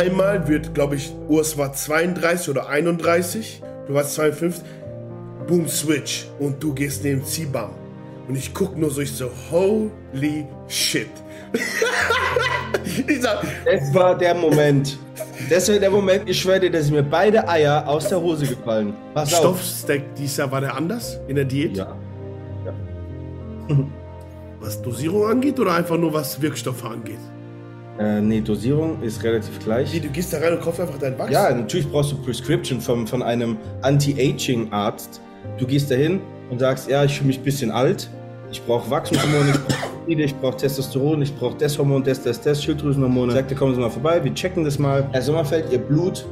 einmal wird, glaube ich, Urs war 32 oder 31, du warst 52, boom, switch und du gehst neben Zibam. Und ich guck nur so, ich so, holy shit. ich sag, das war der Moment. Das war der Moment, ich schwöre dir, dass mir beide Eier aus der Hose gefallen. Pass Stoffstack dieses Jahr war der anders in der Diät? Ja. ja. Was Dosierung angeht oder einfach nur was Wirkstoffe angeht? Äh, nee, Dosierung ist relativ gleich. Wie, du gehst da rein und kaufst einfach deinen Wachs? Ja, natürlich brauchst du Prescription von, von einem Anti-Aging-Arzt. Du gehst da hin und sagst, ja, ich fühle mich ein bisschen alt, ich brauche Wachstumshormone, ich brauche ich brauche Testosteron, ich brauche das Hormon, das, das, das, Schilddrüsenhormone. Sagt, kommen Sie mal vorbei, wir checken das mal. Herr Sommerfeld, Ihr Blut,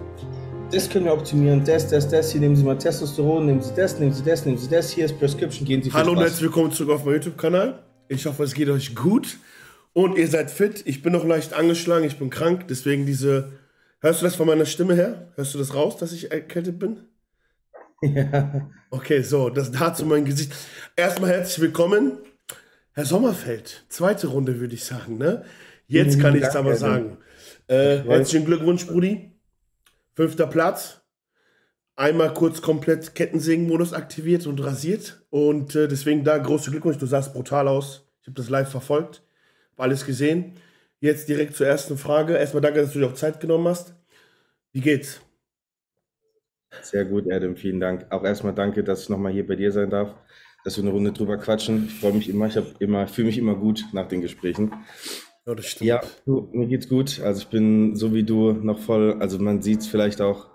das können wir optimieren, das, das, das, hier nehmen Sie mal Testosteron, nehmen Sie das, nehmen Sie das, nehmen Sie das, hier ist Prescription, gehen Sie Hallo und herzlich willkommen zurück auf meinem YouTube-Kanal. Ich hoffe, es geht euch gut und ihr seid fit. Ich bin noch leicht angeschlagen, ich bin krank, deswegen diese. Hörst du das von meiner Stimme her? Hörst du das raus, dass ich erkältet bin? Ja. Okay, so, das dazu mein Gesicht. Erstmal herzlich willkommen, Herr Sommerfeld. Zweite Runde, würde ich sagen, ne? Jetzt kann ich es aber sagen. Äh, herzlichen Glückwunsch, Brudi. Fünfter Platz. Einmal kurz komplett Kettensägenmodus aktiviert und rasiert. Und äh, deswegen da große Glückwunsch. Du sahst brutal aus. Ich habe das live verfolgt. Alles gesehen. Jetzt direkt zur ersten Frage. Erstmal danke, dass du dir auch Zeit genommen hast. Wie geht's? Sehr gut, Adam, vielen Dank. Auch erstmal danke, dass ich nochmal hier bei dir sein darf, dass wir eine Runde drüber quatschen. Ich freue mich immer, ich immer, fühle mich immer gut nach den Gesprächen. Ja, das stimmt. Ja, du, mir geht's gut. Also ich bin so wie du noch voll, also man sieht es vielleicht auch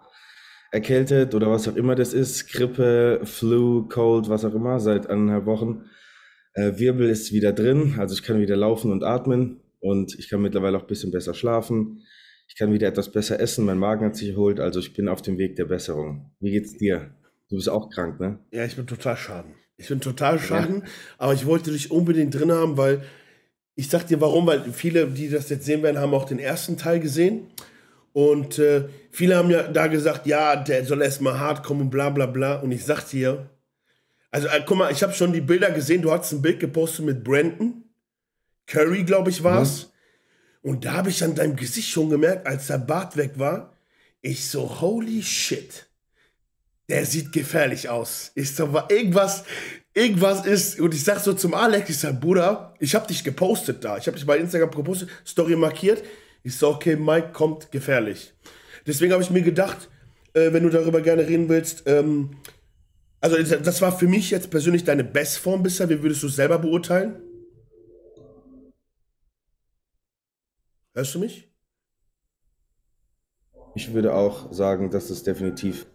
erkältet oder was auch immer das ist, Grippe, Flu, Cold, was auch immer, seit eineinhalb Wochen. Äh, Wirbel ist wieder drin, also ich kann wieder laufen und atmen und ich kann mittlerweile auch ein bisschen besser schlafen. Ich kann wieder etwas besser essen, mein Magen hat sich erholt, also ich bin auf dem Weg der Besserung. Wie geht's dir? Du bist auch krank, ne? Ja, ich bin total schaden. Ich bin total schaden, ja. aber ich wollte dich unbedingt drin haben, weil ich sag dir warum, weil viele, die das jetzt sehen werden, haben auch den ersten Teil gesehen. Und äh, viele haben ja da gesagt, ja, der soll erstmal hart kommen und bla bla bla. Und ich sag dir, also äh, guck mal, ich habe schon die Bilder gesehen, du hast ein Bild gepostet mit Brandon. Curry, glaube ich, war's. Mhm. Und da habe ich an deinem Gesicht schon gemerkt, als der Bart weg war, ich so, holy shit. Der sieht gefährlich aus. Ich so, irgendwas, irgendwas ist, und ich sag so zum Alex, ich sag, Bruder, ich habe dich gepostet da. Ich habe dich bei Instagram gepostet, Story markiert. Ich so, okay, Mike kommt gefährlich. Deswegen habe ich mir gedacht, äh, wenn du darüber gerne reden willst, ähm, also das war für mich jetzt persönlich deine Bestform bisher. Wie würdest du es selber beurteilen? Hörst du mich? Ich würde auch sagen, dass es definitiv,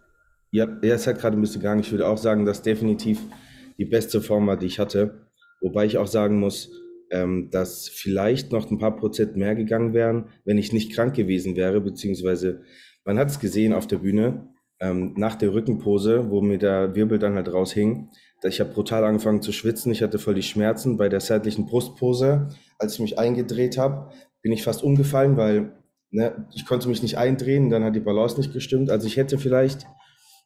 ja, er ist halt gerade ein bisschen gegangen. Ich würde auch sagen, dass definitiv die beste Form war, die ich hatte. Wobei ich auch sagen muss, ähm, dass vielleicht noch ein paar Prozent mehr gegangen wären, wenn ich nicht krank gewesen wäre, beziehungsweise man hat es gesehen auf der Bühne, ähm, nach der Rückenpose, wo mir der Wirbel dann halt raushing, ich habe brutal angefangen zu schwitzen, ich hatte voll die Schmerzen bei der seitlichen Brustpose, als ich mich eingedreht habe bin ich fast umgefallen, weil ne, ich konnte mich nicht eindrehen, dann hat die Balance nicht gestimmt. Also ich hätte vielleicht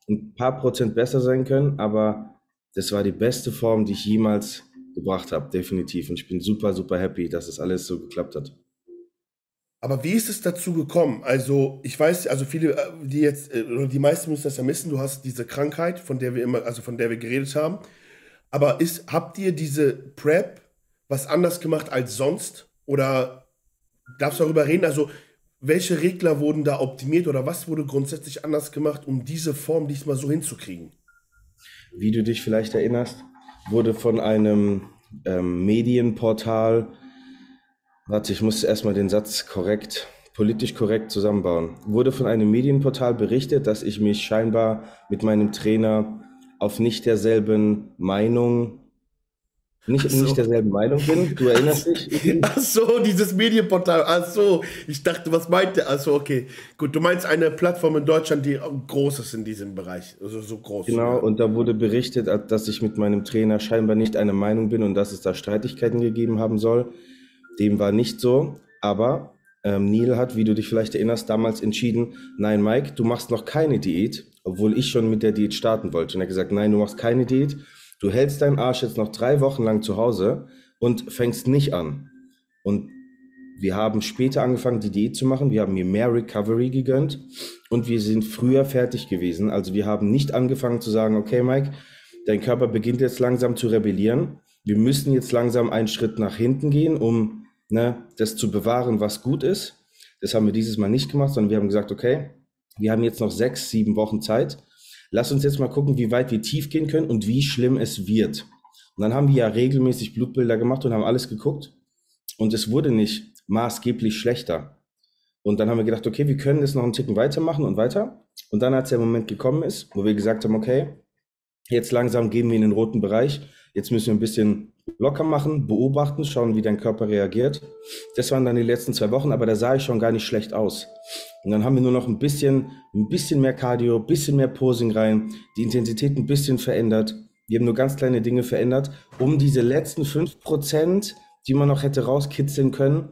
ein paar Prozent besser sein können, aber das war die beste Form, die ich jemals gebracht habe, definitiv. Und ich bin super, super happy, dass es das alles so geklappt hat. Aber wie ist es dazu gekommen? Also, ich weiß, also viele, äh, die jetzt, äh, die meisten müssen das ja wissen, du hast diese Krankheit, von der wir immer, also von der wir geredet haben. Aber ist, habt ihr diese Prep was anders gemacht als sonst? Oder darfst du darüber reden? Also, welche Regler wurden da optimiert oder was wurde grundsätzlich anders gemacht, um diese Form diesmal so hinzukriegen? Wie du dich vielleicht erinnerst, wurde von einem ähm, Medienportal, warte, ich muss erstmal den Satz korrekt, politisch korrekt zusammenbauen, wurde von einem Medienportal berichtet, dass ich mich scheinbar mit meinem Trainer auf nicht derselben Meinung nicht, so. nicht derselben Meinung bin. Du erinnerst dich? Ach so, dieses Medienportal. Ach so, ich dachte, was meint der? Ach so, okay. Gut, du meinst eine Plattform in Deutschland, die groß ist in diesem Bereich. Also so groß. Genau, ja. und da wurde berichtet, dass ich mit meinem Trainer scheinbar nicht einer Meinung bin und dass es da Streitigkeiten gegeben haben soll. Dem war nicht so, aber ähm, Neil hat, wie du dich vielleicht erinnerst, damals entschieden, nein, Mike, du machst noch keine Diät, obwohl ich schon mit der Diät starten wollte. Und er hat gesagt, nein, du machst keine Diät Du hältst deinen Arsch jetzt noch drei Wochen lang zu Hause und fängst nicht an. Und Wir haben später angefangen, die Diät zu machen. Wir haben mir mehr Recovery gegönnt und wir sind früher fertig gewesen. Also wir haben nicht angefangen zu sagen, okay, Mike, dein Körper beginnt jetzt langsam zu rebellieren. Wir müssen jetzt langsam einen Schritt nach hinten gehen, um ne, das zu bewahren, was gut ist. Das haben wir dieses Mal nicht gemacht, sondern wir haben gesagt, okay, wir haben jetzt noch sechs, sieben Wochen Zeit. Lass uns jetzt mal gucken, wie weit wir tief gehen können und wie schlimm es wird. Und dann haben wir ja regelmäßig Blutbilder gemacht und haben alles geguckt. Und es wurde nicht maßgeblich schlechter. Und dann haben wir gedacht, okay, wir können das noch einen Ticken weitermachen und weiter. Und dann, als der Moment gekommen ist, wo wir gesagt haben, okay, jetzt langsam gehen wir in den roten Bereich, jetzt müssen wir ein bisschen locker machen, beobachten, schauen, wie dein Körper reagiert. Das waren dann die letzten zwei Wochen, aber da sah ich schon gar nicht schlecht aus. Und dann haben wir nur noch ein bisschen, ein bisschen mehr Cardio, ein bisschen mehr Posing rein, die Intensität ein bisschen verändert. Wir haben nur ganz kleine Dinge verändert, um diese letzten fünf Prozent, die man noch hätte rauskitzeln können,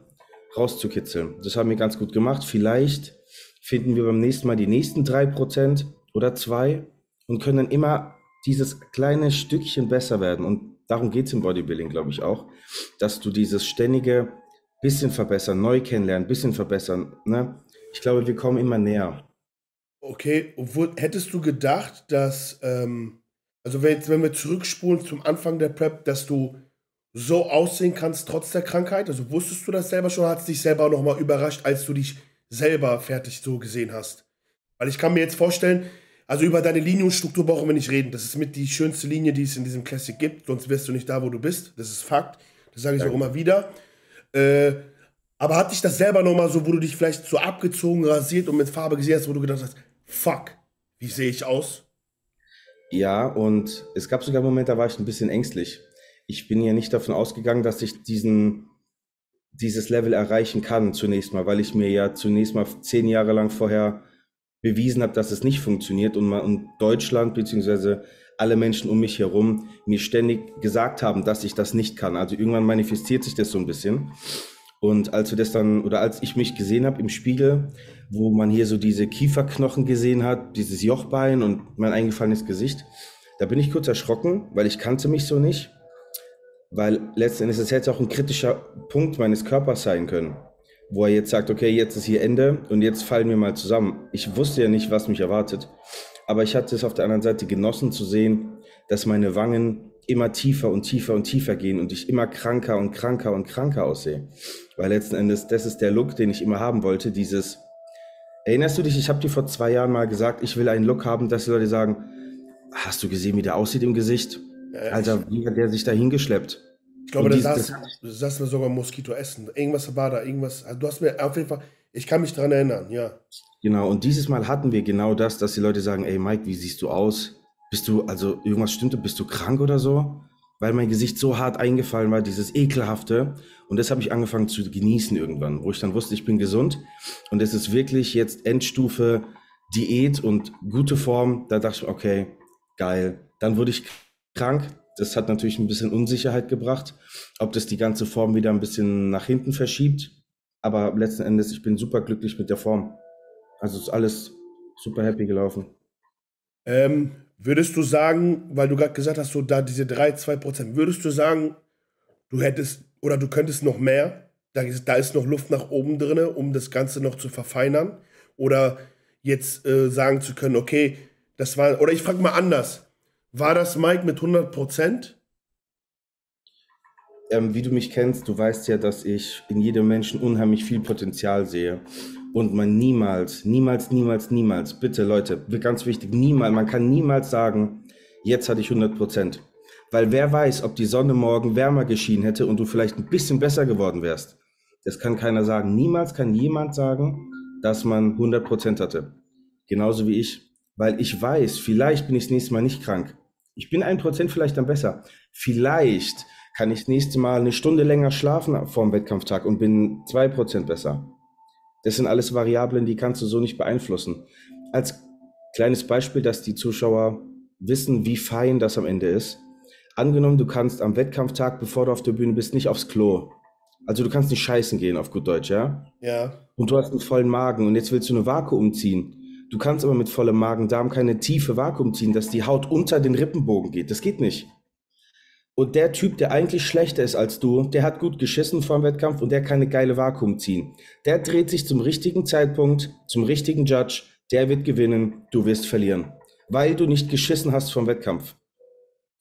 rauszukitzeln. Das haben wir ganz gut gemacht. Vielleicht finden wir beim nächsten Mal die nächsten drei Prozent oder zwei und können dann immer dieses kleine Stückchen besser werden. Und darum geht es im Bodybuilding, glaube ich, auch, dass du dieses ständige bisschen verbessern, neu kennenlernen, bisschen verbessern. Ne? Ich glaube, wir kommen immer näher. Okay, obwohl, hättest du gedacht, dass, ähm, also wenn, wenn wir zurückspulen zum Anfang der Prep, dass du so aussehen kannst trotz der Krankheit? Also wusstest du das selber schon, hat es dich selber nochmal überrascht, als du dich selber fertig so gesehen hast? Weil ich kann mir jetzt vorstellen, also über deine Linienstruktur brauchen wir nicht reden. Das ist mit die schönste Linie, die es in diesem Classic gibt. Sonst wärst du nicht da, wo du bist. Das ist Fakt. Das sage ich Danke. auch immer wieder. Äh, aber hat dich das selber nochmal so, wo du dich vielleicht so abgezogen, rasiert und mit Farbe gesehen hast, wo du gedacht hast, fuck, wie sehe ich aus? Ja, und es gab sogar Momente, da war ich ein bisschen ängstlich ich bin ja nicht davon ausgegangen, dass ich diesen, dieses Level erreichen kann zunächst mal, weil ich mir ja zunächst mal zehn Jahre lang vorher bewiesen habe, dass es nicht funktioniert und, man, und Deutschland beziehungsweise alle Menschen um mich herum mir ständig gesagt haben, dass ich das nicht kann. Also irgendwann manifestiert sich das so ein bisschen. Und als wir das dann, oder als ich mich gesehen habe im Spiegel, wo man hier so diese Kieferknochen gesehen hat, dieses Jochbein und mein eingefallenes Gesicht, da bin ich kurz erschrocken, weil ich kannte mich so nicht weil letztendlich ist es jetzt auch ein kritischer Punkt meines Körpers sein können, wo er jetzt sagt, okay, jetzt ist hier Ende und jetzt fallen wir mal zusammen. Ich wusste ja nicht, was mich erwartet, aber ich hatte es auf der anderen Seite genossen zu sehen, dass meine Wangen immer tiefer und tiefer und tiefer gehen und ich immer kranker und kranker und kranker aussehe. Weil letzten Endes, das ist der Look, den ich immer haben wollte, dieses, erinnerst du dich, ich habe dir vor zwei Jahren mal gesagt, ich will einen Look haben, dass die Leute sagen, hast du gesehen, wie der aussieht im Gesicht? Alter, wie hat der sich da hingeschleppt? Ich glaube, da saß, saß mir sogar Moskito essen. Irgendwas war da, irgendwas. Du hast mir auf jeden Fall, ich kann mich daran erinnern, ja. Genau, und dieses Mal hatten wir genau das, dass die Leute sagen, ey Mike, wie siehst du aus? Bist du, also irgendwas stimmte, bist du krank oder so? Weil mein Gesicht so hart eingefallen war, dieses ekelhafte. Und das habe ich angefangen zu genießen irgendwann, wo ich dann wusste, ich bin gesund. Und es ist wirklich jetzt Endstufe Diät und gute Form. Da dachte ich, okay, geil. Dann wurde ich krank. Das hat natürlich ein bisschen Unsicherheit gebracht, ob das die ganze Form wieder ein bisschen nach hinten verschiebt. Aber letzten Endes, ich bin super glücklich mit der Form. Also ist alles super happy gelaufen. Ähm, würdest du sagen, weil du gerade gesagt hast, so da diese 3, 2 Prozent, würdest du sagen, du hättest oder du könntest noch mehr? Da ist, da ist noch Luft nach oben drin, um das Ganze noch zu verfeinern? Oder jetzt äh, sagen zu können, okay, das war, oder ich frage mal anders, war das Mike mit 100 Prozent? Ähm, wie du mich kennst, du weißt ja, dass ich in jedem Menschen unheimlich viel Potenzial sehe. Und man niemals, niemals, niemals, niemals, bitte Leute, ganz wichtig, niemals, man kann niemals sagen, jetzt hatte ich 100 Prozent. Weil wer weiß, ob die Sonne morgen wärmer geschienen hätte und du vielleicht ein bisschen besser geworden wärst. Das kann keiner sagen. Niemals kann jemand sagen, dass man 100 Prozent hatte. Genauso wie ich. Weil ich weiß, vielleicht bin ich das nächste Mal nicht krank. Ich bin ein Prozent vielleicht dann besser. Vielleicht kann ich das nächste Mal eine Stunde länger schlafen vor dem Wettkampftag und bin zwei Prozent besser. Das sind alles Variablen, die kannst du so nicht beeinflussen. Als kleines Beispiel, dass die Zuschauer wissen, wie fein das am Ende ist. Angenommen, du kannst am Wettkampftag, bevor du auf der Bühne bist, nicht aufs Klo. Also du kannst nicht scheißen gehen, auf gut Deutsch, ja? Ja. Und du hast einen vollen Magen und jetzt willst du eine Vakuum ziehen Du kannst aber mit vollem Magen-Darm keine tiefe Vakuum ziehen, dass die Haut unter den Rippenbogen geht. Das geht nicht. Und der Typ, der eigentlich schlechter ist als du, der hat gut geschissen vor dem Wettkampf und der kann eine geile Vakuum ziehen. Der dreht sich zum richtigen Zeitpunkt, zum richtigen Judge, der wird gewinnen, du wirst verlieren. Weil du nicht geschissen hast vom Wettkampf.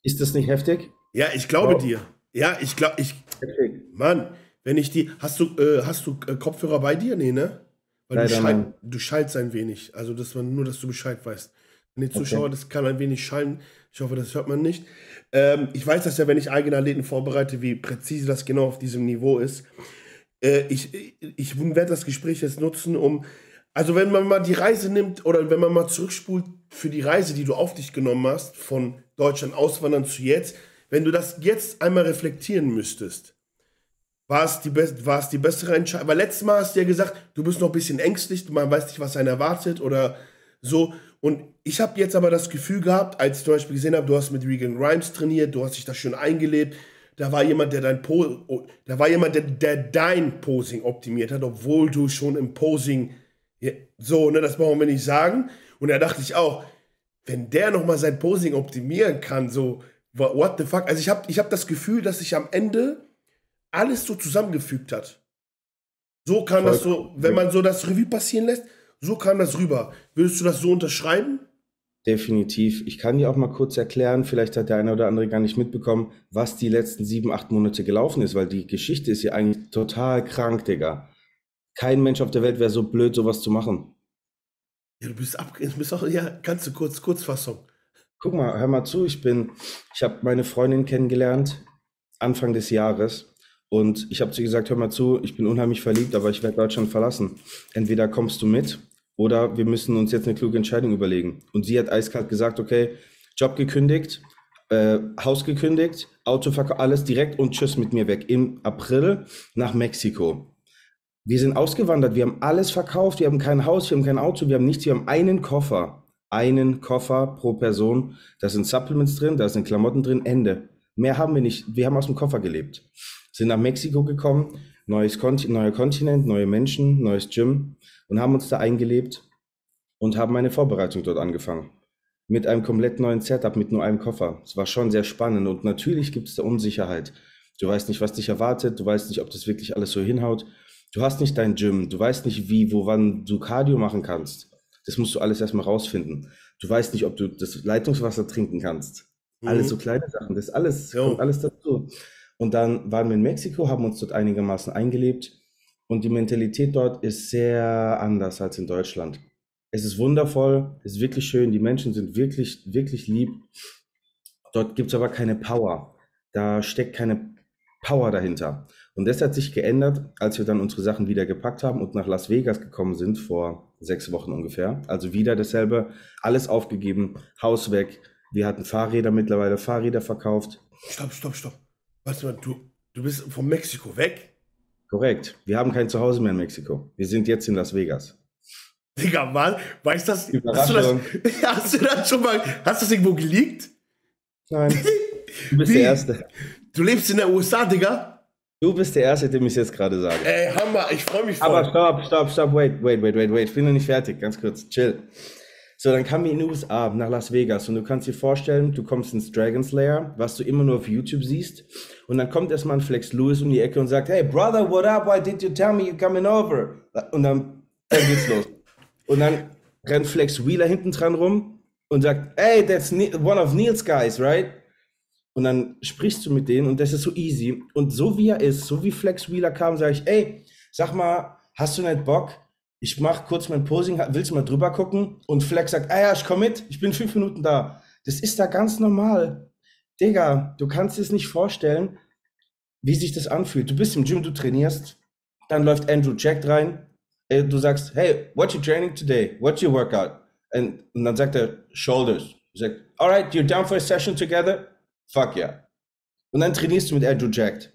Ist das nicht heftig? Ja, ich glaube wow. dir. Ja, ich glaube, ich. Heftig. Mann, wenn ich die. Hast du, äh, hast du äh, Kopfhörer bei dir? Nee, ne? Weil Leider du, schall, du schallst ein wenig. Also, dass man, nur, dass du Bescheid weißt. Wenn die Zuschauer, okay. das kann ein wenig schallen. Ich hoffe, das hört man nicht. Ähm, ich weiß das ja, wenn ich eigene Athleten vorbereite, wie präzise das genau auf diesem Niveau ist. Äh, ich ich werde das Gespräch jetzt nutzen, um. Also, wenn man mal die Reise nimmt oder wenn man mal zurückspult für die Reise, die du auf dich genommen hast, von Deutschland auswandern zu jetzt, wenn du das jetzt einmal reflektieren müsstest, war es die, war es die bessere Entscheidung? Weil letztes Mal hast du ja gesagt, du bist noch ein bisschen ängstlich, man weiß nicht, was einen erwartet oder so. Und ich habe jetzt aber das Gefühl gehabt, als ich zum Beispiel gesehen habe, du hast mit Regan Grimes trainiert, du hast dich da schön eingelebt. Da war jemand, der dein po da war jemand, der, der dein Posing optimiert hat, obwohl du schon im Posing so, ne, das brauchen wir nicht sagen. Und da dachte ich auch, wenn der nochmal sein Posing optimieren kann, so, what the fuck? Also ich habe ich hab das Gefühl, dass sich am Ende alles so zusammengefügt hat. So kann Voll das so, wenn man so das Revue passieren lässt, so kam das rüber. Würdest du das so unterschreiben? Definitiv. Ich kann dir auch mal kurz erklären, vielleicht hat der eine oder andere gar nicht mitbekommen, was die letzten sieben, acht Monate gelaufen ist, weil die Geschichte ist ja eigentlich total krank, Digga. Kein Mensch auf der Welt wäre so blöd, sowas zu machen. Ja, du bist ab, du bist auch, ja, kannst du kurz, Kurzfassung. Guck mal, hör mal zu, ich bin, ich habe meine Freundin kennengelernt Anfang des Jahres und ich habe zu ihr gesagt, hör mal zu, ich bin unheimlich verliebt, aber ich werde Deutschland verlassen. Entweder kommst du mit oder wir müssen uns jetzt eine kluge Entscheidung überlegen. Und sie hat eiskalt gesagt, okay, Job gekündigt, äh, Haus gekündigt, Autoverkauf, alles direkt und tschüss mit mir weg. Im April nach Mexiko. Wir sind ausgewandert, wir haben alles verkauft, wir haben kein Haus, wir haben kein Auto, wir haben nichts, wir haben einen Koffer. Einen Koffer pro Person. Da sind Supplements drin, da sind Klamotten drin, Ende. Mehr haben wir nicht. Wir haben aus dem Koffer gelebt. Sind nach Mexiko gekommen, neues Konti neuer Kontinent, neue Menschen, neues Gym und haben uns da eingelebt und haben eine Vorbereitung dort angefangen. Mit einem komplett neuen Setup, mit nur einem Koffer. Es war schon sehr spannend und natürlich gibt es da Unsicherheit. Du weißt nicht, was dich erwartet, du weißt nicht, ob das wirklich alles so hinhaut. Du hast nicht dein Gym, du weißt nicht, wie, wo, wann du Cardio machen kannst. Das musst du alles erstmal rausfinden. Du weißt nicht, ob du das Leitungswasser trinken kannst. Mhm. Alles so kleine Sachen, das alles, kommt alles dazu. Und dann waren wir in Mexiko, haben uns dort einigermaßen eingelebt und die Mentalität dort ist sehr anders als in Deutschland. Es ist wundervoll, es ist wirklich schön, die Menschen sind wirklich, wirklich lieb. Dort gibt es aber keine Power. Da steckt keine Power dahinter. Und das hat sich geändert, als wir dann unsere Sachen wieder gepackt haben und nach Las Vegas gekommen sind, vor sechs Wochen ungefähr. Also wieder dasselbe, alles aufgegeben, Haus weg. Wir hatten Fahrräder mittlerweile, Fahrräder verkauft. Stopp, stopp, stopp. Warte mal, du, du bist von Mexiko weg? Korrekt. Wir haben kein Zuhause mehr in Mexiko. Wir sind jetzt in Las Vegas. Digga, Mann, weißt du das? Hast du das, hast du das schon mal, hast du das irgendwo geleakt? Nein. Du bist Wie? der Erste. Du lebst in der USA, Digga? Du bist der Erste, der mich jetzt gerade sagt. Ey, Hammer, ich freue mich voll. Aber stopp, stopp, stopp, wait, wait, wait, wait, wait. Ich bin noch nicht fertig, ganz kurz, chill. So, dann kamen wir in die USA, nach Las Vegas und du kannst dir vorstellen, du kommst ins Dragon's Lair, was du immer nur auf YouTube siehst und dann kommt erstmal ein Flex Lewis um die Ecke und sagt, hey brother, what up, why did you tell me you coming over? Und dann, dann geht's los. Und dann rennt Flex Wheeler hinten dran rum und sagt, hey, that's one of Neil's guys, right? Und dann sprichst du mit denen und das ist so easy. Und so wie er ist, so wie Flex Wheeler kam, sage ich, ey, sag mal, hast du nicht Bock, ich mache kurz mein Posing, willst du mal drüber gucken? Und Flex sagt, ah ja, ich komme mit, ich bin fünf Minuten da. Das ist da ganz normal. Digga, du kannst dir es nicht vorstellen, wie sich das anfühlt. Du bist im Gym, du trainierst, dann läuft Andrew Jack rein, äh, du sagst, hey, what you training today? What's your workout? Und, und dann sagt er, shoulders. Er sagt, alright, you're down for a session together? Fuck yeah. Und dann trainierst du mit Andrew Jack.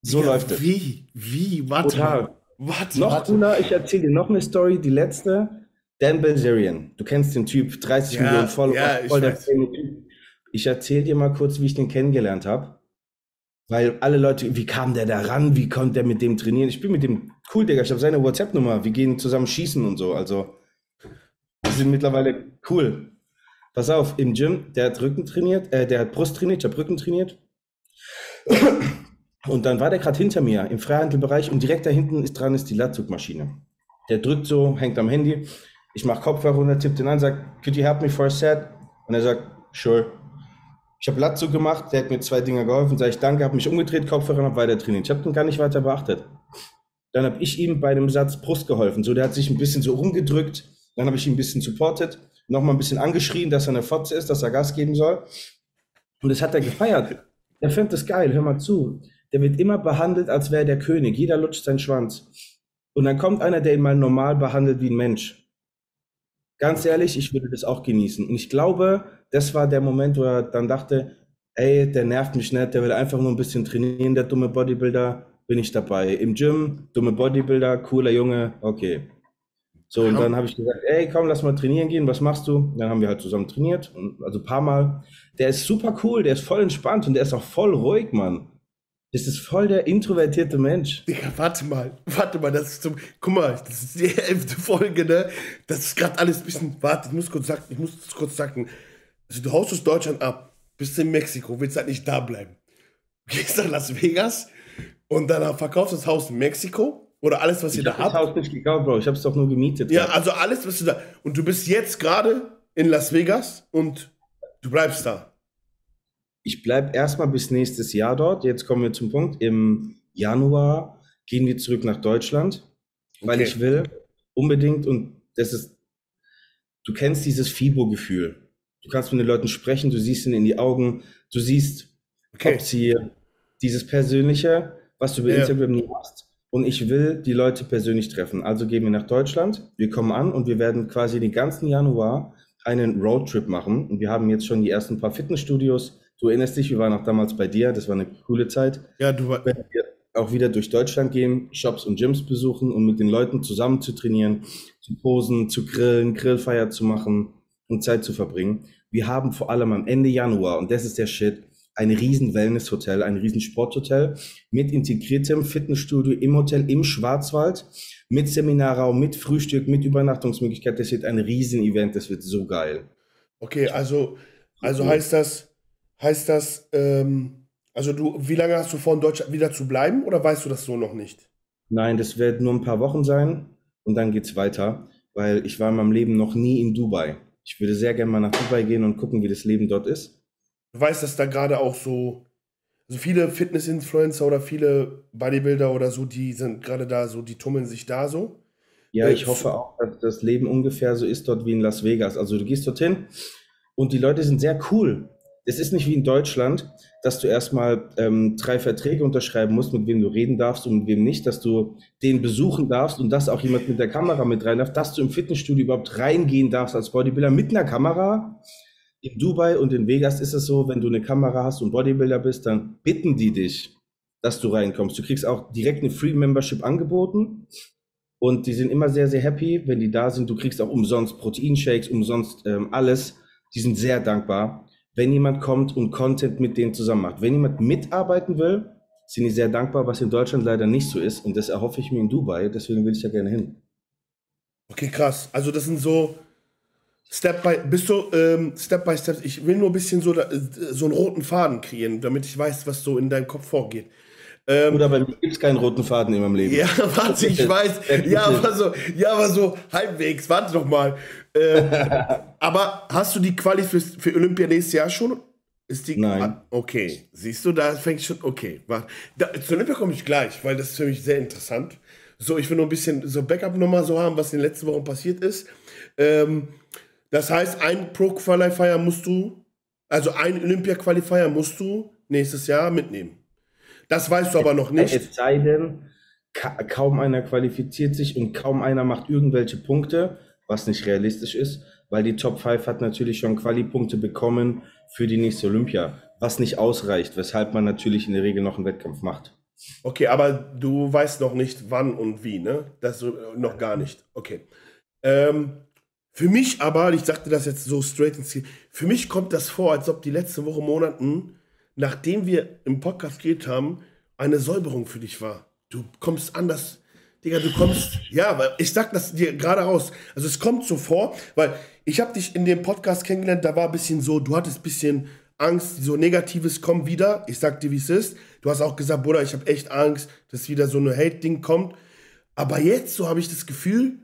So ja, läuft es. Wie? Wie? Warte Total. Warte, noch warte. cooler, ich erzähle dir noch eine Story, die letzte. Dan Bilzerian, du kennst den Typ, 30 ja, Millionen Follower, ja, voll der Typ. Ich erzähle dir mal kurz, wie ich den kennengelernt habe. Weil alle Leute, wie kam der da ran? Wie konnte der mit dem trainieren? Ich bin mit dem cool, Digga. Ich habe seine WhatsApp-Nummer. Wir gehen zusammen schießen und so. Also, wir sind mittlerweile cool. Pass auf, im Gym, der hat Rücken trainiert, äh, der hat Brust trainiert, ich habe Rücken trainiert. Und dann war der gerade hinter mir im Freihandelbereich und direkt da hinten ist dran ist die Latzugmaschine. Der drückt so, hängt am Handy. Ich mache Kopfhörer runter, tippt ihn an, sagt, could you help me for a set? Und er sagt, sure. Ich habe Latzug gemacht, der hat mir zwei Dinger geholfen, sage ich danke, habe mich umgedreht, Kopfhörer und habe weiter trainiert. Ich habe ihn gar nicht weiter beachtet. Dann habe ich ihm bei einem Satz Brust geholfen. So, der hat sich ein bisschen so rumgedrückt. Dann habe ich ihn ein bisschen supportet, nochmal ein bisschen angeschrien, dass er eine Fotze ist, dass er Gas geben soll. Und das hat er gefeiert. Er findet das geil, hör mal zu. Der wird immer behandelt, als wäre der König. Jeder lutscht seinen Schwanz. Und dann kommt einer, der ihn mal normal behandelt wie ein Mensch. Ganz ehrlich, ich würde das auch genießen. Und ich glaube, das war der Moment, wo er dann dachte, ey, der nervt mich nicht, der will einfach nur ein bisschen trainieren, der dumme Bodybuilder, bin ich dabei. Im Gym, dumme Bodybuilder, cooler Junge, okay. So, und dann habe ich gesagt, ey, komm, lass mal trainieren gehen, was machst du? Dann haben wir halt zusammen trainiert, also ein paar Mal. Der ist super cool, der ist voll entspannt und der ist auch voll ruhig, Mann. Das ist voll der introvertierte Mensch. Digga, warte mal, warte mal, das ist zum, guck mal, das ist die elfte Folge, ne? Das ist gerade alles ein bisschen, warte, ich muss kurz sagen, ich muss kurz sagen, also du haust aus Deutschland ab, bist in Mexiko, willst halt nicht da bleiben. Gehst nach Las Vegas und dann verkaufst du das Haus in Mexiko oder alles, was ich ihr da habt. Ich habe das Haus nicht gekauft, Bro, ich habe es doch nur gemietet. Ja, also alles, was du da, und du bist jetzt gerade in Las Vegas und du bleibst da. Ich bleibe erstmal bis nächstes Jahr dort. Jetzt kommen wir zum Punkt. Im Januar gehen wir zurück nach Deutschland, weil okay. ich will unbedingt, und das ist, du kennst dieses FIBO-Gefühl. Du kannst mit den Leuten sprechen, du siehst ihnen in die Augen, du siehst, okay. ob sie dieses Persönliche, was du über ja. Instagram nie hast. Und ich will die Leute persönlich treffen. Also gehen wir nach Deutschland, wir kommen an und wir werden quasi den ganzen Januar einen Roadtrip machen. Und wir haben jetzt schon die ersten paar Fitnessstudios. Du erinnerst dich, wir waren auch damals bei dir, das war eine coole Zeit. Ja, du warst. Auch wieder durch Deutschland gehen, Shops und Gyms besuchen und mit den Leuten zusammen zu trainieren, zu posen, zu grillen, Grillfeier zu machen und Zeit zu verbringen. Wir haben vor allem am Ende Januar, und das ist der Shit, ein riesen Wellness-Hotel, ein riesen Sporthotel mit integriertem Fitnessstudio im Hotel im Schwarzwald, mit Seminarraum, mit Frühstück, mit Übernachtungsmöglichkeit. Das wird ein riesen Event, das wird so geil. Okay, also, also heißt das, heißt das, ähm, also du, wie lange hast du vor, in Deutschland wieder zu bleiben oder weißt du das so noch nicht? Nein, das wird nur ein paar Wochen sein und dann geht's weiter, weil ich war in meinem Leben noch nie in Dubai. Ich würde sehr gerne mal nach Dubai gehen und gucken, wie das Leben dort ist. Du weißt, dass da gerade auch so, also viele Fitness-Influencer oder viele Bodybuilder oder so, die sind gerade da so, die tummeln sich da so. Ja, ich hoffe auch, dass das Leben ungefähr so ist dort wie in Las Vegas. Also du gehst dorthin und die Leute sind sehr cool. Es ist nicht wie in Deutschland, dass du erstmal ähm, drei Verträge unterschreiben musst, mit wem du reden darfst und mit wem nicht, dass du den besuchen darfst und dass auch jemand mit der Kamera mit rein darf, dass du im Fitnessstudio überhaupt reingehen darfst als Bodybuilder mit einer Kamera. In Dubai und in Vegas ist es so, wenn du eine Kamera hast und Bodybuilder bist, dann bitten die dich, dass du reinkommst. Du kriegst auch direkt eine Free Membership angeboten und die sind immer sehr, sehr happy, wenn die da sind. Du kriegst auch umsonst Proteinshakes, umsonst ähm, alles. Die sind sehr dankbar wenn jemand kommt und Content mit denen zusammen macht. Wenn jemand mitarbeiten will, sind die sehr dankbar, was in Deutschland leider nicht so ist. Und das erhoffe ich mir in Dubai, deswegen will ich da gerne hin. Okay, krass. Also das sind so Step by, bist du ähm, Step by Step. Ich will nur ein bisschen so, so einen roten Faden kreieren, damit ich weiß, was so in deinem Kopf vorgeht. Ähm, Oder bei mir gibt es keinen roten Faden in meinem Leben. Ja, warte, ich weiß. ja, aber so, ja, aber so halbwegs. Warte doch mal. Ähm, aber hast du die Quali für, für Olympia nächstes Jahr schon? Ist die, Nein. Ah, okay, siehst du, da fängt schon. Okay, warte. Da, zu Olympia komme ich gleich, weil das ist für mich sehr interessant. So, ich will nur ein bisschen so Backup-Nummer so haben, was in den letzten Wochen passiert ist. Ähm, das heißt, ein Pro-Qualifier musst du, also ein Olympia-Qualifier musst du nächstes Jahr mitnehmen. Das weißt du aber noch nicht. Es sei denn, ka kaum einer qualifiziert sich und kaum einer macht irgendwelche Punkte, was nicht realistisch ist, weil die Top 5 hat natürlich schon Quali-Punkte bekommen für die nächste Olympia, was nicht ausreicht, weshalb man natürlich in der Regel noch einen Wettkampf macht. Okay, aber du weißt noch nicht, wann und wie, ne? Das noch gar nicht. Okay. Ähm, für mich aber, ich sagte das jetzt so straight ins Ziel, für mich kommt das vor, als ob die letzte Woche, Monaten nachdem wir im Podcast geredet haben, eine Säuberung für dich war. Du kommst anders, Digga, du kommst, ja, weil ich sag das dir gerade raus. Also es kommt so vor, weil ich habe dich in dem Podcast kennengelernt, da war ein bisschen so, du hattest ein bisschen Angst, so Negatives kommt wieder. Ich sag dir, wie es ist. Du hast auch gesagt, Bruder, ich habe echt Angst, dass wieder so eine Hate-Ding kommt. Aber jetzt, so habe ich das Gefühl,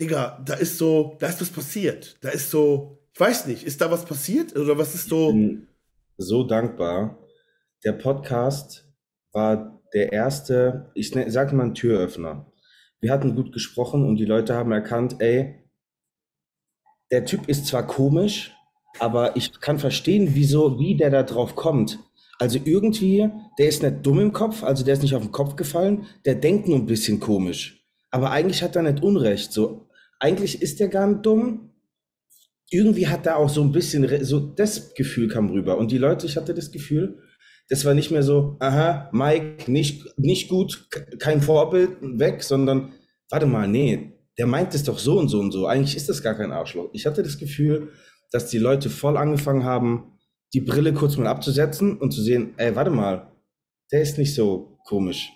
Digga, da ist so, da ist was passiert. Da ist so, ich weiß nicht, ist da was passiert? Oder was ist so. Bin so dankbar. Der Podcast war der erste, ich ne, sag mal, ein Türöffner. Wir hatten gut gesprochen und die Leute haben erkannt, ey, der Typ ist zwar komisch, aber ich kann verstehen, wieso, wie der da drauf kommt. Also irgendwie, der ist nicht dumm im Kopf, also der ist nicht auf den Kopf gefallen, der denkt nur ein bisschen komisch. Aber eigentlich hat er nicht Unrecht. So, eigentlich ist der gar nicht dumm. Irgendwie hat er auch so ein bisschen, so das Gefühl kam rüber. Und die Leute, ich hatte das Gefühl, das war nicht mehr so, aha, Mike, nicht, nicht gut, kein Vorbild, weg, sondern, warte mal, nee, der meint es doch so und so und so. Eigentlich ist das gar kein Arschloch. Ich hatte das Gefühl, dass die Leute voll angefangen haben, die Brille kurz mal abzusetzen und zu sehen, ey, warte mal, der ist nicht so komisch.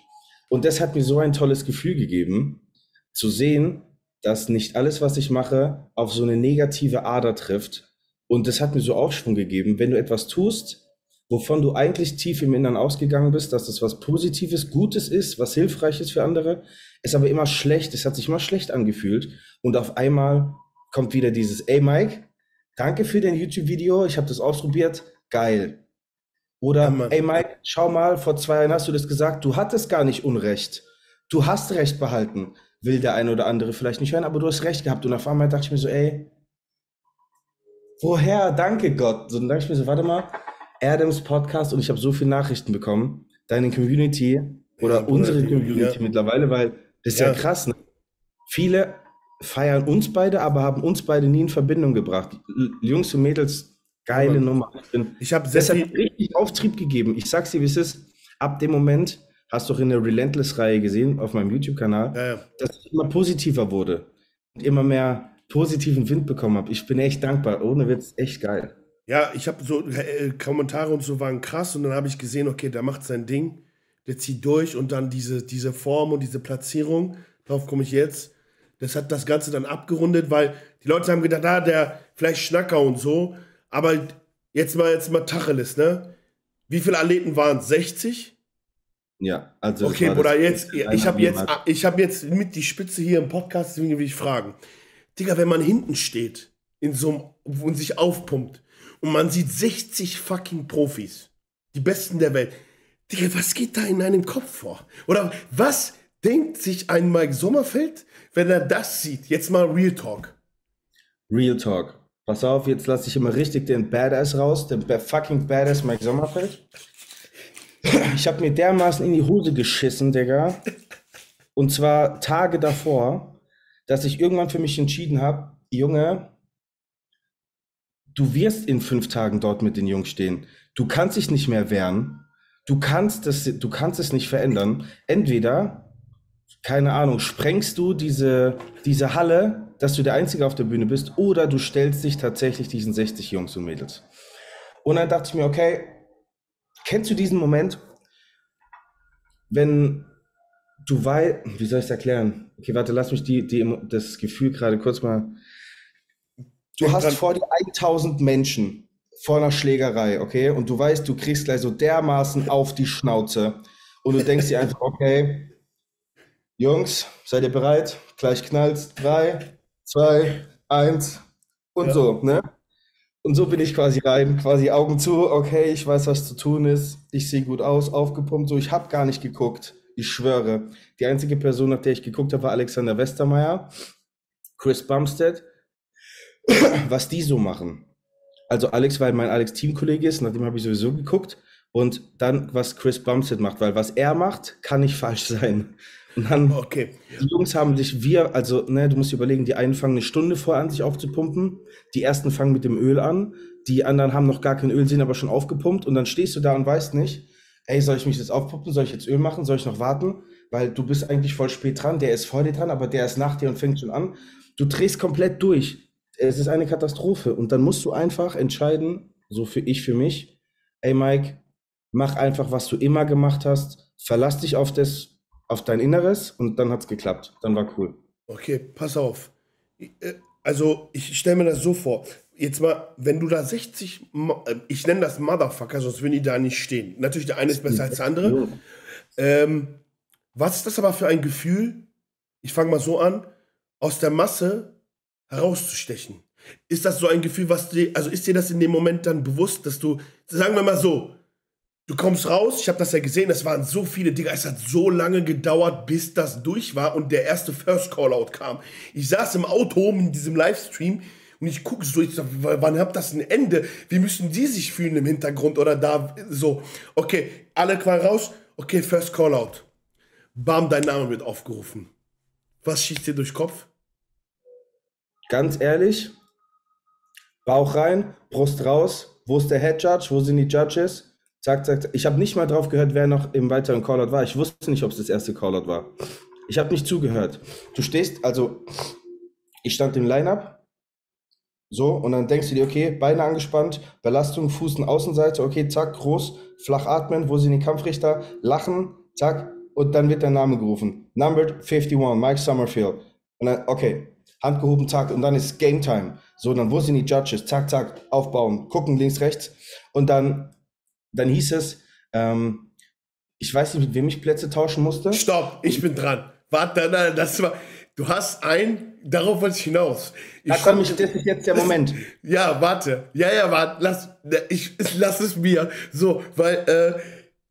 Und das hat mir so ein tolles Gefühl gegeben, zu sehen, dass nicht alles, was ich mache, auf so eine negative Ader trifft. Und das hat mir so Aufschwung gegeben. Wenn du etwas tust, wovon du eigentlich tief im Innern ausgegangen bist, dass das was Positives, Gutes ist, was hilfreich ist für andere, ist aber immer schlecht, es hat sich immer schlecht angefühlt und auf einmal kommt wieder dieses, ey Mike, danke für dein YouTube-Video, ich habe das ausprobiert, geil. Oder, ja, ey Mike, schau mal, vor zwei Jahren hast du das gesagt, du hattest gar nicht Unrecht. Du hast Recht behalten. Will der eine oder andere vielleicht nicht hören, aber du hast Recht gehabt. Und auf einmal dachte ich mir so, ey, woher? Danke Gott. So, dann dachte ich mir so, warte mal, Adams Podcast und ich habe so viele Nachrichten bekommen, deine Community oder ja, unsere Community ja. mittlerweile, weil das ist ja, ja krass. Ne? Viele feiern uns beide, aber haben uns beide nie in Verbindung gebracht. Jungs und Mädels, geile Nummer. Ich habe das hat richtig Auftrieb gegeben. Ich sag's dir, wie es ist. Ab dem Moment hast du auch in der Relentless-Reihe gesehen auf meinem YouTube-Kanal, ja, ja. dass ich immer positiver wurde und immer mehr positiven Wind bekommen habe. Ich bin echt dankbar. Ohne Witz, echt geil. Ja, ich habe so äh, Kommentare und so waren krass und dann habe ich gesehen, okay, der macht sein Ding, der zieht durch und dann diese, diese Form und diese Platzierung, darauf komme ich jetzt. Das hat das Ganze dann abgerundet, weil die Leute haben gedacht, ah, der vielleicht Schnacker und so. Aber jetzt mal, jetzt mal Tacheles, ne? Wie viele Athleten waren es? 60? Ja, also. Okay, Bruder, jetzt, ich habe jetzt, ich habe jetzt mit die Spitze hier im Podcast, deswegen will ich fragen. Digga, wenn man hinten steht, in so einem, und sich aufpumpt, und man sieht 60 fucking Profis, die Besten der Welt. Digga, was geht da in einem Kopf vor? Oder was denkt sich ein Mike Sommerfeld, wenn er das sieht? Jetzt mal Real Talk. Real Talk. Pass auf, jetzt lasse ich immer richtig den Badass raus, den fucking Badass Mike Sommerfeld. Ich habe mir dermaßen in die Hose geschissen, Digga. Und zwar Tage davor, dass ich irgendwann für mich entschieden habe, Junge, du wirst in fünf Tagen dort mit den Jungs stehen. Du kannst dich nicht mehr wehren. Du kannst, das, du kannst es nicht verändern. Entweder, keine Ahnung, sprengst du diese, diese Halle, dass du der Einzige auf der Bühne bist, oder du stellst dich tatsächlich diesen 60 Jungs und Mädels. Und dann dachte ich mir, okay, kennst du diesen Moment, wenn du weißt, wie soll ich es erklären? Okay, warte, lass mich die, die, das Gefühl gerade kurz mal Du hast vor dir 1000 Menschen vor einer Schlägerei, okay? Und du weißt, du kriegst gleich so dermaßen auf die Schnauze. Und du denkst dir einfach, okay, Jungs, seid ihr bereit? Gleich knallt's. Drei, zwei, eins und ja. so, ne? Und so bin ich quasi rein, quasi Augen zu, okay, ich weiß, was zu tun ist. Ich sehe gut aus, aufgepumpt, so, ich habe gar nicht geguckt. Ich schwöre. Die einzige Person, nach der ich geguckt habe, war Alexander Westermeier, Chris Bumstead was die so machen. Also Alex, weil mein Alex Teamkollege ist, nach dem habe ich sowieso geguckt. Und dann, was Chris Bumstead macht, weil was er macht, kann nicht falsch sein. Und dann, okay. die Jungs haben sich, wir, also, ne, du musst überlegen, die einen fangen eine Stunde vor an, sich aufzupumpen. Die ersten fangen mit dem Öl an. Die anderen haben noch gar kein Öl, sind aber schon aufgepumpt. Und dann stehst du da und weißt nicht, ey, soll ich mich jetzt aufpumpen? Soll ich jetzt Öl machen? Soll ich noch warten? Weil du bist eigentlich voll spät dran. Der ist vor dir dran, aber der ist nach dir und fängt schon an. Du drehst komplett durch es ist eine Katastrophe. Und dann musst du einfach entscheiden, so für ich für mich, ey Mike, mach einfach, was du immer gemacht hast, verlass dich auf das, auf dein Inneres und dann hat es geklappt. Dann war cool. Okay, pass auf. Äh, also, ich stelle mir das so vor. Jetzt mal, wenn du da 60, äh, ich nenne das Motherfucker, sonst würden die da nicht stehen. Natürlich, der eine ist besser als der andere. Ähm, was ist das aber für ein Gefühl? Ich fange mal so an, aus der Masse herauszustechen. Ist das so ein Gefühl, was dir, also ist dir das in dem Moment dann bewusst, dass du, sagen wir mal so, du kommst raus, ich habe das ja gesehen, es waren so viele, Digga, es hat so lange gedauert, bis das durch war und der erste First Callout kam. Ich saß im Auto in diesem Livestream und ich gucke so, ich sag, wann hat das ein Ende? Wie müssen die sich fühlen im Hintergrund oder da so? Okay, alle quasi raus, okay, First Callout. Bam, dein Name wird aufgerufen. Was schießt dir durch Kopf? Ganz ehrlich, Bauch rein, Brust raus. Wo ist der Head Judge? Wo sind die Judges? Zack, zack, zack. Ich habe nicht mal drauf gehört, wer noch im weiteren Callout war. Ich wusste nicht, ob es das erste Callout war. Ich habe nicht zugehört. Du stehst, also ich stand im Lineup, so, und dann denkst du dir, okay, Beine angespannt, Belastung, Fuß und Außenseite, okay, zack, groß, flach atmen, wo sind die Kampfrichter, lachen, zack, und dann wird der Name gerufen. Numbered 51, Mike Summerfield. Und dann, okay, Hand gehoben, zack, und dann ist Game Time. So, dann wo sind die Judges? Zack, zack, aufbauen, gucken links, rechts. Und dann, dann hieß es, ähm, ich weiß nicht, mit wem ich Plätze tauschen musste. Stopp, ich bin dran. Warte, nein, das war, du hast ein, darauf wollte ich hinaus. Ich da komm ich, das ist jetzt der Moment. Ja, warte, ja, ja, warte, lass, ich, lass es mir. So, weil, äh,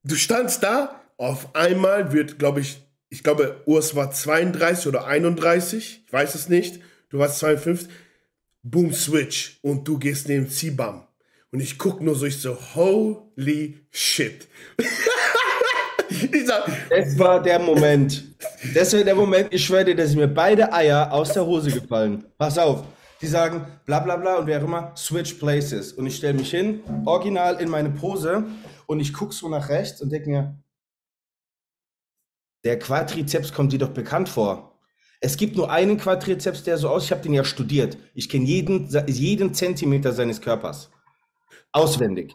du standst da, auf einmal wird, glaube ich, ich glaube, Urs war 32 oder 31, ich weiß es nicht. Du warst 52. Boom, Switch. Und du gehst neben Zibam. Und ich guck nur so, ich so, holy shit. ich sag, das war der Moment. Das war der Moment, ich schwöre dir, dass mir beide Eier aus der Hose gefallen. Pass auf. Die sagen bla bla bla und wer immer, switch places. Und ich stelle mich hin, original in meine Pose und ich gucke so nach rechts und denke mir, der Quadrizeps kommt dir doch bekannt vor. Es gibt nur einen Quadrizeps, der so aus. Ich habe den ja studiert. Ich kenne jeden, jeden Zentimeter seines Körpers. Auswendig.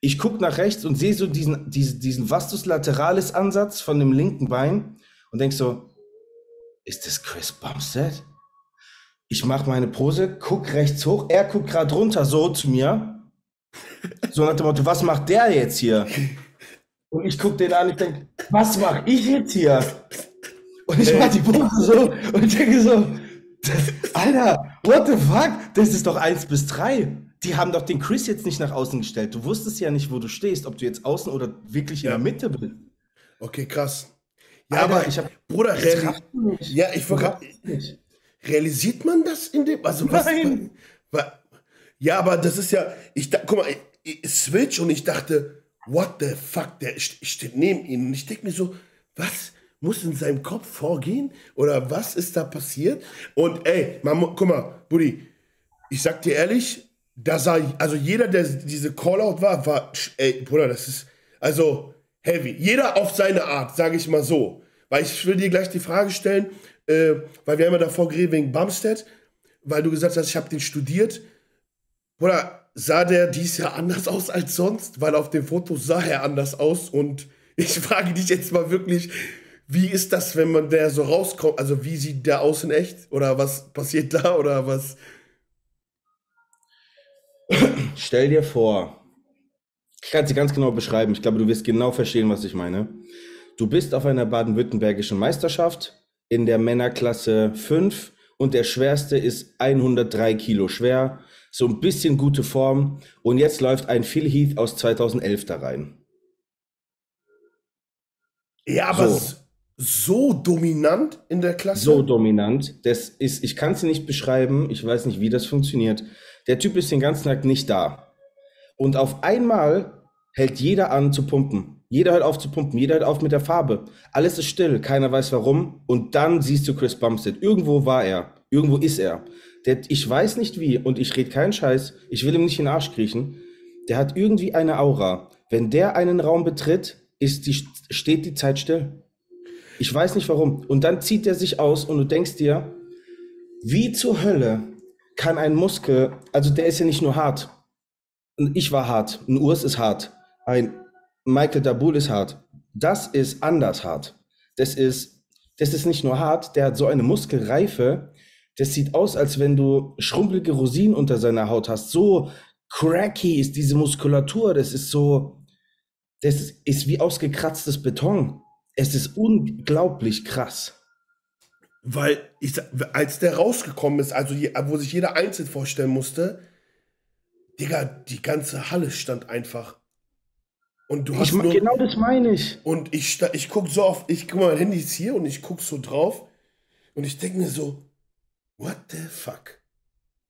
Ich gucke nach rechts und sehe so diesen, diesen, diesen Vastus lateralis Ansatz von dem linken Bein und denke so, ist das Chris Bumstead? Ich mache meine Pose, guck rechts hoch, er guckt gerade runter so zu mir. So nach dem Motto, was macht der jetzt hier? Und ich gucke den an, ich denke, was mache ich jetzt hier? Und ich mache die Pose so und denke so, Alter, what the fuck? Das ist doch eins bis drei. Die haben doch den Chris jetzt nicht nach außen gestellt. Du wusstest ja nicht, wo du stehst, ob du jetzt außen oder wirklich ja. in der Mitte bist. Okay, krass. Ja, Alter, aber ich habe Bruder, reali ja, ich realisiert man das in dem, also was, Nein. Was, ja, aber das ist ja, ich guck mal, ich, Switch und ich dachte, what the fuck, der steht neben ihm und ich denke mir so, was muss in seinem Kopf vorgehen oder was ist da passiert? Und ey, man, guck mal, Buddy, ich sag dir ehrlich, da sah, also jeder, der diese Callout war, war, ey, Bruder, das ist, also heavy. Jeder auf seine Art, sage ich mal so. Weil ich will dir gleich die Frage stellen, äh, weil wir haben ja davor geredet wegen Bumstead, weil du gesagt hast, ich habe den studiert. Bruder, sah der dies Jahr anders aus als sonst? Weil auf dem Foto sah er anders aus. Und ich frage dich jetzt mal wirklich, wie ist das, wenn man der so rauskommt? Also wie sieht der aus in echt? Oder was passiert da? Oder was? Stell dir vor, ich kann es dir ganz genau beschreiben. Ich glaube, du wirst genau verstehen, was ich meine. Du bist auf einer baden-württembergischen Meisterschaft in der Männerklasse 5 und der schwerste ist 103 Kilo schwer so ein bisschen gute Form. Und jetzt läuft ein Phil Heath aus 2011 da rein. Ja, aber so, so dominant in der Klasse? So dominant. Das ist, ich kann es nicht beschreiben. Ich weiß nicht, wie das funktioniert. Der Typ ist den ganzen Tag nicht da. Und auf einmal hält jeder an zu pumpen. Jeder hört auf zu pumpen, jeder hört auf mit der Farbe. Alles ist still, keiner weiß warum. Und dann siehst du Chris Bumstead. Irgendwo war er, irgendwo ist er. Der, ich weiß nicht wie und ich rede keinen Scheiß. Ich will ihm nicht in den Arsch kriechen. Der hat irgendwie eine Aura. Wenn der einen Raum betritt, ist die, steht die Zeit still. Ich weiß nicht warum. Und dann zieht er sich aus und du denkst dir, wie zur Hölle kann ein Muskel, also der ist ja nicht nur hart. Ich war hart. Ein Urs ist hart. Ein Michael Dabul ist hart. Das ist anders hart. das ist, das ist nicht nur hart, der hat so eine Muskelreife, das sieht aus, als wenn du schrumpelige Rosinen unter seiner Haut hast. So cracky ist diese Muskulatur, das ist so, das ist wie ausgekratztes Beton. Es ist unglaublich krass. Weil ich, als der rausgekommen ist, also wo sich jeder einzeln vorstellen musste, Digga, die ganze Halle stand einfach. Und du hast Ich, nur, genau das meine ich. und ich, ich guck so auf, ich guck mal, mein Handy ist hier und ich guck so drauf und ich denke mir so, what the fuck?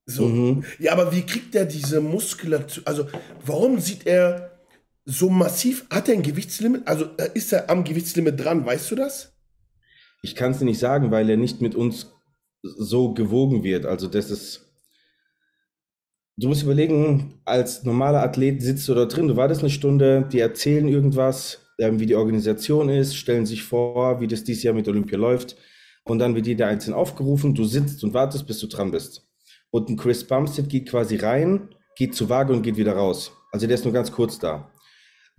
So, Mhm. ja, aber wie kriegt er diese Muskulatur? Also, warum sieht er so massiv? Hat er ein Gewichtslimit? Also, ist er am Gewichtslimit dran? Weißt du das? Ich kann es dir nicht sagen, weil er nicht mit uns so gewogen wird. Also das ist. Du musst überlegen, als normaler Athlet sitzt du da drin, du wartest eine Stunde, die erzählen irgendwas, wie die Organisation ist, stellen sich vor, wie das dieses Jahr mit Olympia läuft. Und dann wird jeder einzeln aufgerufen, du sitzt und wartest, bis du dran bist. Und ein Chris Bumstead geht quasi rein, geht zur Waage und geht wieder raus. Also der ist nur ganz kurz da.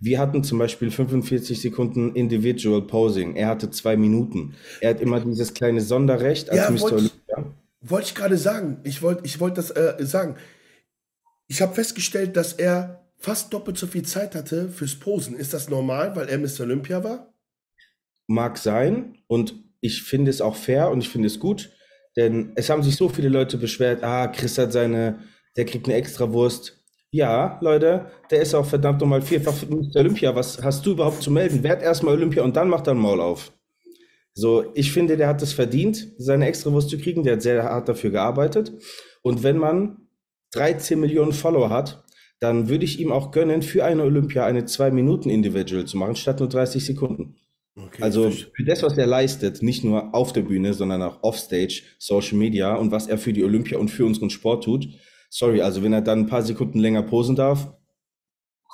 Wir hatten zum Beispiel 45 Sekunden Individual Posing. Er hatte zwei Minuten. Er hat immer dieses kleine Sonderrecht als Ja, Mr. wollte ich- Olympia. Wollte ich gerade sagen. Ich wollte ich wollt das äh, sagen. Ich habe festgestellt, dass er fast doppelt so viel Zeit hatte fürs Posen. Ist das normal, weil er Mr. Olympia war? Mag sein und ich finde es auch fair und ich finde es gut, denn es haben sich so viele Leute beschwert, ah, Chris hat seine, der kriegt eine Extrawurst. Ja, Leute, der ist auch verdammt nochmal vierfach Mr. Olympia. Was hast du überhaupt zu melden? Werd erstmal Olympia und dann macht er Maul auf. So, ich finde, der hat es verdient, seine Extrawurst zu kriegen. Der hat sehr hart dafür gearbeitet. Und wenn man 13 Millionen Follower hat, dann würde ich ihm auch gönnen, für eine Olympia eine 2-Minuten-Individual zu machen, statt nur 30 Sekunden. Okay, Also für das, was er leistet, nicht nur auf der Bühne, sondern auch offstage, Social Media und was er für die Olympia und für unseren Sport tut. Sorry, also wenn er dann ein paar Sekunden länger posen darf,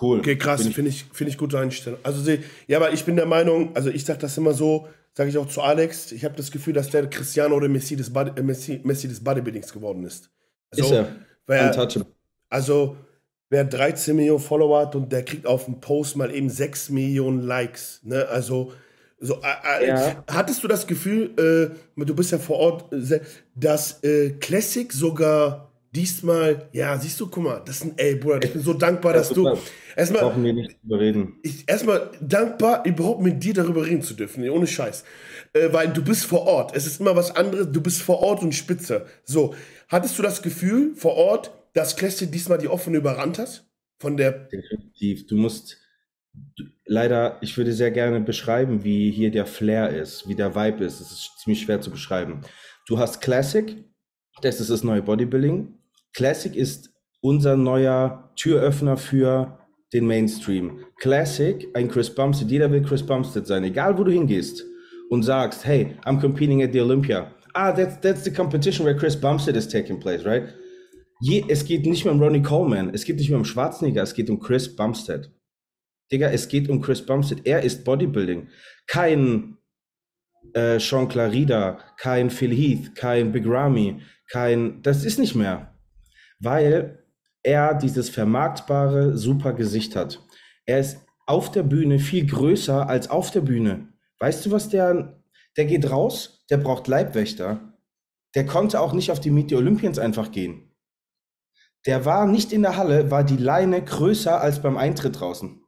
cool. Okay, krass, Bin ich- finde ich, finde ich gute Einstellung. Also, sie- ja, aber ich bin der Meinung, also ich sage das immer so, sage ich auch zu Alex, ich habe das Gefühl, dass der Cristiano oder Messi des, Body, äh, Messi, Messi des Bodybuildings geworden ist. Ist er. Er Untouchable. also, wer 13 Millionen Follower hat und der kriegt auf dem Post mal eben 6 Millionen Likes, ne, also, so, äh, äh, Ja. hattest du das Gefühl, äh, du bist ja vor Ort, äh, dass äh, Classic sogar diesmal, ja, siehst du, guck mal, das ist ein, ey, Bruder, ich bin so dankbar, dass du, erstmal, Brauchen wir nicht drüber reden. ich erstmal dankbar, überhaupt mit dir darüber reden zu dürfen, ohne Scheiß. Äh, weil du bist vor Ort. Es ist immer was anderes, du bist vor Ort und spitze. So, hattest du das Gefühl vor Ort, dass Classic diesmal die offene überrannt hat? Von der. Definitiv. Du musst leider, ich würde sehr gerne beschreiben, wie hier der Flair ist, wie der Vibe ist. Es ist ziemlich schwer zu beschreiben. Du hast Classic, das ist das neue Bodybuilding. Classic ist unser neuer Türöffner für den Mainstream. Classic, ein Chris Bumstead, jeder will Chris Bumstead sein, egal wo du hingehst und sagst, hey, I'm competing at the Olympia. Ah, that's, that's the competition where Chris Bumstead is taking place, right? Je, es geht nicht mehr um Ronnie Coleman, es geht nicht mehr um Schwarzenegger, es geht um Chris Bumstead. Digga, es geht um Chris Bumstead. Er ist Bodybuilding. Kein äh, Sean Clarida, kein Phil Heath, kein Big Ramy, kein. Das ist nicht mehr. Weil er dieses vermarktbare, super Gesicht hat. Er ist auf der Bühne viel größer als auf der Bühne. Weißt du, was der. Der geht raus, der braucht Leibwächter. Der konnte auch nicht auf die Meet the Olympians einfach gehen. Der war nicht in der Halle, war die Leine größer als beim Eintritt draußen.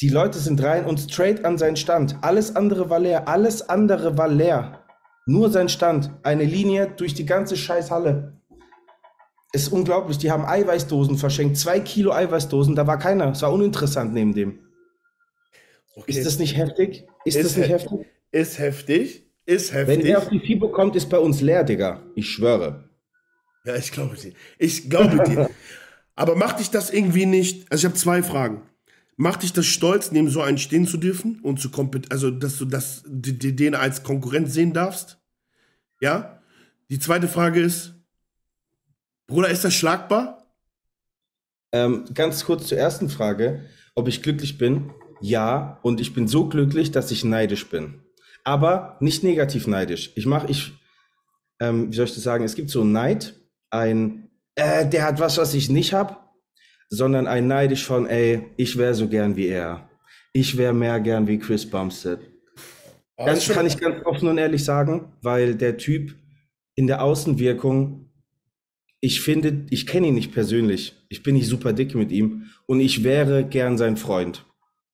Die Leute sind rein und straight an seinen Stand. Alles andere war leer. Alles andere war leer. Nur sein Stand. Eine Linie durch die ganze Scheißhalle. Es ist unglaublich. Die haben Eiweißdosen verschenkt. Zwei Kilo Eiweißdosen. Da war keiner. Es war uninteressant neben dem. Okay, Ist das nicht heftig? Ist, Ist das nicht he- heftig? ist heftig. Ist Wenn heftig. der auf die FIBO kommt, ist bei uns leer, Digga. Ich schwöre. Ja, ich glaube dir. Ich glaube dir. Aber macht dich das irgendwie nicht. Also, ich habe zwei Fragen. Macht dich das stolz, neben so einen stehen zu dürfen und zu kompet also dass du das, den als Konkurrent sehen darfst? Ja? Die zweite Frage ist, Bruder, ist das schlagbar? Ähm, ganz kurz zur ersten Frage, ob ich glücklich bin. Ja, und ich bin so glücklich, dass ich neidisch bin. Aber nicht negativ neidisch. Ich mache, ich, ähm, wie soll ich das sagen? Es gibt so Neid, ein, äh, der hat was, was ich nicht hab, sondern ein neidisch von, ey, ich wäre so gern wie er. Ich wäre mehr gern wie Chris Bumstead. Oh, das kann ich ganz offen und ehrlich sagen, weil der Typ in der Außenwirkung, ich finde, ich kenne ihn nicht persönlich. Ich bin nicht super dick mit ihm und ich wäre gern sein Freund.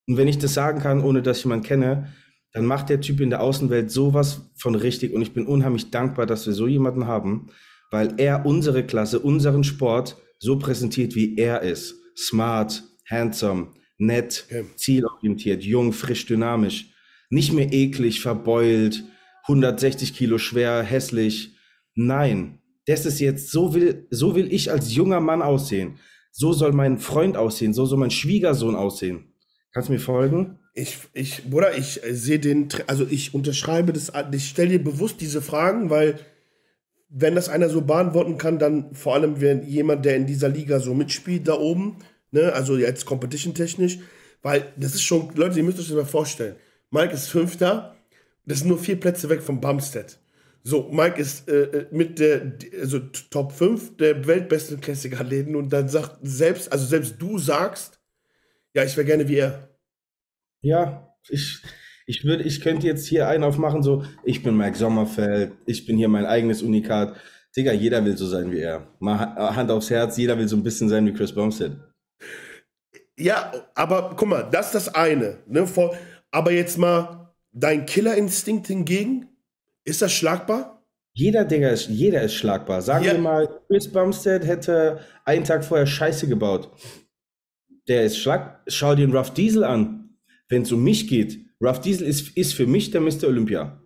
Und wenn ich das sagen kann, ohne dass ich jemanden kenne, dann macht der Typ in der Außenwelt sowas von richtig und ich bin unheimlich dankbar, dass wir so jemanden haben, weil er unsere Klasse, unseren Sport so präsentiert, wie er ist. Smart, handsome, nett, okay. zielorientiert, jung, frisch, dynamisch. Nicht mehr eklig, verbeult, 160 Kilo schwer, hässlich. Nein, das ist jetzt, so will, so will ich als junger Mann aussehen. So soll mein Freund aussehen, so soll mein Schwiegersohn aussehen. Kannst du mir folgen? Ich, ich, Bruder, ich sehe den, also ich unterschreibe das, ich stelle dir bewusst diese Fragen, weil wenn das einer so beantworten kann, dann vor allem wenn jemand, der in dieser Liga so mitspielt, da oben, ne, also jetzt competition-technisch, weil das ist schon, Leute, ihr müsst euch das mal vorstellen. Mike ist Fünfter, das sind nur vier Plätze weg vom Bumstead. So, Mike ist äh, äh mit der, also Top 5 der weltbesten Classic-Athleten und dann sagt selbst, also selbst du sagst, ja, ich wäre gerne wie er. Ja, ich, ich würde, ich könnte jetzt hier einen aufmachen, so, ich bin Mike Sommerfeld, ich bin hier mein eigenes Unikat. Digga, jeder will so sein wie er. Mal Hand aufs Herz, jeder will so ein bisschen sein wie Chris Bumstead. Ja, aber guck mal, das ist das eine. Ne? Vor, aber jetzt mal dein Killerinstinkt hingegen, ist das schlagbar? Jeder Digga ist, jeder ist schlagbar. Sagen ja. wir mal, Chris Bumstead hätte einen Tag vorher Scheiße gebaut. Der ist schlag. Schau dir den Rough Diesel an. Wenn es um mich geht, Rough Diesel ist, ist für mich der Mr. Olympia.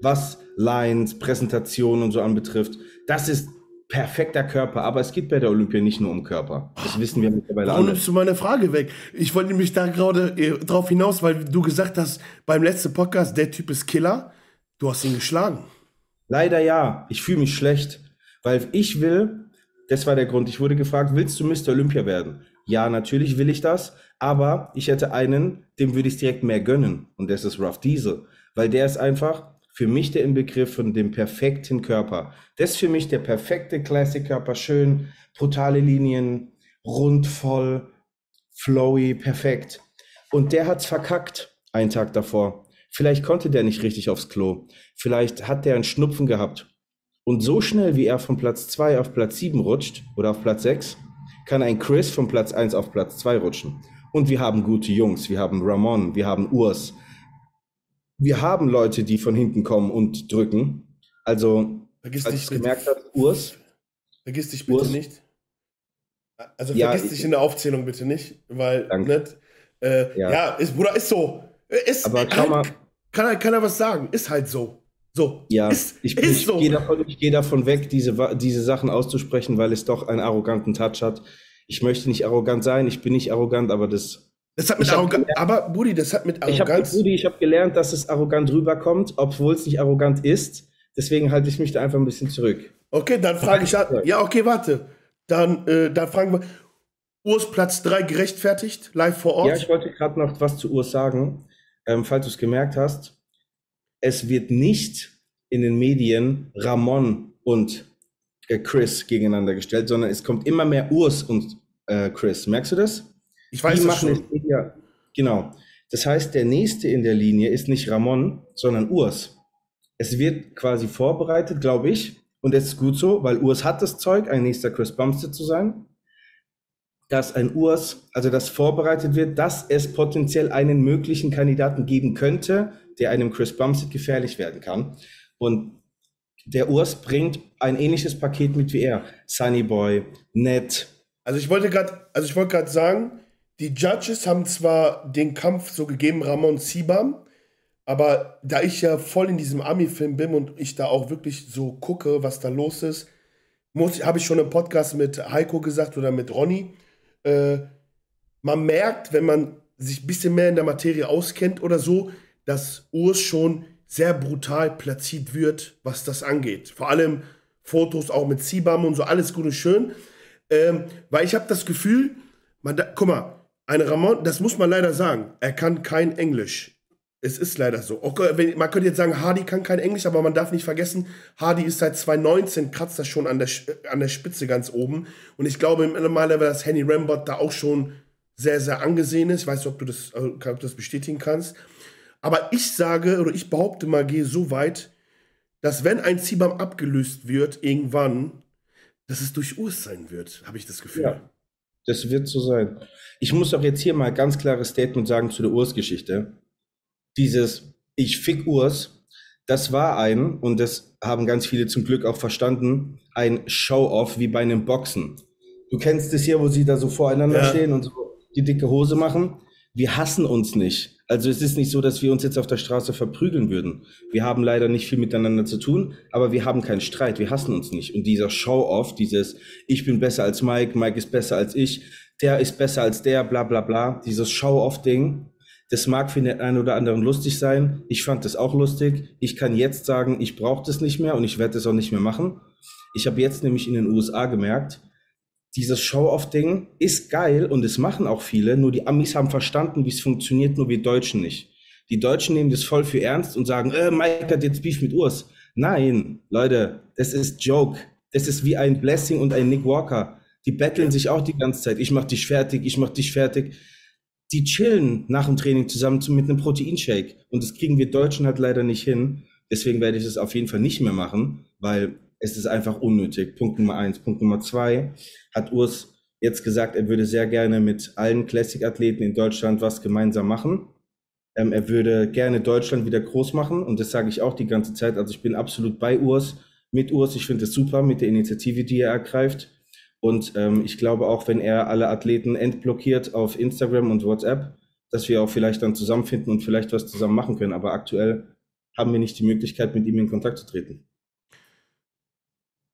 Was Lines, Präsentation und so anbetrifft. Das ist perfekter Körper, aber es geht bei der Olympia nicht nur um Körper. Das wissen wir mittlerweile Warum alle. nimmst du meine Frage weg? Ich wollte nämlich da gerade äh, drauf hinaus, weil du gesagt hast, beim letzten Podcast, der Typ ist Killer. Du hast ihn geschlagen. Leider ja. Ich fühle mich schlecht, weil ich will, das war der Grund, ich wurde gefragt, willst du Mr. Olympia werden? Ja, natürlich will ich das, aber ich hätte einen, dem würde ich es direkt mehr gönnen und das ist Rough Diesel, weil der ist einfach für mich der Inbegriff von dem perfekten Körper. Das ist für mich der perfekte Classic-Körper, schön, brutale Linien, rund, voll, flowy, perfekt. Und der hat's verkackt, einen Tag davor. Vielleicht konnte der nicht richtig aufs Klo. Vielleicht hat der einen Schnupfen gehabt. Und so schnell, wie er von Platz 2 auf Platz 7 rutscht oder auf Platz 6, kann ein Chris von Platz 1 auf Platz 2 rutschen. Und wir haben gute Jungs, wir haben Ramon, wir haben Urs. Wir haben Leute, die von hinten kommen und drücken. Also, vergiss als dich gemerkt hast, Urs. Vergiss dich bitte Urs. nicht. Also ja, vergiss dich in der Aufzählung bitte nicht, weil nicht, äh, ja. ja, ist, Bruder, ist so. Ist, Aber halt, mal, kann, er, kann er was sagen? Ist halt so. So. Ja, ist, ich, ich, so. gehe davon, ich gehe davon weg, diese, diese Sachen auszusprechen, weil es doch einen arroganten Touch hat. Ich möchte nicht arrogant sein, ich bin nicht arrogant, aber das. Das hat mit Arroganz. Aber, Budi, das hat mit Arroganz. Ich habe ich hab gelernt, dass es arrogant rüberkommt, obwohl es nicht arrogant ist. Deswegen halte ich mich da einfach ein bisschen zurück. Okay, dann frage ich. Ja, okay, warte. Dann, äh, dann fragen wir. Urs Platz 3 gerechtfertigt, live vor Ort. Ja, ich wollte gerade noch was zu Urs sagen. Ähm, falls du es gemerkt hast, es wird nicht in den Medien Ramon und äh, Chris gegeneinander gestellt, sondern es kommt immer mehr Urs und äh, Chris. Merkst du das? Ich weiß das schon. Ja, genau. Das heißt, der nächste in der Linie ist nicht Ramon, sondern Urs. Es wird quasi vorbereitet, glaube ich, und es ist gut so, weil Urs hat das Zeug, ein nächster Chris Bumstead zu sein, dass ein Urs, also das vorbereitet wird, dass es potenziell einen möglichen Kandidaten geben könnte, der einem Chris Bumstead gefährlich werden kann. Und der Urs bringt ein ähnliches Paket mit wie er. Sunny Boy, nett. Also ich wollte gerade, also ich sagen, die Judges haben zwar den Kampf so gegeben, Ramon Sibam, aber da ich ja voll in diesem Ami-Film bin und ich da auch wirklich so gucke, was da los ist, habe ich schon im Podcast mit Heiko gesagt oder mit Ronny, äh, man merkt, wenn man sich ein bisschen mehr in der Materie auskennt oder so, dass Urs schon sehr brutal platziert wird, was das angeht. Vor allem Fotos auch mit Sibam und so, alles gut und schön. Ähm, weil ich habe das Gefühl, man da, guck mal, ein Ramon, das muss man leider sagen, er kann kein Englisch. Es ist leider so. Okay, wenn, man könnte jetzt sagen, Hardy kann kein Englisch, aber man darf nicht vergessen, Hardy ist seit 2019, kratzt das schon an der, an der Spitze ganz oben. Und ich glaube Level, dass Henny Rambert da auch schon sehr, sehr angesehen ist. Ich weiß nicht, ob du das, ob du das bestätigen kannst. Aber ich sage oder ich behaupte mal, gehe so weit, dass wenn ein CBAM abgelöst wird, irgendwann, dass es durch Urs sein wird, habe ich das Gefühl. Ja, das wird so sein. Ich muss auch jetzt hier mal ganz klares Statement sagen zu der Urs-Geschichte. Dieses Ich fick Urs, das war ein, und das haben ganz viele zum Glück auch verstanden, ein Show-Off wie bei einem Boxen. Du kennst es hier, wo sie da so voreinander ja. stehen und so die dicke Hose machen. Wir hassen uns nicht. Also es ist nicht so, dass wir uns jetzt auf der Straße verprügeln würden. Wir haben leider nicht viel miteinander zu tun, aber wir haben keinen Streit, wir hassen uns nicht. Und dieser Show-off, dieses Ich bin besser als Mike, Mike ist besser als ich, der ist besser als der, bla bla bla, dieses Show-off-Ding, das mag für den einen oder anderen lustig sein. Ich fand das auch lustig. Ich kann jetzt sagen, ich brauche das nicht mehr und ich werde das auch nicht mehr machen. Ich habe jetzt nämlich in den USA gemerkt, dieses Show-off-Ding ist geil und es machen auch viele, nur die Amis haben verstanden, wie es funktioniert, nur wir Deutschen nicht. Die Deutschen nehmen das voll für ernst und sagen, äh, Mike hat jetzt Beef mit Urs. Nein, Leute, das ist Joke. Das ist wie ein Blessing und ein Nick Walker. Die betteln sich auch die ganze Zeit. Ich mach dich fertig, ich mach dich fertig. Die chillen nach dem Training zusammen mit einem Proteinshake. Und das kriegen wir Deutschen halt leider nicht hin. Deswegen werde ich das auf jeden Fall nicht mehr machen, weil es ist einfach unnötig. Punkt Nummer eins. Punkt Nummer zwei hat Urs jetzt gesagt, er würde sehr gerne mit allen Classic-Athleten in Deutschland was gemeinsam machen. Ähm, er würde gerne Deutschland wieder groß machen und das sage ich auch die ganze Zeit. Also ich bin absolut bei Urs, mit Urs. Ich finde es super mit der Initiative, die er ergreift. Und ähm, ich glaube auch, wenn er alle Athleten entblockiert auf Instagram und WhatsApp, dass wir auch vielleicht dann zusammenfinden und vielleicht was zusammen machen können. Aber aktuell haben wir nicht die Möglichkeit, mit ihm in Kontakt zu treten.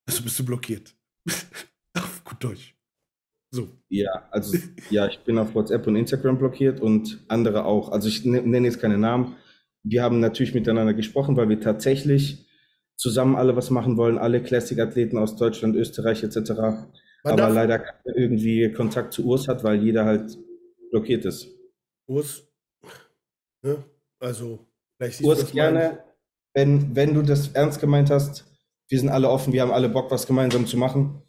Also bist du blockiert. auf gut Deutsch. So. Ja, also ja, ich bin auf WhatsApp und Instagram blockiert und andere auch. Also ich ne, nenne jetzt keine Namen. Wir haben natürlich miteinander gesprochen, weil wir tatsächlich zusammen alle was machen wollen, alle Classic-Athleten aus Deutschland, Österreich etc. Man aber leider irgendwie Kontakt zu Urs hat, weil jeder halt blockiert ist. Urs, ne? also vielleicht Urs gerne, wenn, wenn du das ernst gemeint hast, wir sind alle offen, wir haben alle Bock, was gemeinsam zu machen.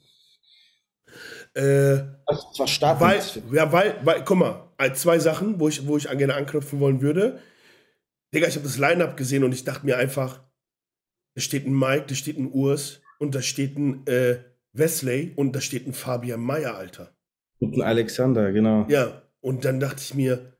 Äh, das war stark. Weil, ja, weil, weil, guck mal, zwei Sachen, wo ich, wo ich gerne anknüpfen wollen würde. Digga, ich habe das Line-Up gesehen und ich dachte mir einfach, da steht ein Mike, da steht ein Urs und da steht ein äh, Wesley und da steht ein Fabian Meyer, Alter. Und ein Alexander, genau. Ja, und dann dachte ich mir,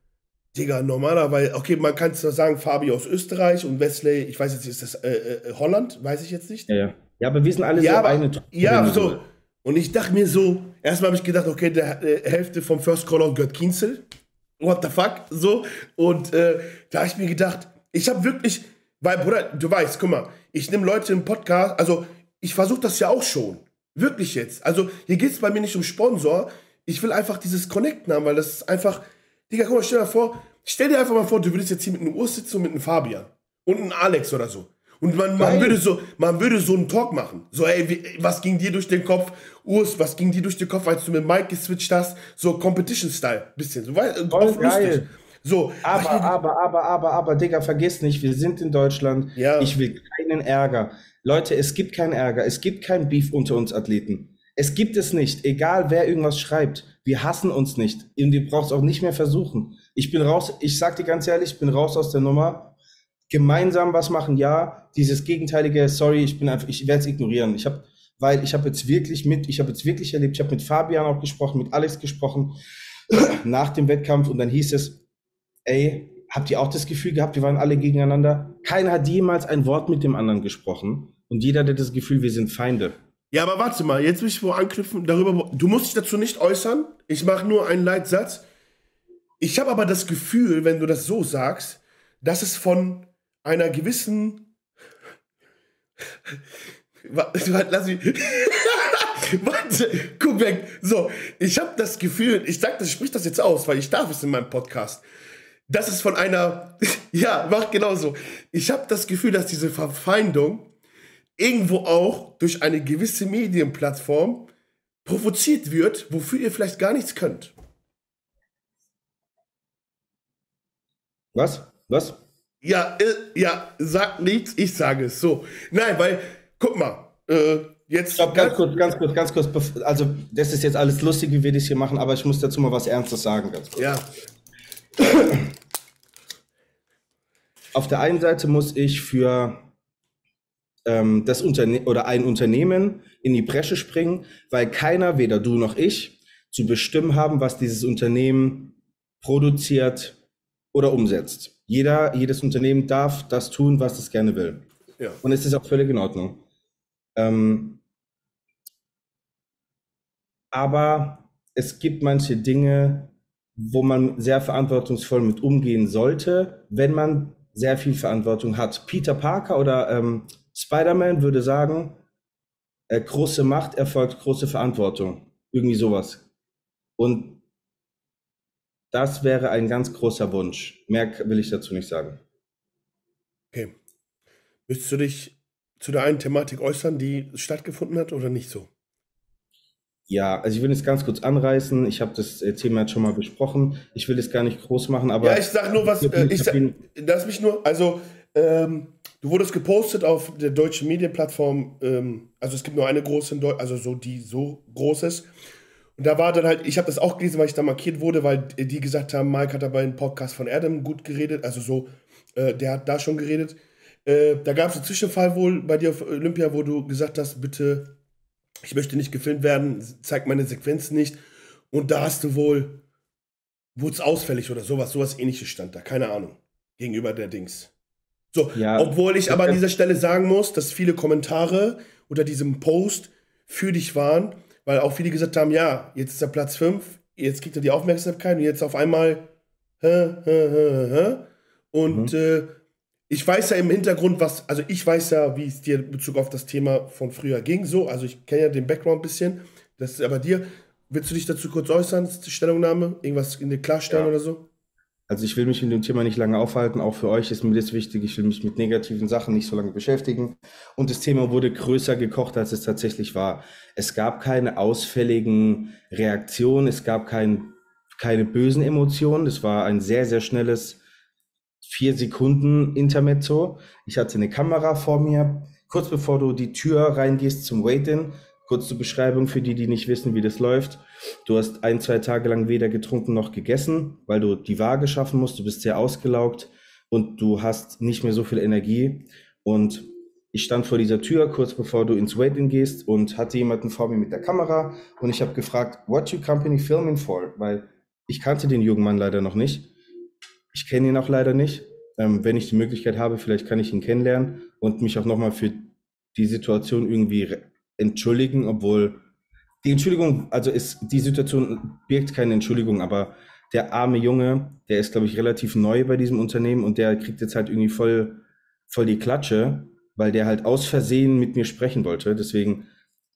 Digga, normalerweise, okay, man kann es sagen, Fabi aus Österreich und Wesley, ich weiß jetzt, ist das äh, äh, Holland, weiß ich jetzt nicht. Ja, ja. Ja, aber wir sind alle ja, so aber, eine Ja, so. Und ich dachte mir so, erstmal habe ich gedacht, okay, der äh, Hälfte vom First Caller gehört Kienzel. What the fuck? So. Und äh, da habe ich mir gedacht, ich habe wirklich, weil, Bruder, du weißt, guck mal, ich nehme Leute im Podcast, also ich versuche das ja auch schon. Wirklich jetzt. Also hier geht es bei mir nicht um Sponsor. Ich will einfach dieses Connecten haben, weil das ist einfach, Digga, guck mal, stell dir vor, stell dir einfach mal vor, du würdest jetzt hier mit einem Urs sitzen und mit einem Fabian und einem Alex oder so. Und man, man, würde so, man würde so einen Talk machen. So, ey, wie, was ging dir durch den Kopf? Urs, was ging dir durch den Kopf, als du mit Mike geswitcht hast? So Competition-Style, bisschen. So, weil, Voll geil. Lustig. So, aber, aber, aber, aber, aber, Digga, vergiss nicht, wir sind in Deutschland. Ja. Ich will keinen Ärger. Leute, es gibt keinen Ärger. Es gibt keinen Beef unter uns Athleten. Es gibt es nicht. Egal, wer irgendwas schreibt. Wir hassen uns nicht. Und ihr braucht es auch nicht mehr versuchen. Ich bin raus, ich sag dir ganz ehrlich, ich bin raus aus der Nummer. Gemeinsam was machen, ja. Dieses gegenteilige, sorry, ich bin einfach, ich werde es ignorieren. Ich habe, weil ich habe jetzt wirklich mit, ich habe jetzt wirklich erlebt, ich habe mit Fabian auch gesprochen, mit Alex gesprochen nach dem Wettkampf und dann hieß es, ey, habt ihr auch das Gefühl gehabt, wir waren alle gegeneinander? Keiner hat jemals ein Wort mit dem anderen gesprochen und jeder hat das Gefühl, wir sind Feinde. Ja, aber warte mal, jetzt will ich wo anknüpfen, darüber, du musst dich dazu nicht äußern. Ich mache nur einen Leitsatz. Ich habe aber das Gefühl, wenn du das so sagst, dass es von einer gewissen. Lass mich. Warte, guck weg. So, ich habe das Gefühl, ich sag das, ich sprich das jetzt aus, weil ich darf es in meinem Podcast. Das ist von einer, ja, mach genauso. Ich habe das Gefühl, dass diese Verfeindung irgendwo auch durch eine gewisse Medienplattform provoziert wird, wofür ihr vielleicht gar nichts könnt. Was? Was? Ja, äh, ja, sag nichts, ich sage es so. Nein, weil, guck mal, äh, jetzt. Stopp, ganz kurz, ganz kurz, ganz kurz. Also, das ist jetzt alles lustig, wie wir das hier machen, aber ich muss dazu mal was Ernstes sagen, ganz kurz. Ja. Auf der einen Seite muss ich für ähm, das Unterne oder ein Unternehmen in die Bresche springen, weil keiner, weder du noch ich, zu bestimmen haben, was dieses Unternehmen produziert oder umsetzt. Jeder, jedes Unternehmen darf das tun, was es gerne will. Ja. Und es ist auch völlig in Ordnung. Ähm, aber es gibt manche Dinge, wo man sehr verantwortungsvoll mit umgehen sollte, wenn man sehr viel Verantwortung hat. Peter Parker oder ähm, Spider-Man würde sagen, äh, große Macht erfolgt große Verantwortung. Irgendwie sowas. Und das wäre ein ganz großer Wunsch. Mehr will ich dazu nicht sagen. Okay. Möchtest du dich zu der einen Thematik äußern, die stattgefunden hat oder nicht so? Ja, also ich will es ganz kurz anreißen. Ich habe das äh, Thema jetzt schon mal besprochen. Ich will es gar nicht groß machen, aber. Ja, ich sag nur was. Äh, ich sag, lass mich nur. Also, ähm, du wurdest gepostet auf der deutschen Medienplattform. Ähm, also, es gibt nur eine große in Deutschland, also so die so groß ist. Und da war dann halt, ich habe das auch gelesen, weil ich da markiert wurde, weil die gesagt haben, Mike hat dabei einen Podcast von Adam gut geredet. Also, so, äh, der hat da schon geredet. Äh, da gab es einen Zwischenfall wohl bei dir auf Olympia, wo du gesagt hast, bitte ich möchte nicht gefilmt werden, zeig meine Sequenz nicht. Und da hast du wohl, wurde es ausfällig oder sowas, sowas ähnliches stand da, keine Ahnung, gegenüber der Dings. So, ja, obwohl ich aber an dieser Stelle sagen muss, dass viele Kommentare unter diesem Post für dich waren, weil auch viele gesagt haben, ja, jetzt ist er Platz 5, jetzt kriegt er die Aufmerksamkeit und jetzt auf einmal hä, hä, hä, hä. und mhm. äh, ich weiß ja im Hintergrund, was, also ich weiß ja, wie es dir in Bezug auf das Thema von früher ging, so, also ich kenne ja den Background ein bisschen, das ist aber dir. Willst du dich dazu kurz äußern, Stellungnahme? Irgendwas in dir klarstellen ja. oder so? Also ich will mich mit dem Thema nicht lange aufhalten, auch für euch ist mir das wichtig, ich will mich mit negativen Sachen nicht so lange beschäftigen. Und das Thema wurde größer gekocht, als es tatsächlich war. Es gab keine ausfälligen Reaktionen, es gab kein, keine bösen Emotionen, es war ein sehr, sehr schnelles vier Sekunden Intermezzo. Ich hatte eine Kamera vor mir. Kurz bevor du die Tür reingehst zum Wait-In, kurz zur Beschreibung für die, die nicht wissen, wie das läuft. Du hast ein, zwei Tage lang weder getrunken noch gegessen, weil du die Waage schaffen musst. Du bist sehr ausgelaugt und du hast nicht mehr so viel Energie. Und ich stand vor dieser Tür, kurz bevor du ins Wait-In gehst und hatte jemanden vor mir mit der Kamera und ich habe gefragt, what you company filming for? Weil ich kannte den jungen Mann leider noch nicht. Ich kenne ihn auch leider nicht. Ähm, wenn ich die Möglichkeit habe, vielleicht kann ich ihn kennenlernen und mich auch nochmal für die Situation irgendwie entschuldigen, obwohl die Entschuldigung, also ist, die Situation birgt keine Entschuldigung, aber der arme Junge, der ist, glaube ich, relativ neu bei diesem Unternehmen und der kriegt jetzt halt irgendwie voll, voll die Klatsche, weil der halt aus Versehen mit mir sprechen wollte. Deswegen,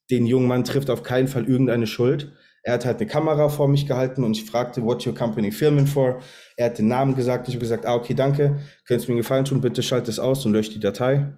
den jungen Mann trifft auf keinen Fall irgendeine Schuld. Er hat halt eine Kamera vor mich gehalten und ich fragte, what your company filming for? Er hat den Namen gesagt. Ich habe gesagt, ah, okay, danke. Könntest du mir einen Gefallen tun? Bitte schalt es aus und löscht die Datei.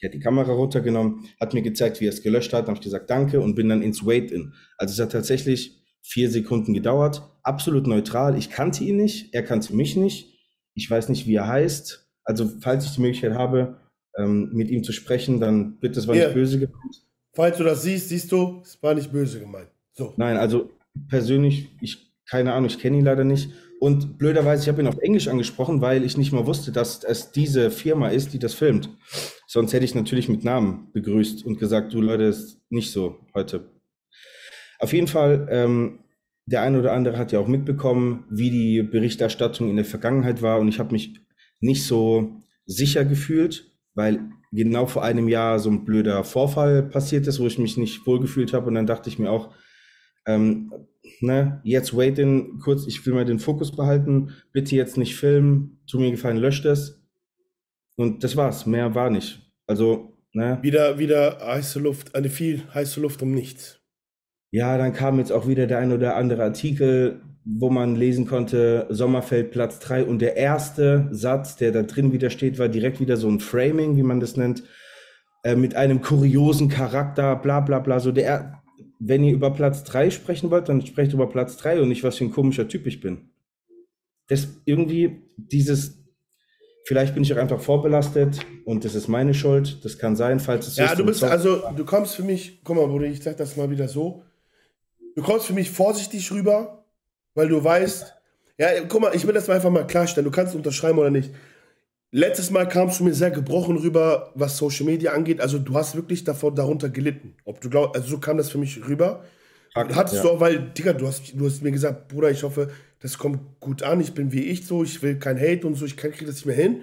Er hat die Kamera runtergenommen, hat mir gezeigt, wie er es gelöscht hat. Dann habe ich gesagt, danke und bin dann ins Wait-In. Also es hat tatsächlich vier Sekunden gedauert. Absolut neutral. Ich kannte ihn nicht. Er kannte mich nicht. Ich weiß nicht, wie er heißt. Also falls ich die Möglichkeit habe, ähm, mit ihm zu sprechen, dann bitte, es war yeah. nicht böse gemeint. Falls du das siehst, siehst du, es war nicht böse gemeint. So. Nein, also persönlich, ich, keine Ahnung, ich kenne ihn leider nicht. Und blöderweise, ich habe ihn auf Englisch angesprochen, weil ich nicht mal wusste, dass es diese Firma ist, die das filmt. Sonst hätte ich natürlich mit Namen begrüßt und gesagt, du Leute, ist nicht so heute. Auf jeden Fall, ähm, der eine oder andere hat ja auch mitbekommen, wie die Berichterstattung in der Vergangenheit war. Und ich habe mich nicht so sicher gefühlt, weil genau vor einem Jahr so ein blöder Vorfall passiert ist, wo ich mich nicht wohlgefühlt habe. Und dann dachte ich mir auch, ähm, ne, jetzt wait in kurz, ich will mal den Fokus behalten, bitte jetzt nicht filmen, tu mir gefallen, löscht es. Und das war's, mehr war nicht. Also, ne. Wieder, wieder heiße Luft, eine viel heiße Luft um nichts. Ja, dann kam jetzt auch wieder der ein oder andere Artikel, wo man lesen konnte, Sommerfeld Platz 3 und der erste Satz, der da drin wieder steht, war direkt wieder so ein Framing, wie man das nennt, äh, mit einem kuriosen Charakter, bla bla bla, so der, wenn ihr über Platz 3 sprechen wollt, dann sprecht über Platz 3 und nicht, was für ein komischer Typ ich bin. Das irgendwie, dieses, vielleicht bin ich auch einfach vorbelastet und das ist meine Schuld, das kann sein, falls es so Ja, du bist, also, du kommst für mich, guck mal, Bruder, ich sag das mal wieder so, du kommst für mich vorsichtig rüber, weil du weißt, ja, guck mal, ich will das mal einfach mal klarstellen, du kannst unterschreiben oder nicht. Letztes Mal kamst du mir sehr gebrochen rüber, was Social Media angeht. Also du hast wirklich davor, darunter gelitten. Ob du glaubst, also so kam das für mich rüber. Fakt, Hattest ja. du auch, weil, Digga, du hast, du hast mir gesagt, Bruder, ich hoffe, das kommt gut an. Ich bin wie ich so, ich will kein Hate und so, ich kriege das nicht mehr hin.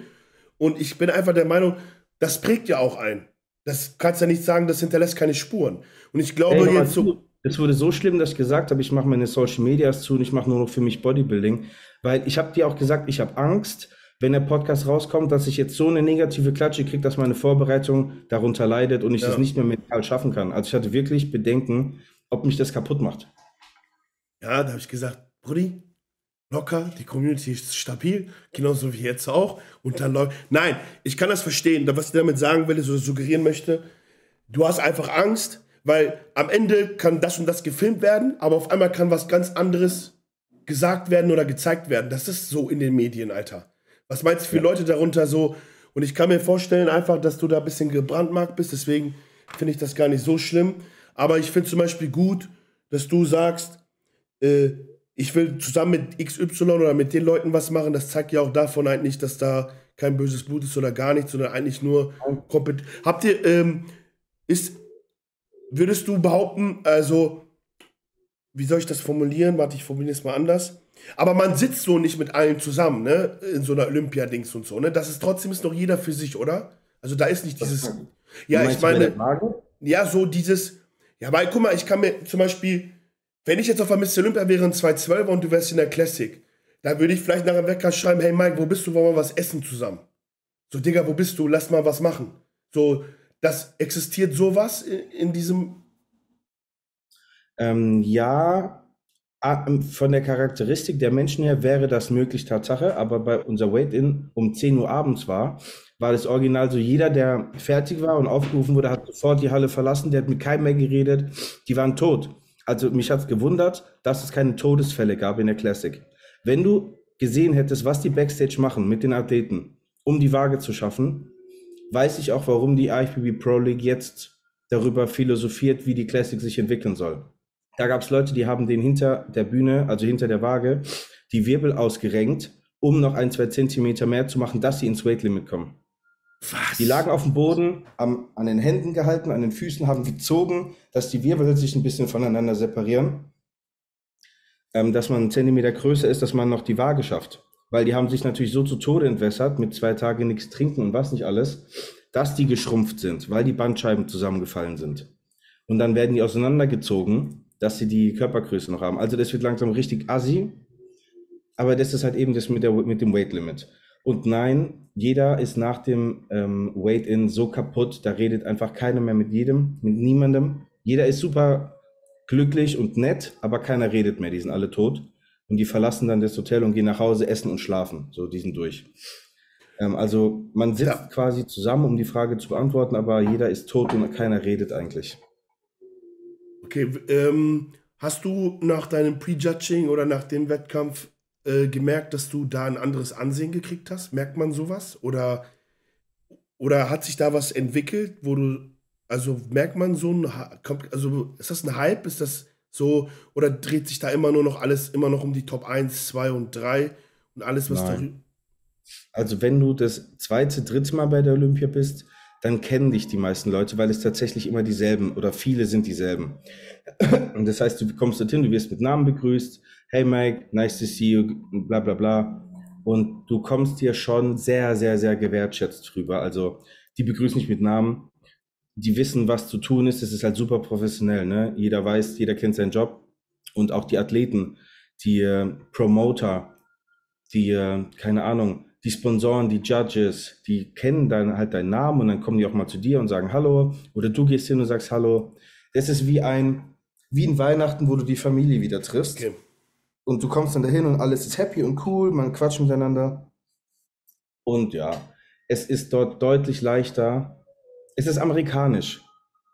Und ich bin einfach der Meinung, das prägt ja auch ein. Das kannst ja nicht sagen, das hinterlässt keine Spuren. Und ich glaube Ey, jetzt so. Es wurde so schlimm, dass ich gesagt habe, ich mache meine Social Medias zu und ich mache nur noch für mich Bodybuilding. Weil ich habe dir auch gesagt, ich habe Angst, wenn der Podcast rauskommt, dass ich jetzt so eine negative Klatsche kriege, dass meine Vorbereitung darunter leidet und ich ja. das nicht mehr mental schaffen kann. Also ich hatte wirklich Bedenken, ob mich das kaputt macht. Ja, da habe ich gesagt, Brudi, locker, die Community ist stabil, genauso wie jetzt auch. Und dann läuft. Nein, ich kann das verstehen. Was ich damit sagen will, oder suggerieren möchte, du hast einfach Angst, weil am Ende kann das und das gefilmt werden, aber auf einmal kann was ganz anderes gesagt werden oder gezeigt werden. Das ist so in den Medien, Alter. Was meinst du für ja. Leute darunter so? Und ich kann mir vorstellen, einfach, dass du da ein bisschen gebrandmarkt bist. Deswegen finde ich das gar nicht so schlimm. Aber ich finde zum Beispiel gut, dass du sagst, äh, ich will zusammen mit XY oder mit den Leuten was machen. Das zeigt ja auch davon eigentlich, dass da kein böses Blut ist oder gar nichts, sondern eigentlich nur kompetent. Habt ihr, ähm, ist, würdest du behaupten, also, wie soll ich das formulieren? Warte, ich formuliere es mal anders. Aber man sitzt so nicht mit allen zusammen, ne? In so einer Olympia-Dings und so, ne? Das ist trotzdem ist noch jeder für sich, oder? Also da ist nicht dieses. Ja, ich meine. Ja, so dieses. Ja, weil guck mal, ich kann mir zum Beispiel, wenn ich jetzt auf der Mr. Olympia wäre in 212 und du wärst in der Classic, dann würde ich vielleicht nach einem Wecker schreiben, hey Mike, wo bist du, wollen wir was essen zusammen? So, Digga, wo bist du? Lass mal was machen. So, das existiert sowas in, in diesem. Ähm, ja, von der Charakteristik der Menschen her wäre das möglich, Tatsache, aber bei unser Wait-In um 10 Uhr abends war, war das Original so, jeder, der fertig war und aufgerufen wurde, hat sofort die Halle verlassen, der hat mit keinem mehr geredet, die waren tot. Also mich hat es gewundert, dass es keine Todesfälle gab in der Classic. Wenn du gesehen hättest, was die Backstage machen mit den Athleten, um die Waage zu schaffen, weiß ich auch, warum die IFBB Pro League jetzt darüber philosophiert, wie die Classic sich entwickeln soll. Da gab es Leute, die haben den hinter der Bühne, also hinter der Waage, die Wirbel ausgerenkt, um noch ein, zwei Zentimeter mehr zu machen, dass sie ins Weight Limit kommen. Was? Die lagen auf dem Boden, am, an den Händen gehalten, an den Füßen, haben gezogen, dass die Wirbel sich ein bisschen voneinander separieren. Ähm, dass man einen Zentimeter größer ist, dass man noch die Waage schafft. Weil die haben sich natürlich so zu Tode entwässert, mit zwei Tagen nichts trinken und was nicht alles, dass die geschrumpft sind, weil die Bandscheiben zusammengefallen sind. Und dann werden die auseinandergezogen dass sie die Körpergröße noch haben. Also das wird langsam richtig assi, aber das ist halt eben das mit, der, mit dem Weight Limit. Und nein, jeder ist nach dem ähm, Weight-In so kaputt, da redet einfach keiner mehr mit jedem, mit niemandem. Jeder ist super glücklich und nett, aber keiner redet mehr, die sind alle tot. Und die verlassen dann das Hotel und gehen nach Hause, essen und schlafen. So, die sind durch. Ähm, also man sitzt ja. quasi zusammen, um die Frage zu beantworten, aber jeder ist tot und keiner redet eigentlich. Okay, ähm, hast du nach deinem Prejudging oder nach dem Wettkampf äh, gemerkt, dass du da ein anderes Ansehen gekriegt hast? Merkt man sowas? Oder, oder hat sich da was entwickelt, wo du, also merkt man so ein, also ist das ein Hype? Ist das so, oder dreht sich da immer nur noch alles, immer noch um die Top 1, 2 und 3 und alles, was da. Also, wenn du das zweite, dritte Mal bei der Olympia bist, dann kennen dich die meisten Leute, weil es tatsächlich immer dieselben oder viele sind dieselben. Und das heißt, du kommst dorthin, du wirst mit Namen begrüßt, hey Mike, nice to see you, bla bla bla. Und du kommst dir schon sehr, sehr, sehr gewertschätzt drüber. Also die begrüßen dich mit Namen, die wissen, was zu tun ist. Es ist halt super professionell. Ne? Jeder weiß, jeder kennt seinen Job. Und auch die Athleten, die äh, Promoter, die, äh, keine Ahnung, die Sponsoren, die Judges, die kennen dann halt deinen Namen und dann kommen die auch mal zu dir und sagen Hallo. Oder du gehst hin und sagst Hallo. Das ist wie ein, wie ein Weihnachten, wo du die Familie wieder triffst. Okay. Und du kommst dann dahin und alles ist happy und cool, man quatscht miteinander. Und ja, es ist dort deutlich leichter. Es ist amerikanisch.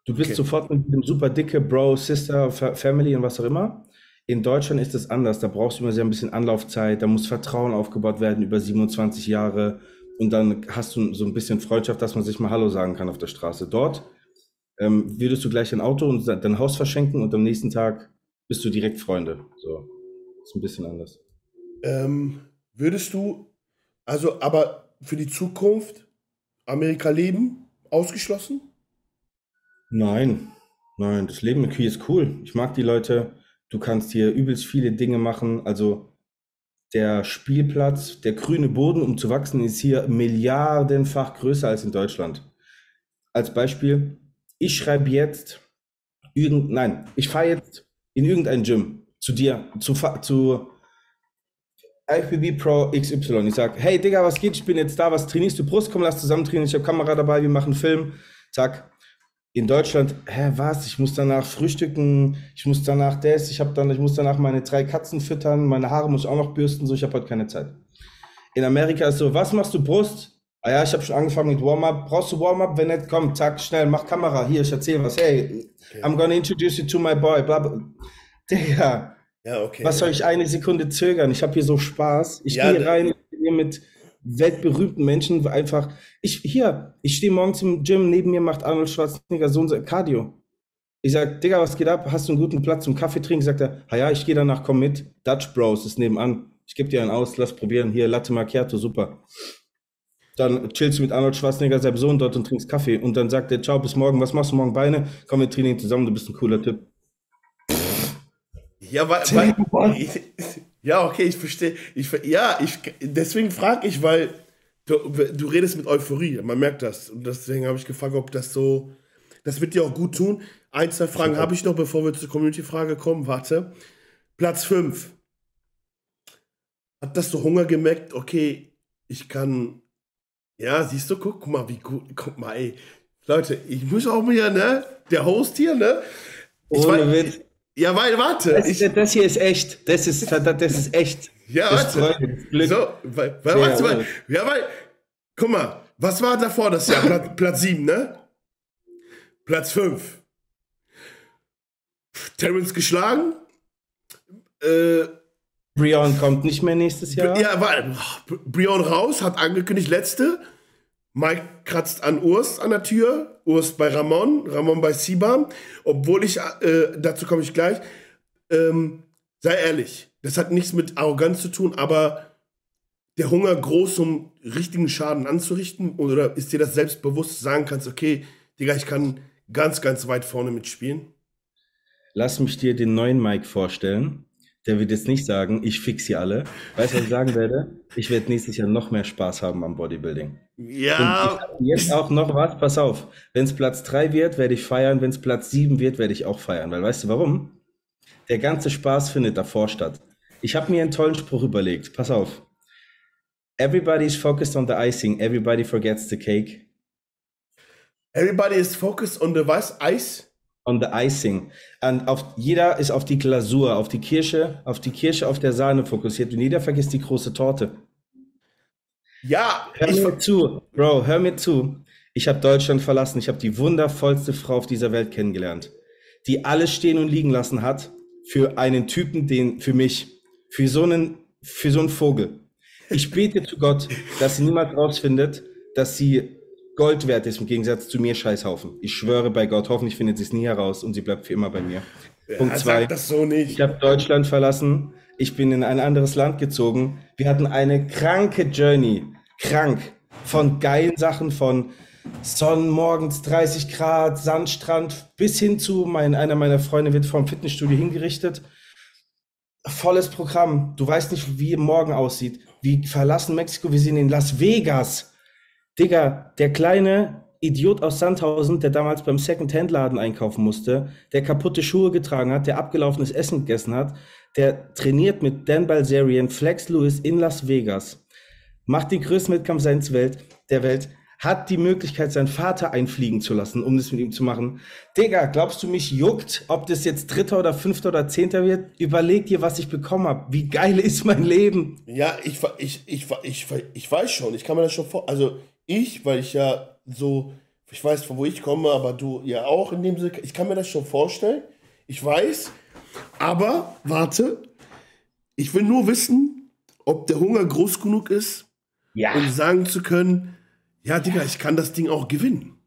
Du bist okay. sofort mit dem super dicke Bro, Sister, Family und was auch immer. In Deutschland ist es anders. Da brauchst du immer sehr ein bisschen Anlaufzeit. Da muss Vertrauen aufgebaut werden über 27 Jahre. Und dann hast du so ein bisschen Freundschaft, dass man sich mal Hallo sagen kann auf der Straße. Dort ähm, würdest du gleich dein Auto und dein Haus verschenken und am nächsten Tag bist du direkt Freunde. So, ist ein bisschen anders. Ähm, würdest du, also, aber für die Zukunft Amerika leben ausgeschlossen? Nein, nein, das Leben in Kiel ist cool. Ich mag die Leute. Du kannst hier übelst viele Dinge machen. Also der Spielplatz, der grüne Boden, um zu wachsen, ist hier milliardenfach größer als in Deutschland. Als Beispiel, ich schreibe jetzt irgend, nein, ich fahre jetzt in irgendein Gym zu dir, zu, zu IFBB Pro XY. Ich sage, hey Digga, was geht? Ich bin jetzt da, was trainierst du? Brust, komm, lass zusammen trainieren. Ich habe Kamera dabei, wir machen Film. Zack. In Deutschland, hä, was? Ich muss danach frühstücken, ich muss danach das, ich habe dann, ich muss danach meine drei Katzen füttern, meine Haare muss ich auch noch bürsten, so ich habe heute keine Zeit. In Amerika ist so, was machst du Brust? Ah ja, ich habe schon angefangen mit Warm-up. Brauchst du Warm-up? Wenn nicht, komm, zack, schnell, mach Kamera. Hier, ich erzähle was. Hey, okay. I'm gonna introduce you to my boy. Bla, bla. Digga, ja, okay. Was soll ich eine Sekunde zögern? Ich habe hier so Spaß. Ich ja, gehe rein mit weltberühmten Menschen einfach. Ich hier, ich stehe morgens im Gym, neben mir macht Arnold Schwarzenegger so ein Cardio. Ich sag, Digga, was geht ab? Hast du einen guten Platz zum Kaffee trinken? Sagt er, ja, ich gehe danach, komm mit. Dutch Bros ist nebenan. Ich gebe dir einen aus, lass probieren. Hier, Latte Macchiato, super. Dann chillst du mit Arnold Schwarzenegger, seinem Sohn dort und trinkst Kaffee. Und dann sagt er, ciao, bis morgen. Was machst du morgen? Beine? Komm, wir trainieren zusammen, du bist ein cooler Typ. Ja, weil, weil ja, okay, ich verstehe. Ich, ja, ich, deswegen frage ich, weil du, du redest mit Euphorie, man merkt das. Und deswegen habe ich gefragt, ob das so, das wird dir auch gut tun. Ein, zwei Fragen habe ich noch, bevor wir zur Community-Frage kommen. Warte. Platz 5. Hat das so Hunger gemerkt? Okay, ich kann. Ja, siehst du, guck, guck mal, wie gut. Guck mal, ey. Leute, ich muss auch mal, ne? Der Host hier, ne? Ich Ohne Witz. Ja, weil, warte. Das, ich, das hier ist echt. Das ist, das ist echt. Ja, warte. So, weil, weil, warte, weil, ja, weil, guck mal, was war davor das Jahr? Platz, Platz 7, ne? Platz 5. Terrence geschlagen. Äh, Brion kommt nicht mehr nächstes Jahr. Ja, weil Brion raus, hat angekündigt, letzte. Mike kratzt an Urs an der Tür, Urs bei Ramon, Ramon bei Sibam. Obwohl ich, äh, dazu komme ich gleich, ähm, sei ehrlich, das hat nichts mit Arroganz zu tun, aber der Hunger groß, um richtigen Schaden anzurichten? Oder ist dir das selbstbewusst, sagen kannst, okay, Digga, ich kann ganz, ganz weit vorne mitspielen? Lass mich dir den neuen Mike vorstellen. Der wird jetzt nicht sagen, ich fix sie alle. Weißt du, was ich sagen werde? Ich werde nächstes Jahr noch mehr Spaß haben am Bodybuilding. Ja. Jetzt auch noch was, pass auf. Wenn es Platz 3 wird, werde ich feiern. Wenn es Platz 7 wird, werde ich auch feiern. Weil weißt du warum? Der ganze Spaß findet davor statt. Ich habe mir einen tollen Spruch überlegt. Pass auf. Everybody is focused on the icing. Everybody forgets the cake. Everybody is focused on the was? Ice? On the icing. Und auf, jeder ist auf die Glasur, auf die Kirsche, auf die Kirsche auf der Sahne fokussiert und jeder vergisst die große Torte. Ja, hör mir zu, Bro, hör mir zu. Ich habe Deutschland verlassen. Ich habe die wundervollste Frau auf dieser Welt kennengelernt, die alles stehen und liegen lassen hat für einen Typen, den für mich, für so einen, für so einen Vogel. Ich bete zu Gott, dass sie niemand rausfindet, dass sie Gold wert ist im Gegensatz zu mir Scheißhaufen. Ich schwöre bei Gott, hoffentlich findet sie es nie heraus und sie bleibt für immer bei mir. Ja, Punkt zwei. Das so nicht. Ich habe Deutschland verlassen. Ich bin in ein anderes Land gezogen. Wir hatten eine kranke Journey krank. Von geilen Sachen, von Sonnen morgens 30 Grad, Sandstrand, bis hin zu, mein, einer meiner Freunde wird vom Fitnessstudio hingerichtet. Volles Programm. Du weißt nicht, wie morgen aussieht. Wir verlassen Mexiko, wir sind in Las Vegas. Digga, der kleine Idiot aus Sandhausen, der damals beim Second-Hand-Laden einkaufen musste, der kaputte Schuhe getragen hat, der abgelaufenes Essen gegessen hat, der trainiert mit Dan Balzerian, Flex Lewis in Las Vegas macht den größten Wettkampf seines Welt, der Welt, hat die Möglichkeit, seinen Vater einfliegen zu lassen, um das mit ihm zu machen. Digga, glaubst du, mich juckt, ob das jetzt Dritter oder Fünfter oder Zehnter wird? Überleg dir, was ich bekommen habe. Wie geil ist mein Leben? Ja, ich, ich, ich, ich, ich weiß schon, ich kann mir das schon vor... Also ich, weil ich ja so... Ich weiß, von wo ich komme, aber du ja auch in dem Sinne... Ich kann mir das schon vorstellen. Ich weiß. Aber, warte. Ich will nur wissen, ob der Hunger groß genug ist, ja. um sagen zu können, ja, Digga, ich kann das Ding auch gewinnen.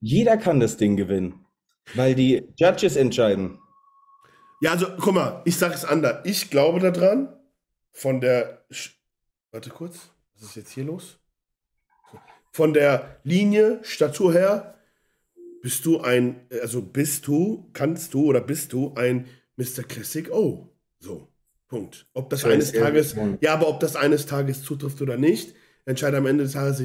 Jeder kann das Ding gewinnen, weil die Judges entscheiden. Ja, also guck mal, ich sage es anders. Ich glaube daran, von der. Sch Warte kurz, was ist jetzt hier los? Von der Linie, Statur her, bist du ein, also bist du, kannst du oder bist du ein Mr. Classic O. So, Punkt. Ob das eines Tages, ja, aber ob das eines Tages zutrifft oder nicht, entscheidet am Ende des Tages.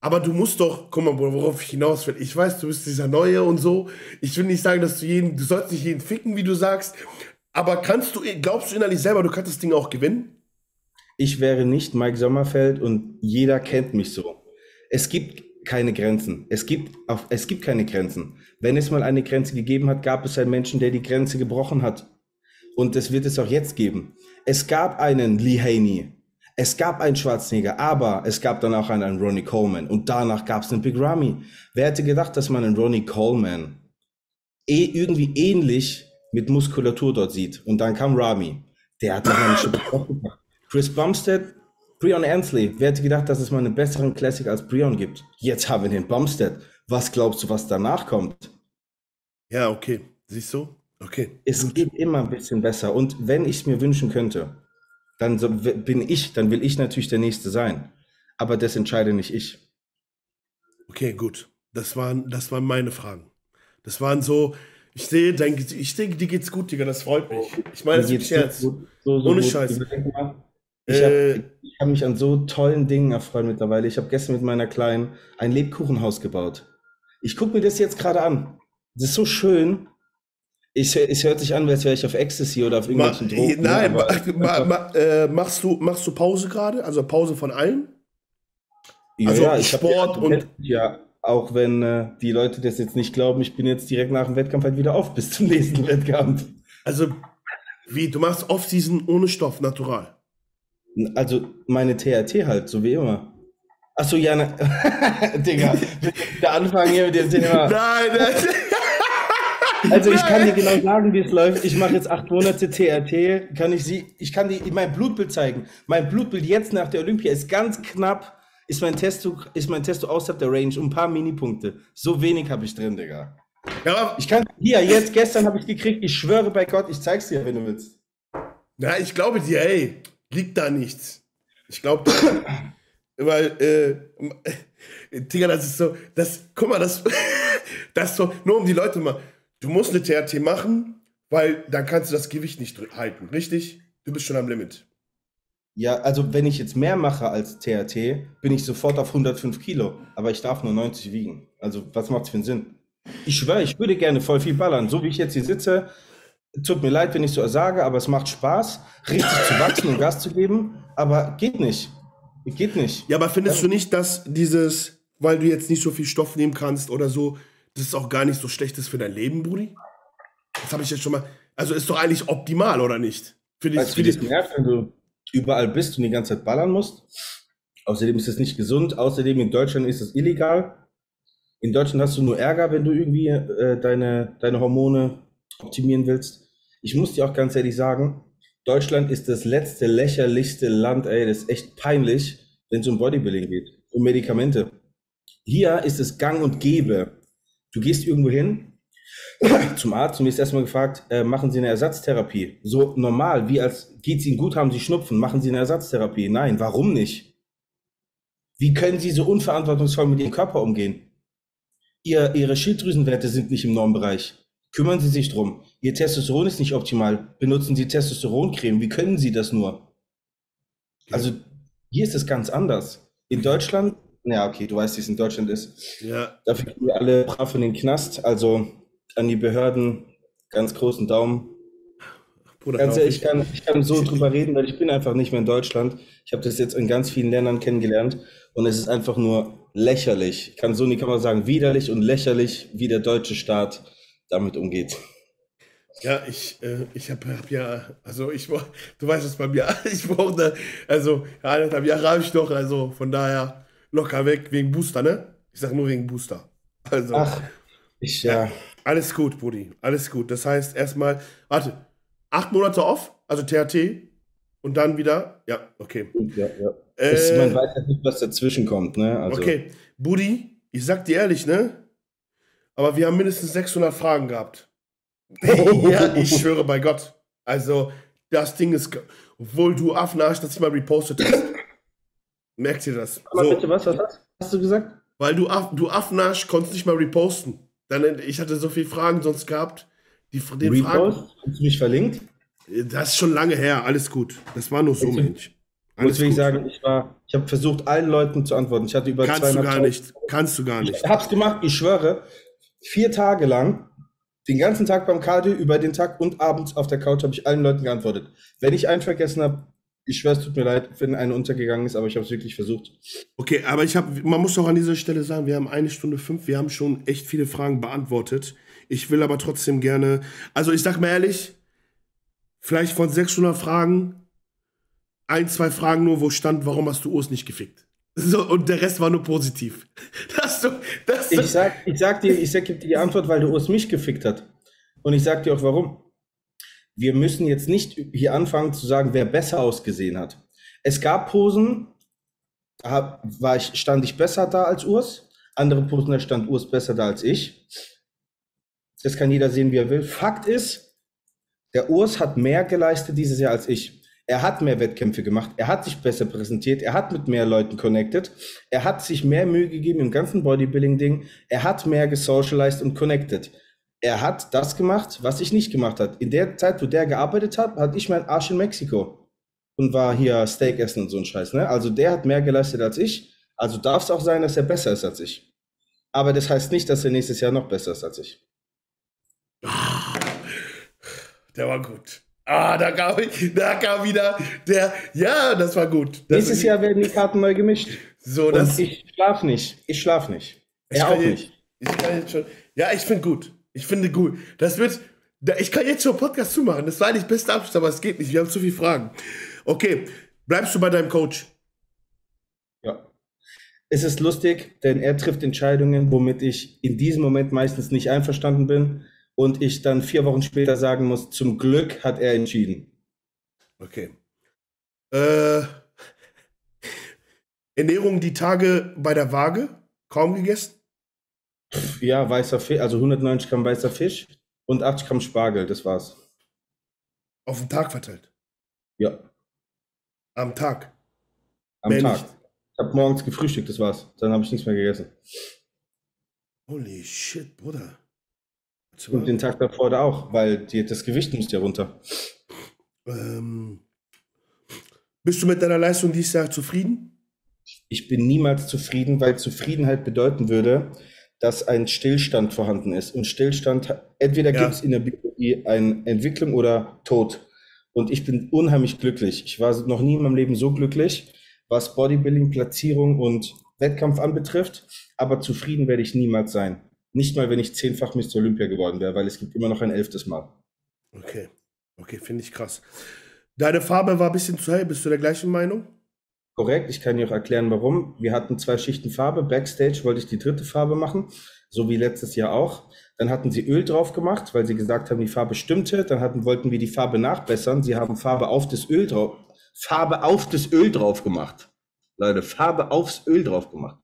Aber du musst doch, guck mal, worauf ich hinaus will. Ich weiß, du bist dieser Neue und so. Ich will nicht sagen, dass du jeden, du sollst nicht jeden ficken, wie du sagst. Aber kannst du, glaubst du innerlich selber, du kannst das Ding auch gewinnen? Ich wäre nicht Mike Sommerfeld und jeder kennt mich so. Es gibt keine Grenzen. Es gibt, auf, es gibt keine Grenzen. Wenn es mal eine Grenze gegeben hat, gab es einen Menschen, der die Grenze gebrochen hat. Und das wird es auch jetzt geben. Es gab einen Lee Haney. Es gab einen Schwarzenegger, aber es gab dann auch einen, einen Ronnie Coleman. Und danach gab es einen Big Ramy. Wer hätte gedacht, dass man einen Ronnie Coleman eh irgendwie ähnlich mit Muskulatur dort sieht? Und dann kam Ramy. Der hat noch eine Schippe gemacht. Chris Bumstead Brion Ansley, wer hätte gedacht, dass es mal einen besseren Classic als Brion gibt? Jetzt haben wir den Bumstead. Was glaubst du, was danach kommt? Ja, okay. Siehst du? Okay. Es gut. geht immer ein bisschen besser. Und wenn ich es mir wünschen könnte, dann bin ich, dann will ich natürlich der Nächste sein. Aber das entscheide nicht ich. Okay, gut. Das waren, das waren meine Fragen. Das waren so, ich sehe, denke, ich denke, dir geht's gut, Digga, das freut mich. Ich meine, das ist jetzt. So, so, Ohne gut. Scheiß. Ich habe äh, hab mich an so tollen Dingen erfreut mittlerweile. Ich habe gestern mit meiner Kleinen ein Lebkuchenhaus gebaut. Ich gucke mir das jetzt gerade an. Das ist so schön. Ich, es hört sich an, als wäre ich auf Ecstasy oder auf irgendwelchen ma, Drogen. Nein, ma, ma, äh, machst, du, machst du Pause gerade? Also Pause von allen? Ja, also ja, Sport und. Ja, auch wenn äh, die Leute das jetzt nicht glauben, ich bin jetzt direkt nach dem Wettkampf halt wieder auf bis zum nächsten Wettkampf. Also, wie, du machst Off-Season ohne Stoff, natural. Also meine TRT halt, so wie immer. Achso, ja, ne. Digga, der Anfang hier mit dem Thema. Nein, nein. Also ich kann dir genau sagen, wie es läuft. Ich mache jetzt acht Monate TRT, kann ich sie, ich kann dir mein Blutbild zeigen. Mein Blutbild jetzt nach der Olympia ist ganz knapp, ist mein Testo, ist mein Testo außerhalb der Range, um ein paar Minipunkte. So wenig habe ich drin, Digga. Ja, ich kann, hier, jetzt, gestern habe ich gekriegt, ich schwöre bei Gott, ich zeig's dir, wenn du willst. Ja, ich glaube dir, ey liegt da nichts. Ich glaube, weil, äh, Digga, das ist so, das, guck mal, das, das so, nur um die Leute mal, du musst eine TRT machen, weil dann kannst du das Gewicht nicht halten, richtig? Du bist schon am Limit. Ja, also wenn ich jetzt mehr mache als TRT, bin ich sofort auf 105 Kilo, aber ich darf nur 90 wiegen. Also was macht es für einen Sinn? Ich schwöre, ich würde gerne voll viel ballern. So wie ich jetzt hier sitze, Tut mir leid, wenn ich so sage, aber es macht Spaß, richtig zu wachsen und Gas zu geben, aber geht nicht. Geht nicht. Ja, aber findest du nicht, dass dieses, weil du jetzt nicht so viel Stoff nehmen kannst oder so, das ist auch gar nicht so schlecht ist für dein Leben, Brudi? Das habe ich jetzt schon mal. Also ist doch eigentlich optimal, oder nicht? Für die, weißt für du, nervt, wenn du überall bist und die ganze Zeit ballern musst? Außerdem ist es nicht gesund. Außerdem in Deutschland ist es illegal. In Deutschland hast du nur Ärger, wenn du irgendwie äh, deine, deine Hormone optimieren willst. Ich muss dir auch ganz ehrlich sagen, Deutschland ist das letzte lächerlichste Land, ey, das ist echt peinlich, wenn es um Bodybuilding geht, um Medikamente. Hier ist es gang und gäbe. Du gehst irgendwo hin, zum Arzt und wirst erstmal gefragt, äh, machen Sie eine Ersatztherapie? So normal, wie als geht es Ihnen gut, haben Sie Schnupfen, machen Sie eine Ersatztherapie? Nein, warum nicht? Wie können Sie so unverantwortungsvoll mit Ihrem Körper umgehen? Ihr, ihre Schilddrüsenwerte sind nicht im Normbereich. Kümmern Sie sich drum. Ihr Testosteron ist nicht optimal. Benutzen Sie Testosteroncreme. Wie können Sie das nur? Also hier ist es ganz anders. In Deutschland, ja, okay, du weißt, wie es in Deutschland ist. Ja. Dafür gehen wir alle brav in den Knast. Also an die Behörden ganz großen Daumen. Bruder, ganz ehrlich, ich kann, ich kann so drüber reden, weil ich bin einfach nicht mehr in Deutschland. Ich habe das jetzt in ganz vielen Ländern kennengelernt und es ist einfach nur lächerlich. Ich kann so nicht kann man sagen, widerlich und lächerlich, wie der deutsche Staat damit umgeht. Ja, ich, äh, ich habe hab ja, also ich, du weißt es bei mir, ich brauche, also eineinhalb Jahre habe ich noch, also von daher locker weg, wegen Booster, ne? Ich sag nur wegen Booster. Also, Ach, ich, ja. ja. Alles gut, Brudi, alles gut. Das heißt erstmal, warte, acht Monate off, also THT, und dann wieder, ja, okay. Ja, ja. Äh, man weiß ja nicht, was dazwischen kommt, ne? Also. Okay, Budi, ich sag dir ehrlich, ne? Aber wir haben mindestens 600 Fragen gehabt. ja, ich schwöre bei Gott. Also, das Ding ist, obwohl du Affenarsch, dass ich mal repostet hast. Merkt ihr das? So. Bitte was, was hast du gesagt? Weil du, du Affnasch konntest nicht mal reposten. Dann, ich hatte so viele Fragen sonst gehabt. Die, den Repost? Fragen, Hast du mich verlinkt? Das ist schon lange her, alles gut. Das war nur so, Mensch. Alles will ich sagen, ich war, ich habe versucht, allen Leuten zu antworten. Ich hatte über Kannst du gar nicht. Kannst du gar nicht. Ich hab's gemacht, ich schwöre. Vier Tage lang, den ganzen Tag beim Cardio, über den Tag und abends auf der Couch habe ich allen Leuten geantwortet. Wenn ich einen vergessen habe, ich schwöre, es tut mir leid, wenn einer untergegangen ist, aber ich habe es wirklich versucht. Okay, aber ich habe, man muss auch an dieser Stelle sagen, wir haben eine Stunde fünf, wir haben schon echt viele Fragen beantwortet. Ich will aber trotzdem gerne, also ich sag mal ehrlich, vielleicht von 600 Fragen, ein, zwei Fragen nur, wo stand, warum hast du Urs nicht gefickt? So, und der Rest war nur positiv. Das du, das ich, sag, ich sag dir, ich sag dir die Antwort, weil der Urs mich gefickt hat. Und ich sag dir auch warum. Wir müssen jetzt nicht hier anfangen zu sagen, wer besser ausgesehen hat. Es gab Posen, da war ich, stand ich besser da als Urs. Andere Posen, da stand Urs besser da als ich. Das kann jeder sehen, wie er will. Fakt ist, der Urs hat mehr geleistet dieses Jahr als ich. Er hat mehr Wettkämpfe gemacht, er hat sich besser präsentiert, er hat mit mehr Leuten connected, er hat sich mehr Mühe gegeben im ganzen Bodybuilding-Ding, er hat mehr gesocialized und connected. Er hat das gemacht, was ich nicht gemacht habe. In der Zeit, wo der gearbeitet hat, hatte ich meinen Arsch in Mexiko und war hier Steak essen und so ein Scheiß. Ne? Also der hat mehr geleistet als ich. Also darf es auch sein, dass er besser ist als ich. Aber das heißt nicht, dass er nächstes Jahr noch besser ist als ich. Der war gut. Ah, da kam, da kam wieder der. Ja, das war gut. Das Nächstes Jahr werden die Karten neu gemischt. So, das. Und ich schlaf nicht. Ich schlaf nicht. Er auch nicht. Ich kann jetzt schon. Ja, ich finde gut. Ich finde gut. Das wird. Ich kann jetzt schon Podcast zumachen. Das war eigentlich beste Abschluss, aber es geht nicht. Wir haben zu viele Fragen. Okay, bleibst du bei deinem Coach? Ja. Es ist lustig, denn er trifft Entscheidungen, womit ich in diesem Moment meistens nicht einverstanden bin und ich dann vier Wochen später sagen muss, zum Glück hat er entschieden. Okay. Äh, Ernährung die Tage bei der Waage? Kaum gegessen? Ja, weißer Fisch, also 190 Gramm weißer Fisch und 80 Gramm Spargel, das war's. Auf den Tag verteilt? Ja. Am Tag? Am Mehr Tag. Nicht. Ich habe morgens gefrühstückt, das war's. Dann habe ich nichts mehr gegessen. Holy shit, Bruder. Und den Tag davor da auch, weil die, das Gewicht muss ja runter. Ähm, bist du mit deiner Leistung dieses Jahr zufrieden? Ich bin niemals zufrieden, weil Zufriedenheit bedeuten würde, dass ein Stillstand vorhanden ist. Und Stillstand, entweder ja. gibt es in der Biologie eine Entwicklung oder Tod. Und ich bin unheimlich glücklich. Ich war noch nie in meinem Leben so glücklich, was Bodybuilding, Platzierung und Wettkampf anbetrifft. Aber zufrieden werde ich niemals sein. Nicht mal, wenn ich zehnfach Mr. Olympia geworden wäre, weil es gibt immer noch ein elftes Mal. Okay, okay, finde ich krass. Deine Farbe war ein bisschen zu hell. Bist du der gleichen Meinung? Korrekt, ich kann dir auch erklären, warum. Wir hatten zwei Schichten Farbe. Backstage wollte ich die dritte Farbe machen, so wie letztes Jahr auch. Dann hatten sie Öl drauf gemacht, weil sie gesagt haben, die Farbe stimmte. Dann hatten, wollten wir die Farbe nachbessern. Sie haben Farbe auf das Öl drauf, Farbe auf das Öl drauf gemacht. Leute, Farbe aufs Öl drauf gemacht.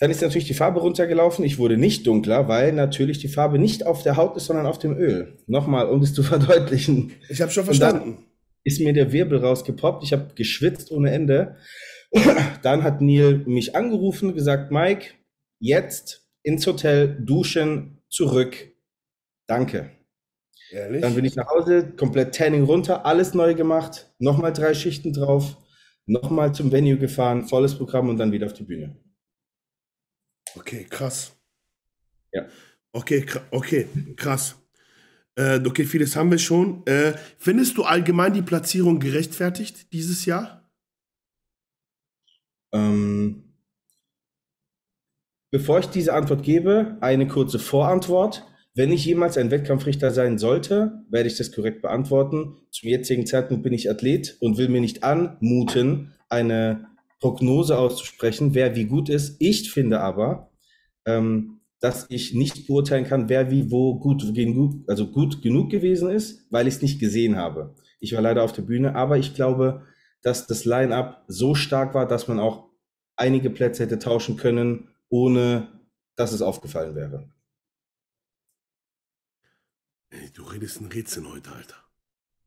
Dann ist natürlich die Farbe runtergelaufen. Ich wurde nicht dunkler, weil natürlich die Farbe nicht auf der Haut ist, sondern auf dem Öl. Nochmal, um es zu verdeutlichen. Ich habe schon verstanden. Ist mir der Wirbel rausgepoppt. Ich habe geschwitzt ohne Ende. Dann hat Neil mich angerufen, gesagt, Mike, jetzt ins Hotel, duschen, zurück. Danke. Ehrlich? Dann bin ich nach Hause, komplett Tanning runter, alles neu gemacht, nochmal drei Schichten drauf, nochmal zum Venue gefahren, volles Programm und dann wieder auf die Bühne. Okay, krass. Ja. Okay, okay, krass. Äh, okay, vieles haben wir schon. Äh, findest du allgemein die Platzierung gerechtfertigt dieses Jahr? Ähm, bevor ich diese Antwort gebe, eine kurze Vorantwort. Wenn ich jemals ein Wettkampfrichter sein sollte, werde ich das korrekt beantworten. Zum jetzigen Zeitpunkt bin ich Athlet und will mir nicht anmuten, eine Prognose auszusprechen, wer wie gut ist. Ich finde aber, ähm, dass ich nicht beurteilen kann, wer wie wo gut, also gut genug gewesen ist, weil ich es nicht gesehen habe. Ich war leider auf der Bühne, aber ich glaube, dass das Line-up so stark war, dass man auch einige Plätze hätte tauschen können, ohne dass es aufgefallen wäre. Ey, du redest ein Rätsel heute, Alter.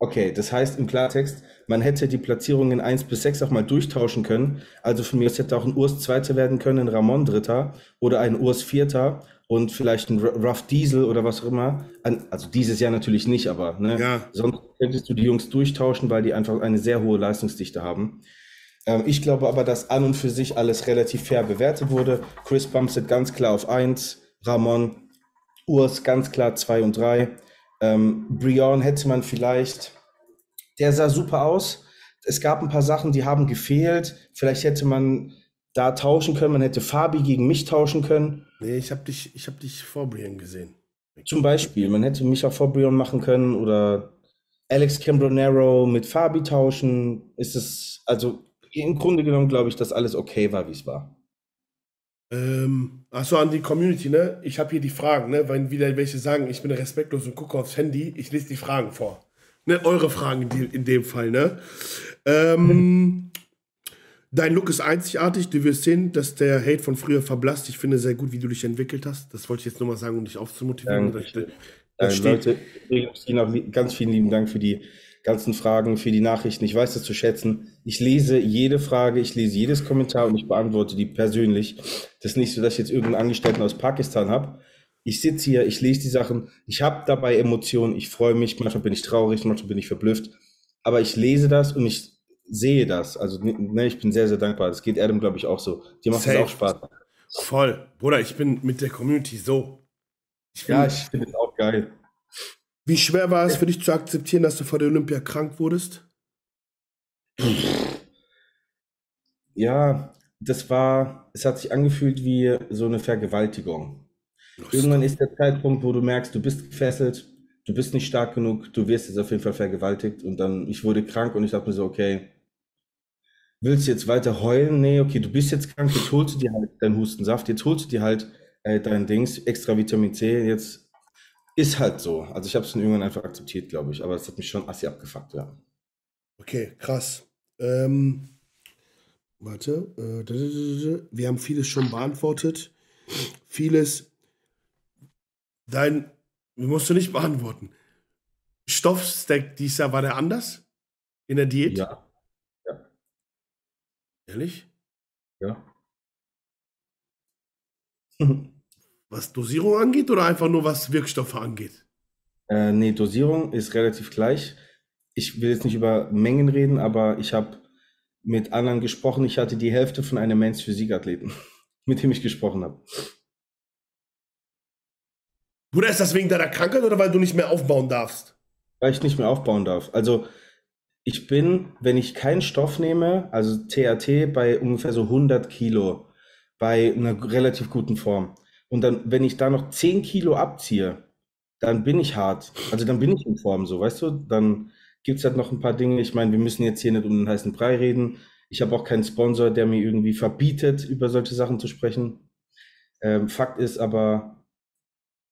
Okay, das heißt im Klartext, man hätte die Platzierungen 1 bis 6 auch mal durchtauschen können. Also für mich hätte auch ein Urs Zweiter werden können, ein Ramon Dritter oder ein Urs Vierter und vielleicht ein Rough Diesel oder was auch immer. Also dieses Jahr natürlich nicht, aber ne? ja. sonst könntest du die Jungs durchtauschen, weil die einfach eine sehr hohe Leistungsdichte haben. Ähm, ich glaube aber, dass an und für sich alles relativ fair bewertet wurde. Chris Bumstead ganz klar auf 1, Ramon, Urs ganz klar 2 und 3. Ähm, Brion hätte man vielleicht, der sah super aus. Es gab ein paar Sachen, die haben gefehlt. Vielleicht hätte man da tauschen können. Man hätte Fabi gegen mich tauschen können. Nee, ich habe dich, hab dich vor Brion gesehen. Zum Beispiel, man hätte mich auch vor Brion machen können oder Alex Cambronero mit Fabi tauschen. Ist es, also im Grunde genommen glaube ich, dass alles okay war, wie es war. Ähm, achso, an die Community, ne? Ich habe hier die Fragen, ne? Wenn wieder welche sagen, ich bin respektlos und gucke aufs Handy, ich lese die Fragen vor. Ne? Eure Fragen in, dem Fall, ne? Ähm, dein Look ist einzigartig. Du wirst sehen, dass der Hate von früher verblasst. Ich finde sehr gut, wie du dich entwickelt hast. Das wollte ich jetzt nur mal sagen, um dich aufzumotivieren. Danke. Das, das Leute, ganz vielen lieben Dank für die ganzen Fragen, für die Nachrichten. Ich weiß das zu schätzen. Ich lese jede Frage, ich lese jedes Kommentar und ich beantworte die persönlich. Das ist nicht so, dass ich jetzt irgendeinen Angestellten aus Pakistan habe. Ich sitze hier, ich lese die Sachen, ich habe dabei Emotionen, ich freue mich, manchmal bin ich traurig, manchmal bin ich verblüfft. Aber ich lese das und ich sehe das. Also ne, ich bin sehr, sehr dankbar. Das geht Adam, glaube ich, auch so. Dir macht es auch Spaß. Voll. Bruder, ich bin mit der Community so. Ich ja, ich finde es auch geil. Wie schwer war es für dich zu akzeptieren, dass du vor der Olympia krank wurdest? Ja, das war, es hat sich angefühlt wie so eine Vergewaltigung. Irgendwann ist der Zeitpunkt, wo du merkst, du bist gefesselt, du bist nicht stark genug, du wirst jetzt auf jeden Fall vergewaltigt und dann, ich wurde krank und ich dachte mir so, okay, willst du jetzt weiter heulen? Nee, okay, du bist jetzt krank, jetzt holst du dir halt deinen Hustensaft, jetzt holst du dir halt äh, dein Dings, extra Vitamin C, jetzt ist halt so. Also ich habe es dann irgendwann einfach akzeptiert, glaube ich. Aber es hat mich schon assi abgefuckt, ja. Okay, krass. Ähm, warte. Äh, wir haben vieles schon beantwortet. Vieles. Dein. Musst du nicht beantworten. Stoffstack dieses Jahr, war der anders? In der Diät? Ja. Ja. Ehrlich? Ja. Was Dosierung angeht oder einfach nur was Wirkstoffe angeht? Äh, nee, Dosierung ist relativ gleich. Ich will jetzt nicht über Mengen reden, aber ich habe mit anderen gesprochen. Ich hatte die Hälfte von einem Men's Physikathleten, mit dem ich gesprochen habe. Bruder, ist das wegen deiner Krankheit oder weil du nicht mehr aufbauen darfst? Weil ich nicht mehr aufbauen darf. Also ich bin, wenn ich keinen Stoff nehme, also THT bei ungefähr so 100 Kilo, bei einer relativ guten Form. Und dann, wenn ich da noch 10 Kilo abziehe, dann bin ich hart. Also dann bin ich in Form, so, weißt du? Dann gibt es halt noch ein paar Dinge. Ich meine, wir müssen jetzt hier nicht um den heißen Brei reden. Ich habe auch keinen Sponsor, der mir irgendwie verbietet, über solche Sachen zu sprechen. Ähm, Fakt ist aber,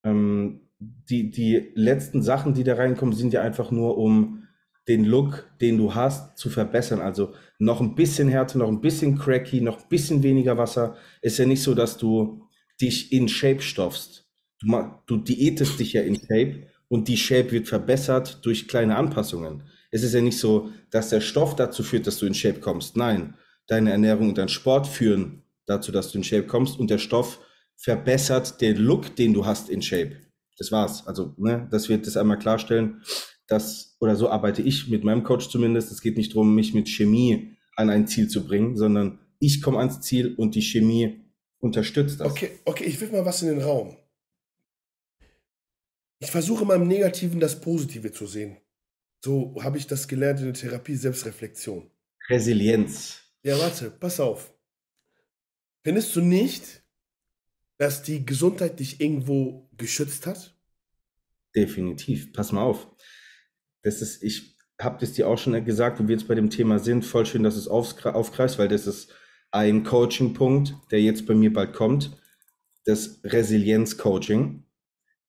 ähm, die, die letzten Sachen, die da reinkommen, sind ja einfach nur, um den Look, den du hast, zu verbessern. Also noch ein bisschen härter, noch ein bisschen cracky, noch ein bisschen weniger Wasser. Ist ja nicht so, dass du dich in Shape stoffst. Du, du diätest dich ja in Shape und die Shape wird verbessert durch kleine Anpassungen. Es ist ja nicht so, dass der Stoff dazu führt, dass du in Shape kommst. Nein, deine Ernährung und dein Sport führen dazu, dass du in Shape kommst und der Stoff verbessert den Look, den du hast in Shape. Das war's. Also, ne, dass wir das einmal klarstellen, dass, oder so arbeite ich mit meinem Coach zumindest. Es geht nicht darum, mich mit Chemie an ein Ziel zu bringen, sondern ich komme ans Ziel und die Chemie unterstützt das. Okay, okay, ich will mal was in den Raum. Ich versuche mal im Negativen das Positive zu sehen. So habe ich das gelernt in der Therapie Selbstreflexion. Resilienz. Ja, warte, pass auf. Findest du nicht, dass die Gesundheit dich irgendwo geschützt hat? Definitiv. Pass mal auf. Das ist, ich habe das dir auch schon gesagt, wo wir jetzt bei dem Thema sind. Voll schön, dass es aufgreifst, weil das ist ein Coaching-Punkt, der jetzt bei mir bald kommt, das Resilienz-Coaching,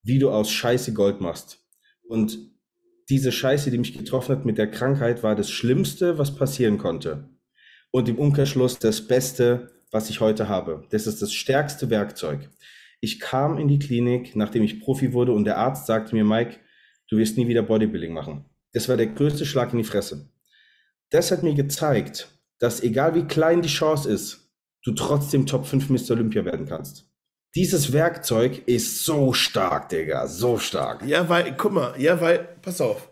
wie du aus Scheiße Gold machst. Und diese Scheiße, die mich getroffen hat mit der Krankheit, war das Schlimmste, was passieren konnte. Und im Umkehrschluss das Beste, was ich heute habe. Das ist das stärkste Werkzeug. Ich kam in die Klinik, nachdem ich Profi wurde und der Arzt sagte mir, Mike, du wirst nie wieder Bodybuilding machen. Das war der größte Schlag in die Fresse. Das hat mir gezeigt, dass egal wie klein die Chance ist, du trotzdem Top 5 Mr. Olympia werden kannst. Dieses Werkzeug ist so stark, Digga, so stark. Ja, weil, guck mal, ja, weil, pass auf,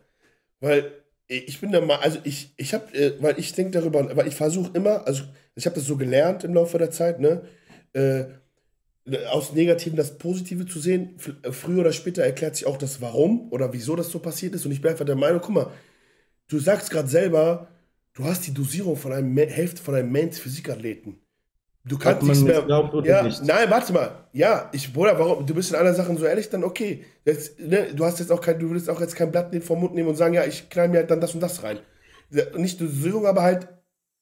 weil ich bin da mal, also ich, ich habe, äh, weil ich denke darüber, weil ich versuche immer, also ich habe das so gelernt im Laufe der Zeit, ne, äh, aus Negativen das Positive zu sehen. Äh, früher oder später erklärt sich auch das Warum oder wieso das so passiert ist. Und ich bin einfach der Meinung, guck mal, du sagst gerade selber, du hast die Dosierung von einem Hälfte von einem Men's Physikathleten. Du kannst nichts mehr. Glaubt, ja, nicht. Nein, warte mal. Ja, ich, Bruder, warum? Du bist in anderen Sachen so ehrlich, dann okay. Jetzt, ne, du hast jetzt auch kein, du willst auch jetzt kein Blatt vom Mund nehmen und sagen, ja, ich knall mir halt dann das und das rein. Nicht Dosierung, aber halt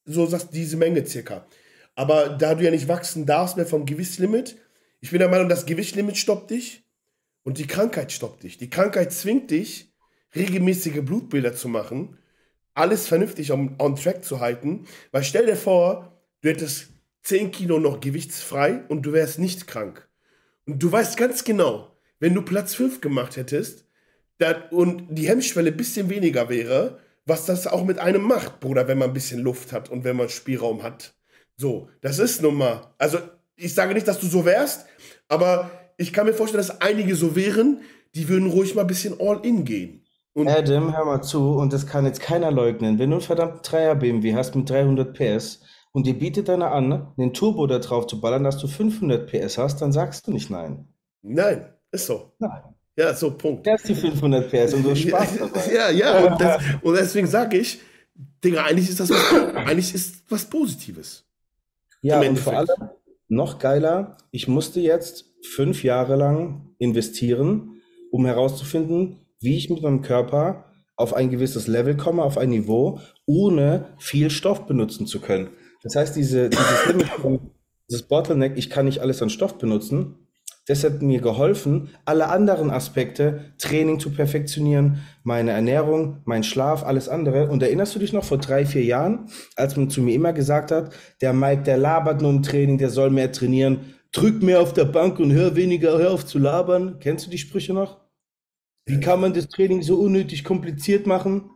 so sagst diese Menge circa. Aber da du ja nicht wachsen darfst mehr vom Gewichtslimit, ich bin der Meinung, das Gewichtslimit stoppt dich und die Krankheit stoppt dich. Die Krankheit zwingt dich, regelmäßige Blutbilder zu machen, alles vernünftig on, on track zu halten, weil stell dir vor, du hättest 10 Kilo noch gewichtsfrei und du wärst nicht krank. Und du weißt ganz genau, wenn du Platz 5 gemacht hättest dat, und die Hemmschwelle ein bisschen weniger wäre, was das auch mit einem macht, Bruder, wenn man ein bisschen Luft hat und wenn man Spielraum hat. So, das ist nun mal. Also, ich sage nicht, dass du so wärst, aber ich kann mir vorstellen, dass einige so wären, die würden ruhig mal ein bisschen all in gehen. Und Adam, hör mal zu, und das kann jetzt keiner leugnen. Wenn du einen verdammten Dreier BMW hast mit 300 PS, und dir bietet einer an, den Turbo da drauf zu ballern, dass du 500 PS hast, dann sagst du nicht nein. Nein, ist so. Nein. Ja, so, Punkt. Erst die 500 PS und du hast Spaß dabei. Ja, ja, und, das, und deswegen sage ich, Digga, eigentlich ist das was, eigentlich ist was Positives. Ja, und vor allem noch geiler, ich musste jetzt fünf Jahre lang investieren, um herauszufinden, wie ich mit meinem Körper auf ein gewisses Level komme, auf ein Niveau, ohne viel Stoff benutzen zu können. Das heißt, diese, dieses Limit, dieses Bottleneck, ich kann nicht alles an Stoff benutzen. Das hat mir geholfen, alle anderen Aspekte, Training zu perfektionieren, meine Ernährung, mein Schlaf, alles andere. Und erinnerst du dich noch vor drei, vier Jahren, als man zu mir immer gesagt hat, der Mike, der labert nur im Training, der soll mehr trainieren, drück mehr auf der Bank und hör weniger, hör auf zu labern. Kennst du die Sprüche noch? Wie kann man das Training so unnötig kompliziert machen?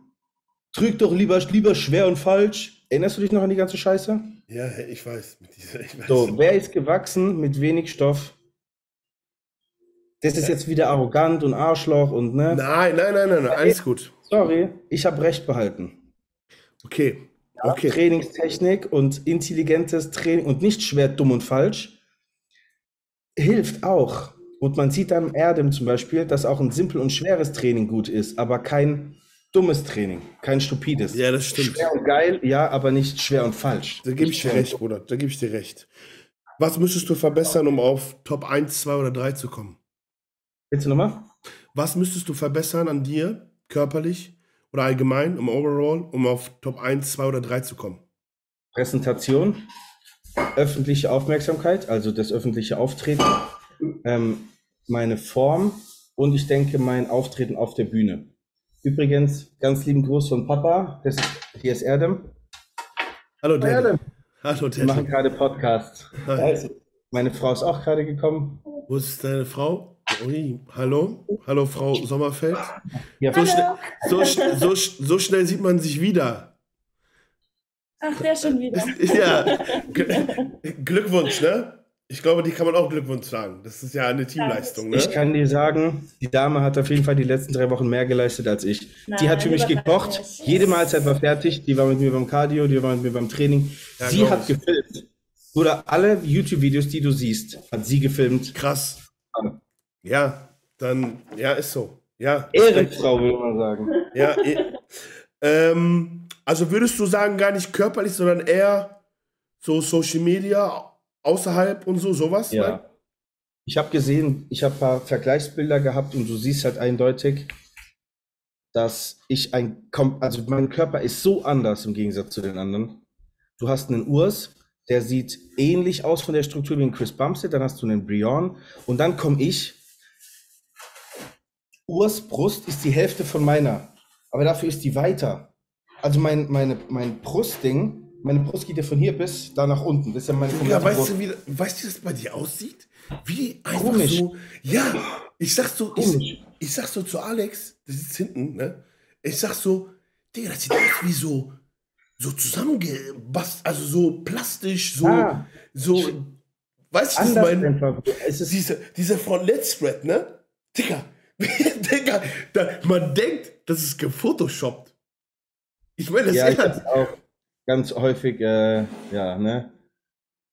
Drück doch lieber, lieber schwer und falsch. Erinnerst du dich noch an die ganze Scheiße? Ja, ich weiß. Ich weiß. So, wer ist gewachsen mit wenig Stoff? Das ist jetzt wieder arrogant und Arschloch und ne? Nein, nein, nein, nein, nein. alles gut. Sorry, ich habe recht behalten. Okay. Ja, okay. Trainingstechnik und intelligentes Training und nicht schwer, dumm und falsch hilft auch. Und man sieht am Erdem zum Beispiel, dass auch ein simpel und schweres Training gut ist, aber kein dummes Training, kein stupides. Ja, das stimmt. Schwer und geil, ja, aber nicht schwer und falsch. Da gebe ich dir recht, Bruder. Da gebe ich dir recht. Was müsstest du verbessern, um auf Top 1, 2 oder 3 zu kommen? Willst du nochmal? Was müsstest du verbessern an dir, körperlich oder allgemein, im Overall, um auf Top 1, 2 oder 3 zu kommen? Präsentation, öffentliche Aufmerksamkeit, also das öffentliche Auftreten, ähm, meine Form und ich denke mein Auftreten auf der Bühne. Übrigens, ganz lieben Gruß von Papa. Das ist, hier ist Erdem. Hallo, Daddy. Erdem. Hallo. Wir machen gerade Podcast. Also, meine Frau ist auch gerade gekommen. Wo ist deine Frau? Ui, hallo? Hallo, Frau Sommerfeld. Ja, so, schnell, so, so, so schnell sieht man sich wieder. Ach, der schon wieder. Ja, Glückwunsch, ne? Ich glaube, die kann man auch Glückwunsch sagen. Das ist ja eine Teamleistung. Ne? Ich kann dir sagen, die Dame hat auf jeden Fall die letzten drei Wochen mehr geleistet als ich. Nein, die hat für mich gekocht. Jede Mahlzeit war fertig. Die war mit mir beim Cardio, die war mit mir beim Training. Ja, sie hat gefilmt. Oder alle YouTube-Videos, die du siehst, hat sie gefilmt. Krass. Ja, dann, ja, ist so. Ja. Ehrenfrau, würde man sagen. Ja, eh, ähm, also würdest du sagen, gar nicht körperlich, sondern eher so Social Media, außerhalb und so, sowas? Ja. Ne? Ich habe gesehen, ich habe ein paar Vergleichsbilder gehabt und du siehst halt eindeutig, dass ich ein, also mein Körper ist so anders im Gegensatz zu den anderen. Du hast einen Urs, der sieht ähnlich aus von der Struktur wie ein Chris Bumstead, dann hast du einen Brion und dann komme ich. Urs Brust ist die Hälfte von meiner, aber dafür ist die weiter. Also mein, meine, mein Brustding meine Brust geht ja von hier bis da nach unten. Das ist ja meine ja, weißt du, wie, weißt du, wie das bei dir aussieht? Wie einfach Komisch. so. Ja, ich sag so, ich, ich, sag so zu Alex, der sitzt hinten, ne? Ich sag so, Digga, das sieht aus wie so, so zusammengebastelt, also so plastisch, so, Ah. so, weißt du, was ich meine? ist, Diese, diese von Let's Spread, ne? Digga, Digga, da, man denkt, das ist gefotoshoppt. Ich meine, das ja, auch ganz häufig, äh, ja, ne?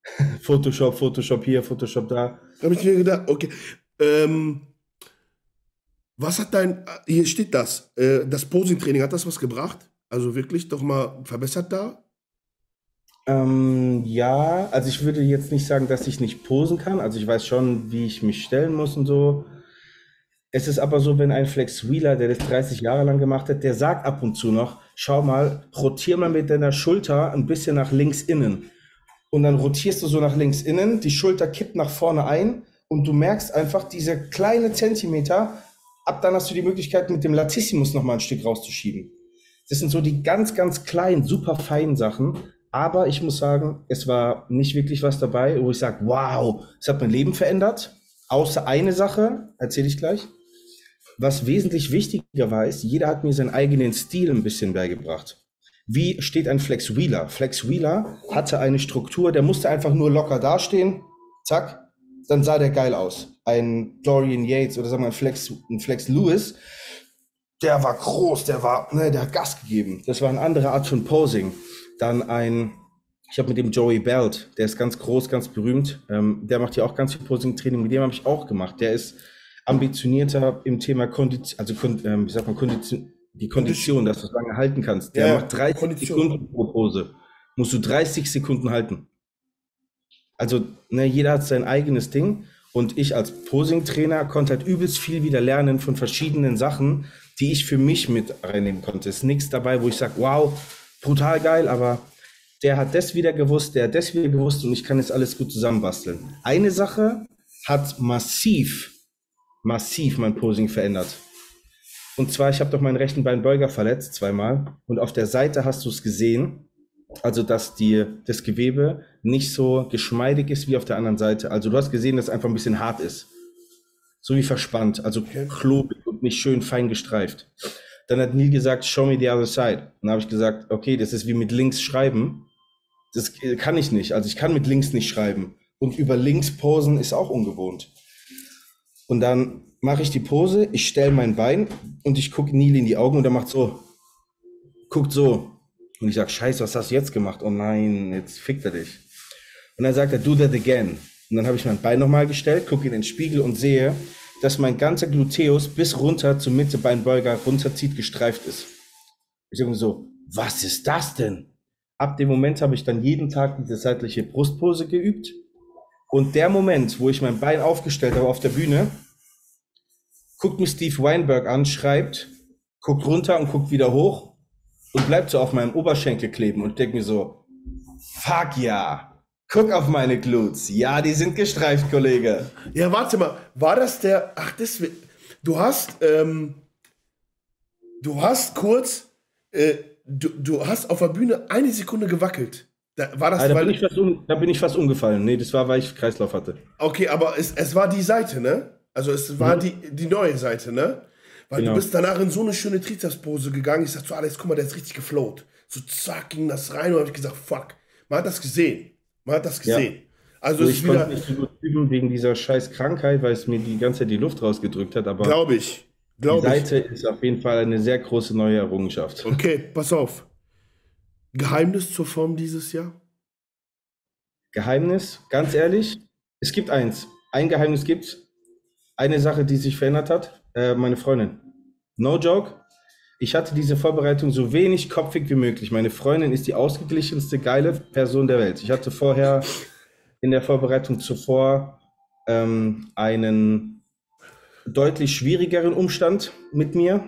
Photoshop, Photoshop hier, Photoshop da. Da habe ich mir gedacht, okay. Ähm, was hat dein, hier steht das, äh, das Posing-Training, hat das was gebracht? Also wirklich doch mal verbessert da? Ähm, ja, also ich würde jetzt nicht sagen, dass ich nicht posen kann. Also ich weiß schon, wie ich mich stellen muss und so. Es ist aber so, wenn ein Flex Wheeler, der das 30 Jahre lang gemacht hat, der sagt ab und zu noch, schau mal, rotier mal mit deiner Schulter ein bisschen nach links innen. Und dann rotierst du so nach links innen, die Schulter kippt nach vorne ein und du merkst einfach diese kleine Zentimeter, ab dann hast du die Möglichkeit, mit dem Latissimus nochmal ein Stück rauszuschieben. Das sind so die ganz, ganz kleinen, super feinen Sachen. Aber ich muss sagen, es war nicht wirklich was dabei, wo ich sage, wow, es hat mein Leben verändert. Außer eine Sache, erzähle ich gleich. Was wesentlich wichtiger war, ist, jeder hat mir seinen eigenen Stil ein bisschen beigebracht. Wie steht ein Flex Wheeler? Flex Wheeler hatte eine Struktur, der musste einfach nur locker dastehen. Zack, dann sah der geil aus. Ein Dorian Yates oder sagen wir ein Flex, ein Flex Lewis, der war groß, der war, ne, der hat Gas gegeben. Das war eine andere Art von Posing. Dann ein, ich habe mit dem Joey Belt, der ist ganz groß, ganz berühmt. Ähm, der macht ja auch ganz viel Posing-Training. Mit dem habe ich auch gemacht. Der ist ambitionierter im Thema Kondition, also ähm, wie sagt man, Kondition, die Kondition, dass du es lange halten kannst. Der Ja, macht 30 Kondition. Sekunden pro Pose. Musst du 30 Sekunden halten. Also, ne, jeder hat sein eigenes Ding. Und ich als Posing-Trainer konnte halt übelst viel wieder lernen von verschiedenen Sachen, die ich für mich mit reinnehmen konnte. Es ist nichts dabei, wo ich sage, wow, brutal geil, aber der hat das wieder gewusst, der hat das wieder gewusst und ich kann jetzt alles gut zusammenbasteln. Eine Sache hat massiv, massiv mein Posing verändert. Und zwar, ich habe doch meinen rechten Beinbeuger verletzt, zweimal. Und auf der Seite hast du es gesehen, also dass die, das Gewebe nicht so geschmeidig ist wie auf der anderen Seite. Also du hast gesehen, dass es einfach ein bisschen hart ist. So wie verspannt, also klobig und nicht schön fein gestreift. Dann hat Neil gesagt, show me the other side. Und dann habe ich gesagt, okay, das ist wie mit links schreiben. Das kann ich nicht. Also ich kann mit links nicht schreiben. Und über links posen ist auch ungewohnt. Und dann mache ich die Pose, ich stelle mein Bein und ich gucke Neil in die Augen und er macht so. Guckt so. Und ich sage, scheiße, was hast du jetzt gemacht? Oh nein, jetzt fickt er dich. Und dann sagt er, do that again. Und dann habe ich mein Bein nochmal gestellt, gucke in den Spiegel und sehe, dass mein ganzer Gluteus bis runter zur Mitte Beinbeuger runterzieht, gestreift ist. Ich sage mir so, was ist das denn? Ab dem Moment habe ich dann jeden Tag diese seitliche Brustpose geübt. Und der Moment, wo ich mein Bein aufgestellt habe auf der Bühne, guckt mich Steve Weinberg an, schreibt, guckt runter und guckt wieder hoch und bleibt so auf meinem Oberschenkel kleben und denkt mir so, fuck ja, guck auf meine Glutes. Ja, die sind gestreift, Kollege. Ja, warte mal, war das der, ach, das, du hast, ähm, du hast kurz, äh, du, du hast auf der Bühne eine Sekunde gewackelt. Da, war das, Ah, da, bin ich fast um, da bin ich fast umgefallen. Nee, das war, weil ich Kreislauf hatte. okay, aber es, es war die Seite, ne? Also es war Mhm. die, die neue Seite, ne? Weil Genau. du bist danach in so eine schöne Trizepspose gegangen. Ich sag zu Alex, guck mal, der ist richtig geflowt. So zack, ging das rein und hab ich gesagt, fuck. Man hat das gesehen. Man hat das Ja. gesehen. Also Also es ich wieder, konnte nicht so gut üben wegen dieser scheiß Krankheit, weil es mir die ganze Zeit die Luft rausgedrückt hat. Aber glaube ich. die Glaube ich. Seite ist auf jeden Fall eine sehr große neue Errungenschaft. Okay, pass auf. Geheimnis zur Form dieses Jahr? Geheimnis, ganz ehrlich, es gibt eins. Ein Geheimnis gibt Eine Sache, die sich verändert hat, äh, meine Freundin. No joke. Ich hatte diese Vorbereitung so wenig kopfig wie möglich. Meine Freundin ist die ausgeglichenste, geile Person der Welt. Ich hatte vorher in der Vorbereitung zuvor ähm, einen deutlich schwierigeren Umstand mit mir,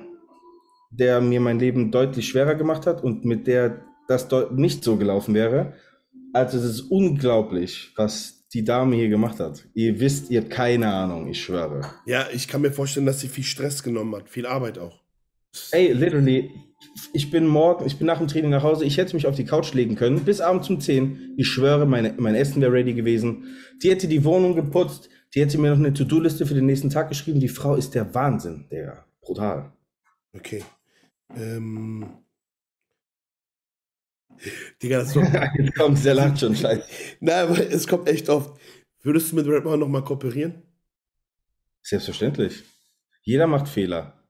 der mir mein Leben deutlich schwerer gemacht hat und mit der das deu- nicht so gelaufen wäre. Also es ist unglaublich, was die Dame hier gemacht hat. Ihr wisst, ihr habt keine Ahnung, ich schwöre. Ja, ich kann mir vorstellen, dass sie viel Stress genommen hat, viel Arbeit auch. Ey, literally, ich bin morgen, ich bin nach dem Training nach Hause, ich hätte mich auf die Couch legen können, bis abends um 10. Ich schwöre, meine, mein Essen wäre ready gewesen. Die hätte die Wohnung geputzt, die hätte mir noch eine To-Do-Liste für den nächsten Tag geschrieben. Die Frau ist der Wahnsinn, Digga. Brutal. Okay. Ähm. Digga, das ist so. Jetzt kommt der lacht schon scheiße. Nein, aber es kommt echt oft. Würdest du mit Redman nochmal kooperieren? Selbstverständlich. Jeder macht Fehler.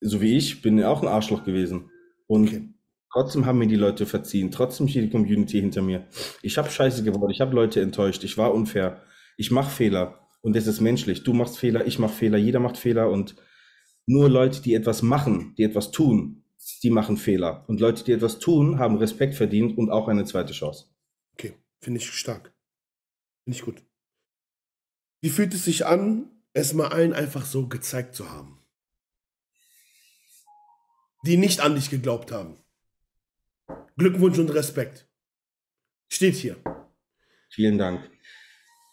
So wie ich, bin auch ein Arschloch gewesen. Und Okay. trotzdem haben mir die Leute verziehen. Trotzdem steht die Community hinter mir. Ich habe Scheiße geworden. Ich habe Leute enttäuscht. Ich war unfair. Ich mache Fehler. Und es ist menschlich. Du machst Fehler, ich mache Fehler, jeder macht Fehler. Und nur Leute, die etwas machen, die etwas tun, die machen Fehler. Und Leute, die etwas tun, haben Respekt verdient und auch eine zweite Chance. Okay, finde ich stark. Finde ich gut. Wie fühlt es sich an, es mal allen einfach so gezeigt zu haben? Die nicht an dich geglaubt haben. Glückwunsch und Respekt. Steht hier. Vielen Dank.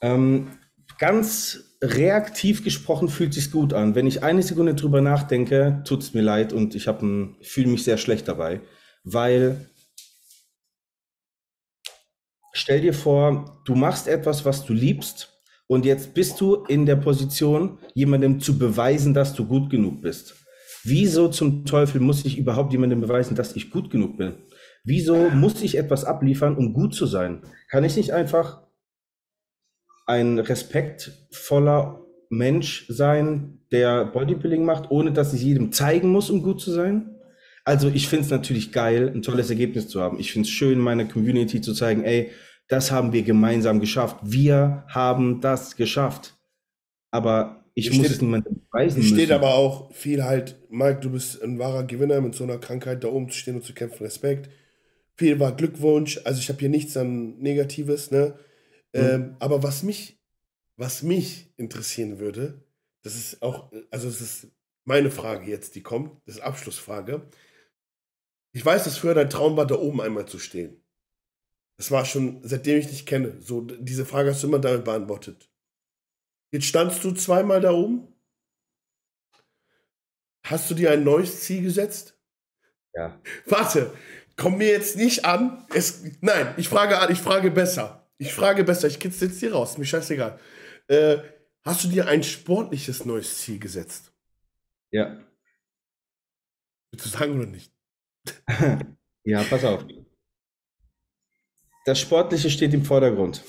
Ähm, ganz reaktiv gesprochen fühlt sich's gut an. Wenn ich eine Sekunde drüber nachdenke, tut's mir leid und ich ein- fühle mich sehr schlecht dabei, weil stell dir vor, du machst etwas, was du liebst und jetzt bist du in der Position, jemandem zu beweisen, dass du gut genug bist. Wieso zum Teufel muss ich überhaupt jemandem beweisen, dass ich gut genug bin? Wieso muss ich etwas abliefern, um gut zu sein? Kann ich nicht einfach ein respektvoller Mensch sein, der Bodybuilding macht, ohne dass ich jedem zeigen muss, um gut zu sein? Also ich finde es natürlich geil, ein tolles Ergebnis zu haben. Ich finde es schön, meiner Community zu zeigen, ey, das haben wir gemeinsam geschafft. Wir haben das geschafft. Aber ich Hier muss steht- es niemandem beweisen Hier steht aber auch viel halt, Mike, du bist ein wahrer Gewinner mit so einer Krankheit da oben zu stehen und zu kämpfen. Respekt. Viel war Glückwunsch. Also ich habe hier nichts an Negatives, ne? Ähm, aber was mich, was mich interessieren würde, das ist auch, also das ist meine Frage jetzt, die kommt, das ist Abschlussfrage. Ich weiß, dass früher dein Traum war, da oben einmal zu stehen. Das war schon, seitdem ich dich kenne. So, diese Frage hast du immer damit beantwortet. Jetzt standst du zweimal da oben. Hast du dir ein neues Ziel gesetzt? Ja. Warte, komm mir jetzt nicht an. Es, nein, ich frage an, ich frage besser. Ich frage besser, ich kitzel jetzt hier raus, mir scheißegal. Äh, hast du dir ein sportliches neues Ziel gesetzt? Ja. Willst du sagen oder nicht? Ja, pass auf. Das Sportliche steht im Vordergrund.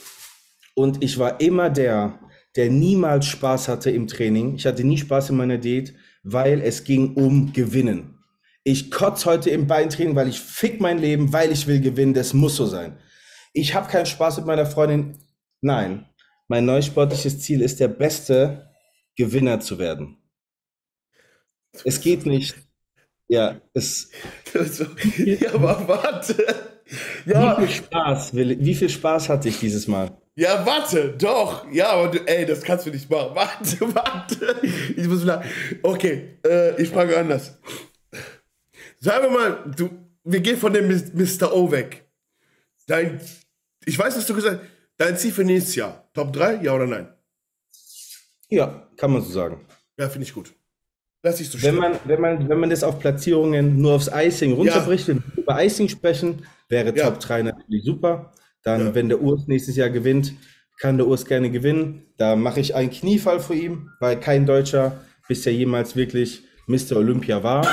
Und ich war immer der, der niemals Spaß hatte im Training. Ich hatte nie Spaß in meiner Diät, weil es ging um Gewinnen. Ich kotz heute im Beintraining, weil ich fick mein Leben, weil ich will gewinnen. Das muss so sein. Ich habe keinen Spaß mit meiner Freundin. Nein, mein neues sportliches Ziel ist, der beste Gewinner zu werden. Es geht nicht. Ja, es, ja, aber warte. Wie Ja, viel Spaß, will, wie viel Spaß hatte ich dieses Mal? ja, warte, doch. Ja, aber du, ey, das kannst du nicht machen. Warte, warte. Ich muss wieder. Okay, äh, ich frage anders. Sagen wir mal, du, wir gehen von dem Mr. O weg. Dein, ich weiß, was du gesagt hast. Dein Ziel für nächstes Jahr. Top 3, ja oder nein? Ja, kann man so sagen. Ja, finde ich gut. Lass dich so Wenn man, wenn, man, wenn man das auf Platzierungen nur aufs Icing runterbricht, wenn wir über Icing sprechen, wäre Ja. Top 3 natürlich super. Dann, Ja. wenn der Urs nächstes Jahr gewinnt, kann der Urs gerne gewinnen. Da mache ich einen Kniefall vor ihm, weil kein Deutscher bisher jemals wirklich Mr. Olympia war.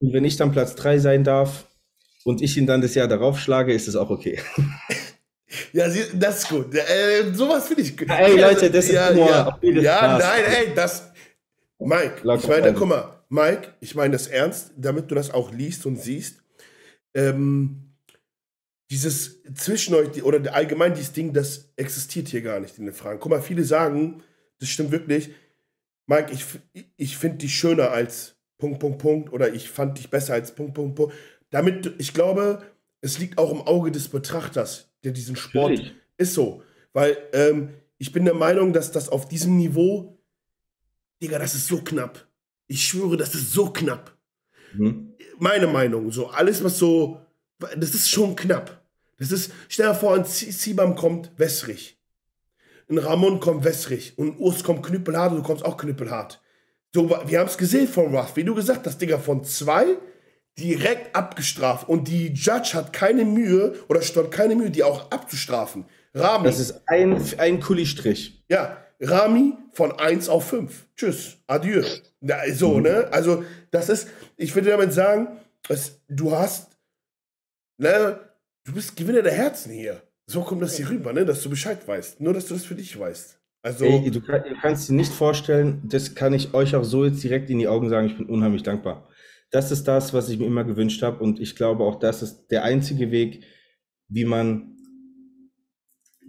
Und wenn ich dann Platz 3 sein darf und ich ihn dann das Jahr darauf schlage, ist es auch okay. Ja, das ist gut. Äh, sowas finde ich gut. Ey, Leute, das ist ja, Humor. ja, ja Spaß. nein, ey, das. Mike, Locker ich meine, guck mal, Mike, ich meine das ernst, damit du das auch liest und siehst. Ähm, dieses zwischen euch, oder allgemein dieses Ding, das existiert hier gar nicht in den Fragen. Guck mal, viele sagen, das stimmt wirklich. Mike, ich, ich finde dich schöner als Punkt, Punkt, Punkt, oder ich fand dich besser als Punkt, Punkt, Punkt. Damit, ich glaube, es liegt auch im Auge des Betrachters, der diesen Sport Natürlich. ist so. Weil ähm, ich bin der Meinung, dass das auf diesem Niveau, Digga, das ist so knapp. Ich schwöre, das ist so knapp. Mhm. Meine Meinung, so alles, was so, das ist schon knapp. Das ist, stell dir vor, ein Zibam kommt wässrig. Ein Ramon kommt wässrig. Und ein Urs kommt knüppelhart und du kommst auch knüppelhart. So, wir haben es gesehen von Ruff, wie du gesagt hast, Digga, von zwei direkt abgestraft. Und die Judge hat keine Mühe oder stört keine Mühe, die auch abzustrafen. Rahmen. Das ist ein, ein Kuli-Strich. Ja, Rami von 1 auf 5. Tschüss, adieu. Ja, so, ne? Also, das ist, ich würde damit sagen, es, du hast, ne, du bist Gewinner der Herzen hier. So kommt das hier rüber, ne? Dass du Bescheid weißt. Nur, dass du das für dich weißt. Also, Ey, du, kann, du kannst dir nicht vorstellen, das kann ich euch auch so jetzt direkt in die Augen sagen, ich bin unheimlich dankbar. Das ist das, was ich mir immer gewünscht habe und ich glaube auch, das ist der einzige Weg, wie man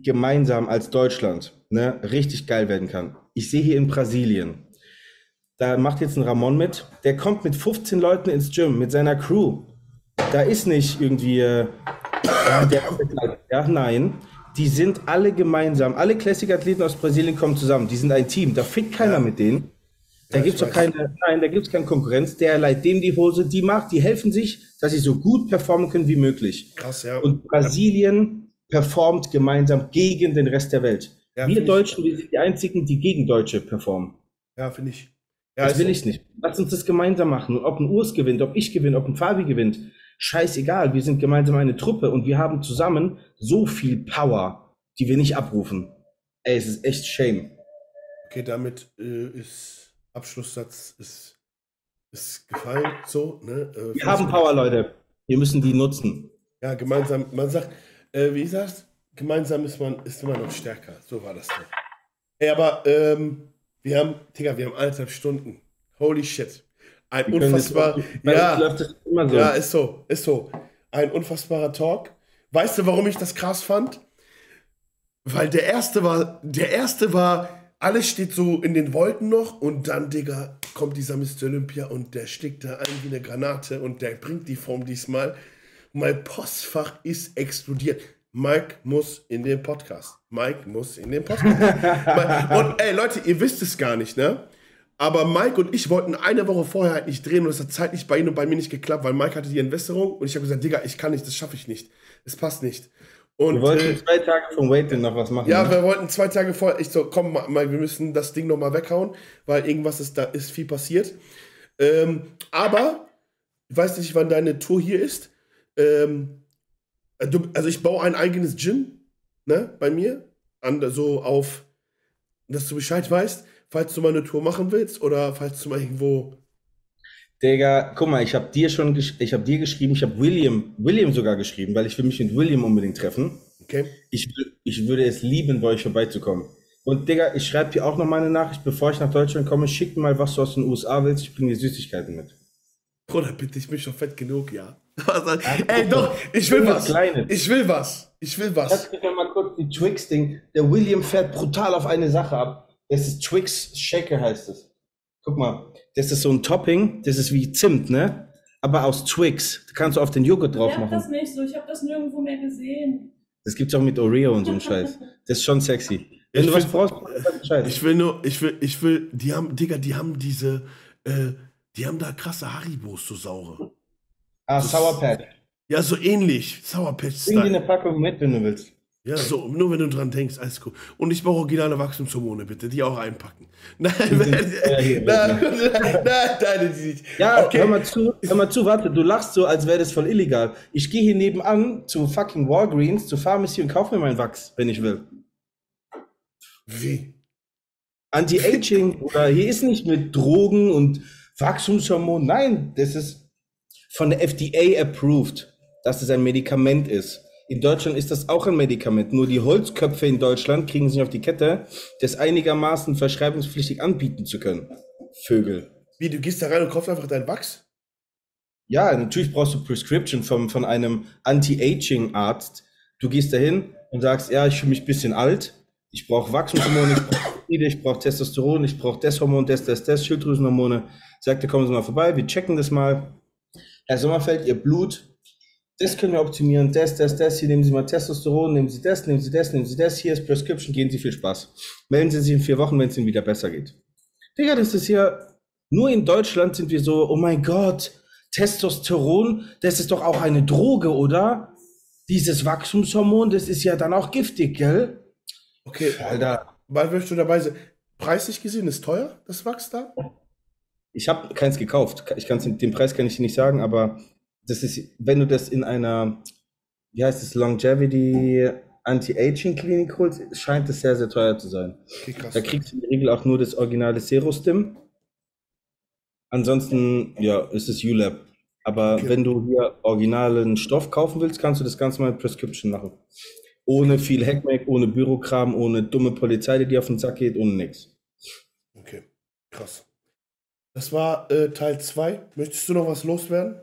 gemeinsam als Deutschland ne, richtig geil werden kann. Ich sehe hier in Brasilien, da macht jetzt ein Ramon mit, der kommt mit 15 Leuten ins Gym, mit seiner Crew. Da ist nicht irgendwie, äh, der, ja, nein, die sind alle gemeinsam, alle Classic-Athleten aus Brasilien kommen zusammen, die sind ein Team, da fickt keiner Ja. mit denen. Da Ja, gibt's ich doch keine, nein, da gibt's keine Konkurrenz. Der leiht dem die Hose, die macht, die helfen sich, dass sie so gut performen können wie möglich. krass, ja. Und Brasilien performt gemeinsam gegen den Rest der Welt. Ja, wir ich- Deutschen, wir sind die einzigen, die gegen Deutsche performen. ja, finde ich. Ja, Das ist will so. ich nicht. Lass uns das gemeinsam machen. Und ob ein Urs gewinnt, ob ich gewinne, ob ein Fabi gewinnt, scheißegal. Wir sind gemeinsam eine Truppe und wir haben zusammen so viel Power, die wir nicht abrufen. Ey, es ist echt shame. Okay, damit äh, ist Abschlusssatz ist, ist gefallen. So, ne? Äh, Wir haben Power, Leute. Wir müssen die nutzen. Ja, gemeinsam, man sagt, äh, wie sagst gemeinsam ist man ist immer noch stärker. So war das doch. Ey, aber ähm, wir haben, Digga, wir haben eineinhalb Stunden. Holy shit. Ein Wir unfassbar. uns Ja, läuft das immer so. ja, ist so, ist so. Ein unfassbarer Talk. Weißt du, warum ich das krass fand? Weil der erste war, der erste war, alles steht so in den Wolken noch und dann, Digga, kommt dieser Mr. Olympia und der steckt da ein wie eine Granate und der bringt die Form diesmal. Mein Postfach ist explodiert. Mike muss in den Podcast. Mike muss in den Podcast. und ey, Leute, ihr wisst es gar nicht, ne? Aber Mike und ich wollten eine Woche vorher halt nicht drehen und es hat zeitlich bei ihm und bei mir nicht geklappt, weil Mike hatte die Entwässerung und ich habe gesagt, Digga, ich kann nicht, das schaffe ich nicht. Es passt nicht. Und Wir wollten äh, zwei Tage vom Waiting noch was machen. ja, ne? wir wollten zwei Tage vorher, ich so, komm, Mike, wir müssen das Ding nochmal weghauen, weil irgendwas ist, da ist viel passiert. Ähm, aber, ich weiß nicht, wann deine Tour hier ist. Ähm, du, also ich baue ein eigenes Gym, ne, bei mir, an, so auf, dass du Bescheid weißt, falls du mal eine Tour machen willst oder falls du mal irgendwo, Digga, guck mal, ich habe dir schon, gesch ich habe dir geschrieben, ich habe William, William sogar geschrieben, weil ich will mich mit William unbedingt treffen. okay? Ich, ich würde es lieben, bei euch vorbeizukommen. Und Digga, ich schreibe dir auch noch mal eine Nachricht, bevor ich nach Deutschland komme. Schick mir mal, was du aus den USA willst. Ich bringe dir Süßigkeiten mit. Bruder, bitte, ich bin schon fett genug, ja. Also, ey, doch, ich will was. Kleines. Ich will was. Ich will was. Lass mich mal kurz die Twix-Ding. Der William fährt brutal auf eine Sache ab. Das ist Twix Shaker heißt es. Guck mal, das ist so ein Topping. Das ist wie Zimt, ne? Aber aus Twix. Da kannst du auf den Joghurt drauf Ich hab machen. das nicht so, ich habe das nirgendwo mehr gesehen. Das gibt's auch mit Oreo und so ein Scheiß. Das ist schon sexy. Wenn Ich du was find- brauchst, Bescheid. Ich will nur, ich will, ich will, die haben, Digga, die haben diese, äh, die haben da krasse Haribos, so saure. ah, Sour Patch. Ja, so ähnlich. Sour Patch Bring dir eine. Packung mit, wenn du willst. Ja, so, nur wenn du dran denkst, alles cool. Und ich brauche originale Wachstumshormone, bitte, die auch einpacken. Nein, nein, nein, nein, nein, die nicht. Ja, okay. hör mal zu, hör mal zu, warte, du lachst so, als wäre das voll illegal. Ich gehe hier nebenan zu fucking Walgreens, zu Pharmacy und kaufe mir meinen Wachs, wenn ich will. Wie? Anti-Aging oder hier ist nicht mit Drogen und Wachstumshormon. Nein, das ist von der FDA approved, dass es ein Medikament ist. In Deutschland ist das auch ein Medikament. Nur die Holzköpfe in Deutschland kriegen es nicht auf die Kette, das einigermaßen verschreibungspflichtig anbieten zu können. Vögel. Wie, du gehst da rein und kaufst einfach deinen Wachs? Ja, natürlich brauchst du Prescription vom, von einem Anti-Aging-Arzt. Du gehst dahin und sagst, ja, ich fühle mich ein bisschen alt, ich brauche Wachstumshormone, ich brauche ich brauche Testosteron, ich brauche das Hormon, das, das, das, Schilddrüsenhormone. Sagt er, kommen Sie mal vorbei, wir checken das mal. Herr Sommerfeld, Ihr Blut, das können wir optimieren, das, das, das, hier nehmen Sie mal Testosteron, nehmen Sie das, nehmen Sie das, nehmen Sie das, hier ist Prescription, gehen Sie viel Spaß. Melden Sie sich in vier Wochen, wenn es Ihnen wieder besser geht. Digga, das ist hier, nur in Deutschland sind wir so, oh mein Gott, Testosteron, das ist doch auch eine Droge, oder? Dieses Wachstumshormon, das ist ja dann auch giftig, gell? Okay, Alter. weil willst du dabei sein? Preislich gesehen ist teuer, das Wachs da? Ich habe keins gekauft. Ich kann's, den Preis kann ich dir nicht sagen, aber das ist, wenn du das in einer, wie heißt es, Longevity Anti-Aging-Klinik holst, scheint es sehr, sehr teuer zu sein. Okay. Da kriegst du in der Regel auch nur das originale Serostim. Ansonsten, ja, ist es ULab. Aber Okay. wenn du hier originalen Stoff kaufen willst, kannst du das Ganze mal mit Prescription machen. Ohne viel Hackmack, ohne Bürokram, ohne dumme Polizei, die dir auf den Sack geht, ohne nix. Okay, krass. Das war äh, Teil 2. Möchtest du noch was loswerden?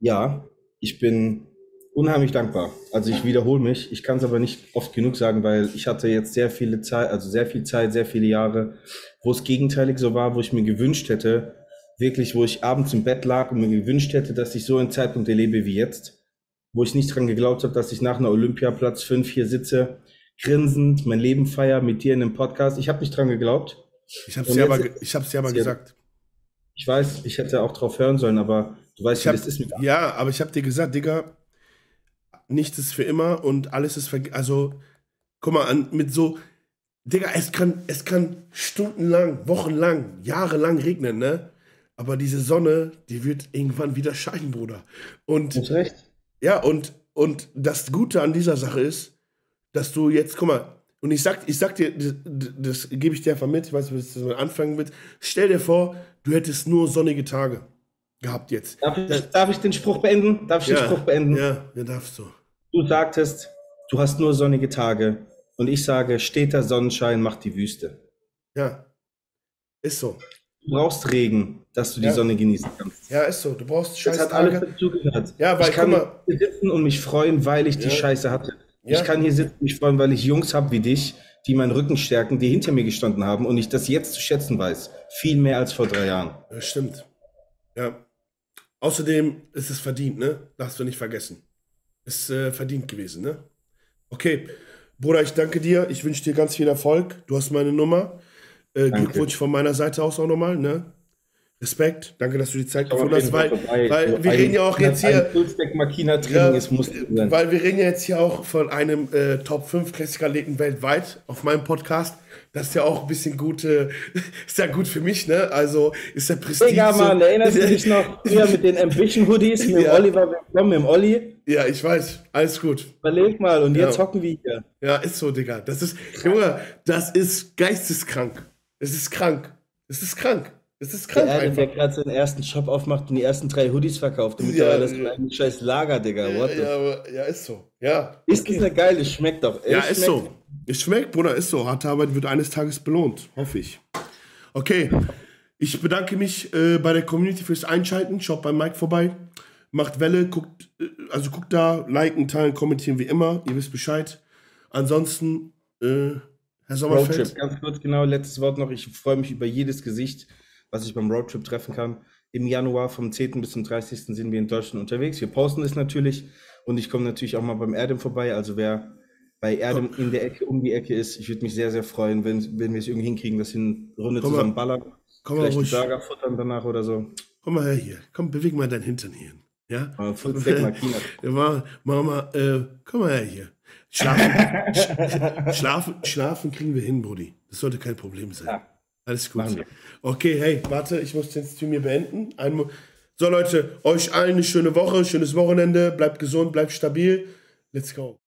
Ja, ich bin unheimlich dankbar. Also ich wiederhole mich, ich kann es aber nicht oft genug sagen, weil ich hatte jetzt sehr viele Zeit, also sehr viel Zeit, sehr viele Jahre, wo es gegenteilig so war, wo ich mir gewünscht hätte, wirklich, wo ich abends im Bett lag und mir gewünscht hätte, dass ich so einen Zeitpunkt erlebe wie jetzt, wo ich nicht dran geglaubt habe, dass ich nach einer Olympiaplatz 5 hier sitze, grinsend, mein Leben feier mit dir in einem Podcast. Ich habe nicht dran geglaubt. Ich hab's Und dir aber, ich hab's dir aber gesagt. Ich weiß, ich hätte auch drauf hören sollen, aber du weißt, Ich wie hab, das ist mit ja, aber ich hab dir gesagt, Digga, nichts ist für immer und alles ist verge Also, guck mal, an, mit so, Digga, es kann, es kann stundenlang, wochenlang, jahrelang regnen, ne? Aber diese Sonne, die wird irgendwann wieder scheinen, Bruder. Und Du hast recht. Ja, und, und das Gute an dieser Sache ist, dass du jetzt, guck mal, und ich sag, ich sag dir, das, das gebe ich dir einfach mit, ich weiß nicht, was du anfangen mit. Stell dir vor, du hättest nur sonnige Tage gehabt jetzt. Darf ich, darf ich den Spruch beenden? Darf ich den Spruch beenden? Ja, ja, darfst du. Du sagtest, du hast nur sonnige Tage. Und ich sage, steter Sonnenschein macht die Wüste. Ja. Ist so. Du brauchst Regen, dass du die Ja. Sonne genießen kannst. Ja, ist so. Du brauchst scheiß Das hat alles dazugehört. Ja, weil, ich kann hier sitzen und mich freuen, weil ich die Ja. Scheiße hatte. Ja. Ich kann hier sitzen und mich freuen, weil ich Jungs habe wie dich, die meinen Rücken stärken, die hinter mir gestanden haben und ich das jetzt zu schätzen weiß. Viel mehr als vor drei Jahren. Ja, stimmt. Ja. Außerdem ist es verdient, ne? Darfst du nicht vergessen. Ist äh, verdient gewesen, ne? Okay. Bruder, ich danke dir. Ich wünsche dir ganz viel Erfolg. Du hast meine Nummer. Äh. Glückwunsch von meiner Seite aus auch nochmal, ne? Respekt. Danke, dass du die Zeit gefunden hast, weil, vorbei. weil So wir ein- reden ja auch jetzt hier. Ja, weil wir reden ja jetzt hier auch von einem äh, Top 5 Klassikerleten weltweit auf meinem Podcast. Das ist ja auch ein bisschen gut, äh, ist ja gut für mich, ne? Also ist der Prestige. Digga, so- Mann, erinnerst du dich noch früher mit den Ambition Hoodies, mit dem Ja. Oliver Willkommen, mit dem Olli? Ja, ich weiß. Alles gut. Überleg mal, und jetzt Ja. hocken wir hier. Ja, ist so, Digga. Das ist, Junge, das ist geisteskrank. Es ist krank. Es ist krank. Es ist Der krank der einfach. gerade seinen ersten Shop aufmacht und die ersten drei Hoodies verkauft. Und Ja, mittlerweile ist ja. ein scheiß Lager, Digga. Ja, aber, ja, ist so. Ja. Ist das eine geile? Schmeckt doch. Ja, Es ist schmeckt. so. Es schmeckt, Bruder, ist so. Harte Arbeit wird eines Tages belohnt. Hoffe ich. Okay. Ich bedanke mich äh, bei der Community fürs Einschalten. Schaut bei Mike vorbei. Macht Welle. Guckt, äh, also guckt da. Liken, teilen, kommentieren wie immer. Ihr wisst Bescheid. Ansonsten, äh, Herr Sommerfeld. Roadtrip, ganz kurz genau, letztes Wort noch. Ich freue mich über jedes Gesicht, was ich beim Roadtrip treffen kann. Im Januar vom 10. bis zum 30. sind wir in Deutschland unterwegs. Wir posten es natürlich und ich komme natürlich auch mal beim Erdem vorbei. Also wer bei Erdem in der Ecke, um die Ecke ist, ich würde mich sehr, sehr freuen, wenn, wenn wir es irgendwie hinkriegen, dass wir eine Runde Komm mal. zusammen ballern. Komm mal Vielleicht ruhig. Burger futtern danach oder so. Komm mal her hier. Komm, beweg mal deinen Hintern hier. Ja? Ja, Mama, Mama äh, komm mal her hier. Schlafen, sch- schlafen, schlafen kriegen wir hin, Brudi. Das sollte kein Problem sein. Ja. Alles gut. Okay, hey, warte, ich muss den Stream hier beenden. Ein so, Leute, euch allen eine schöne Woche, schönes Wochenende. Bleibt gesund, bleibt stabil. Let's go.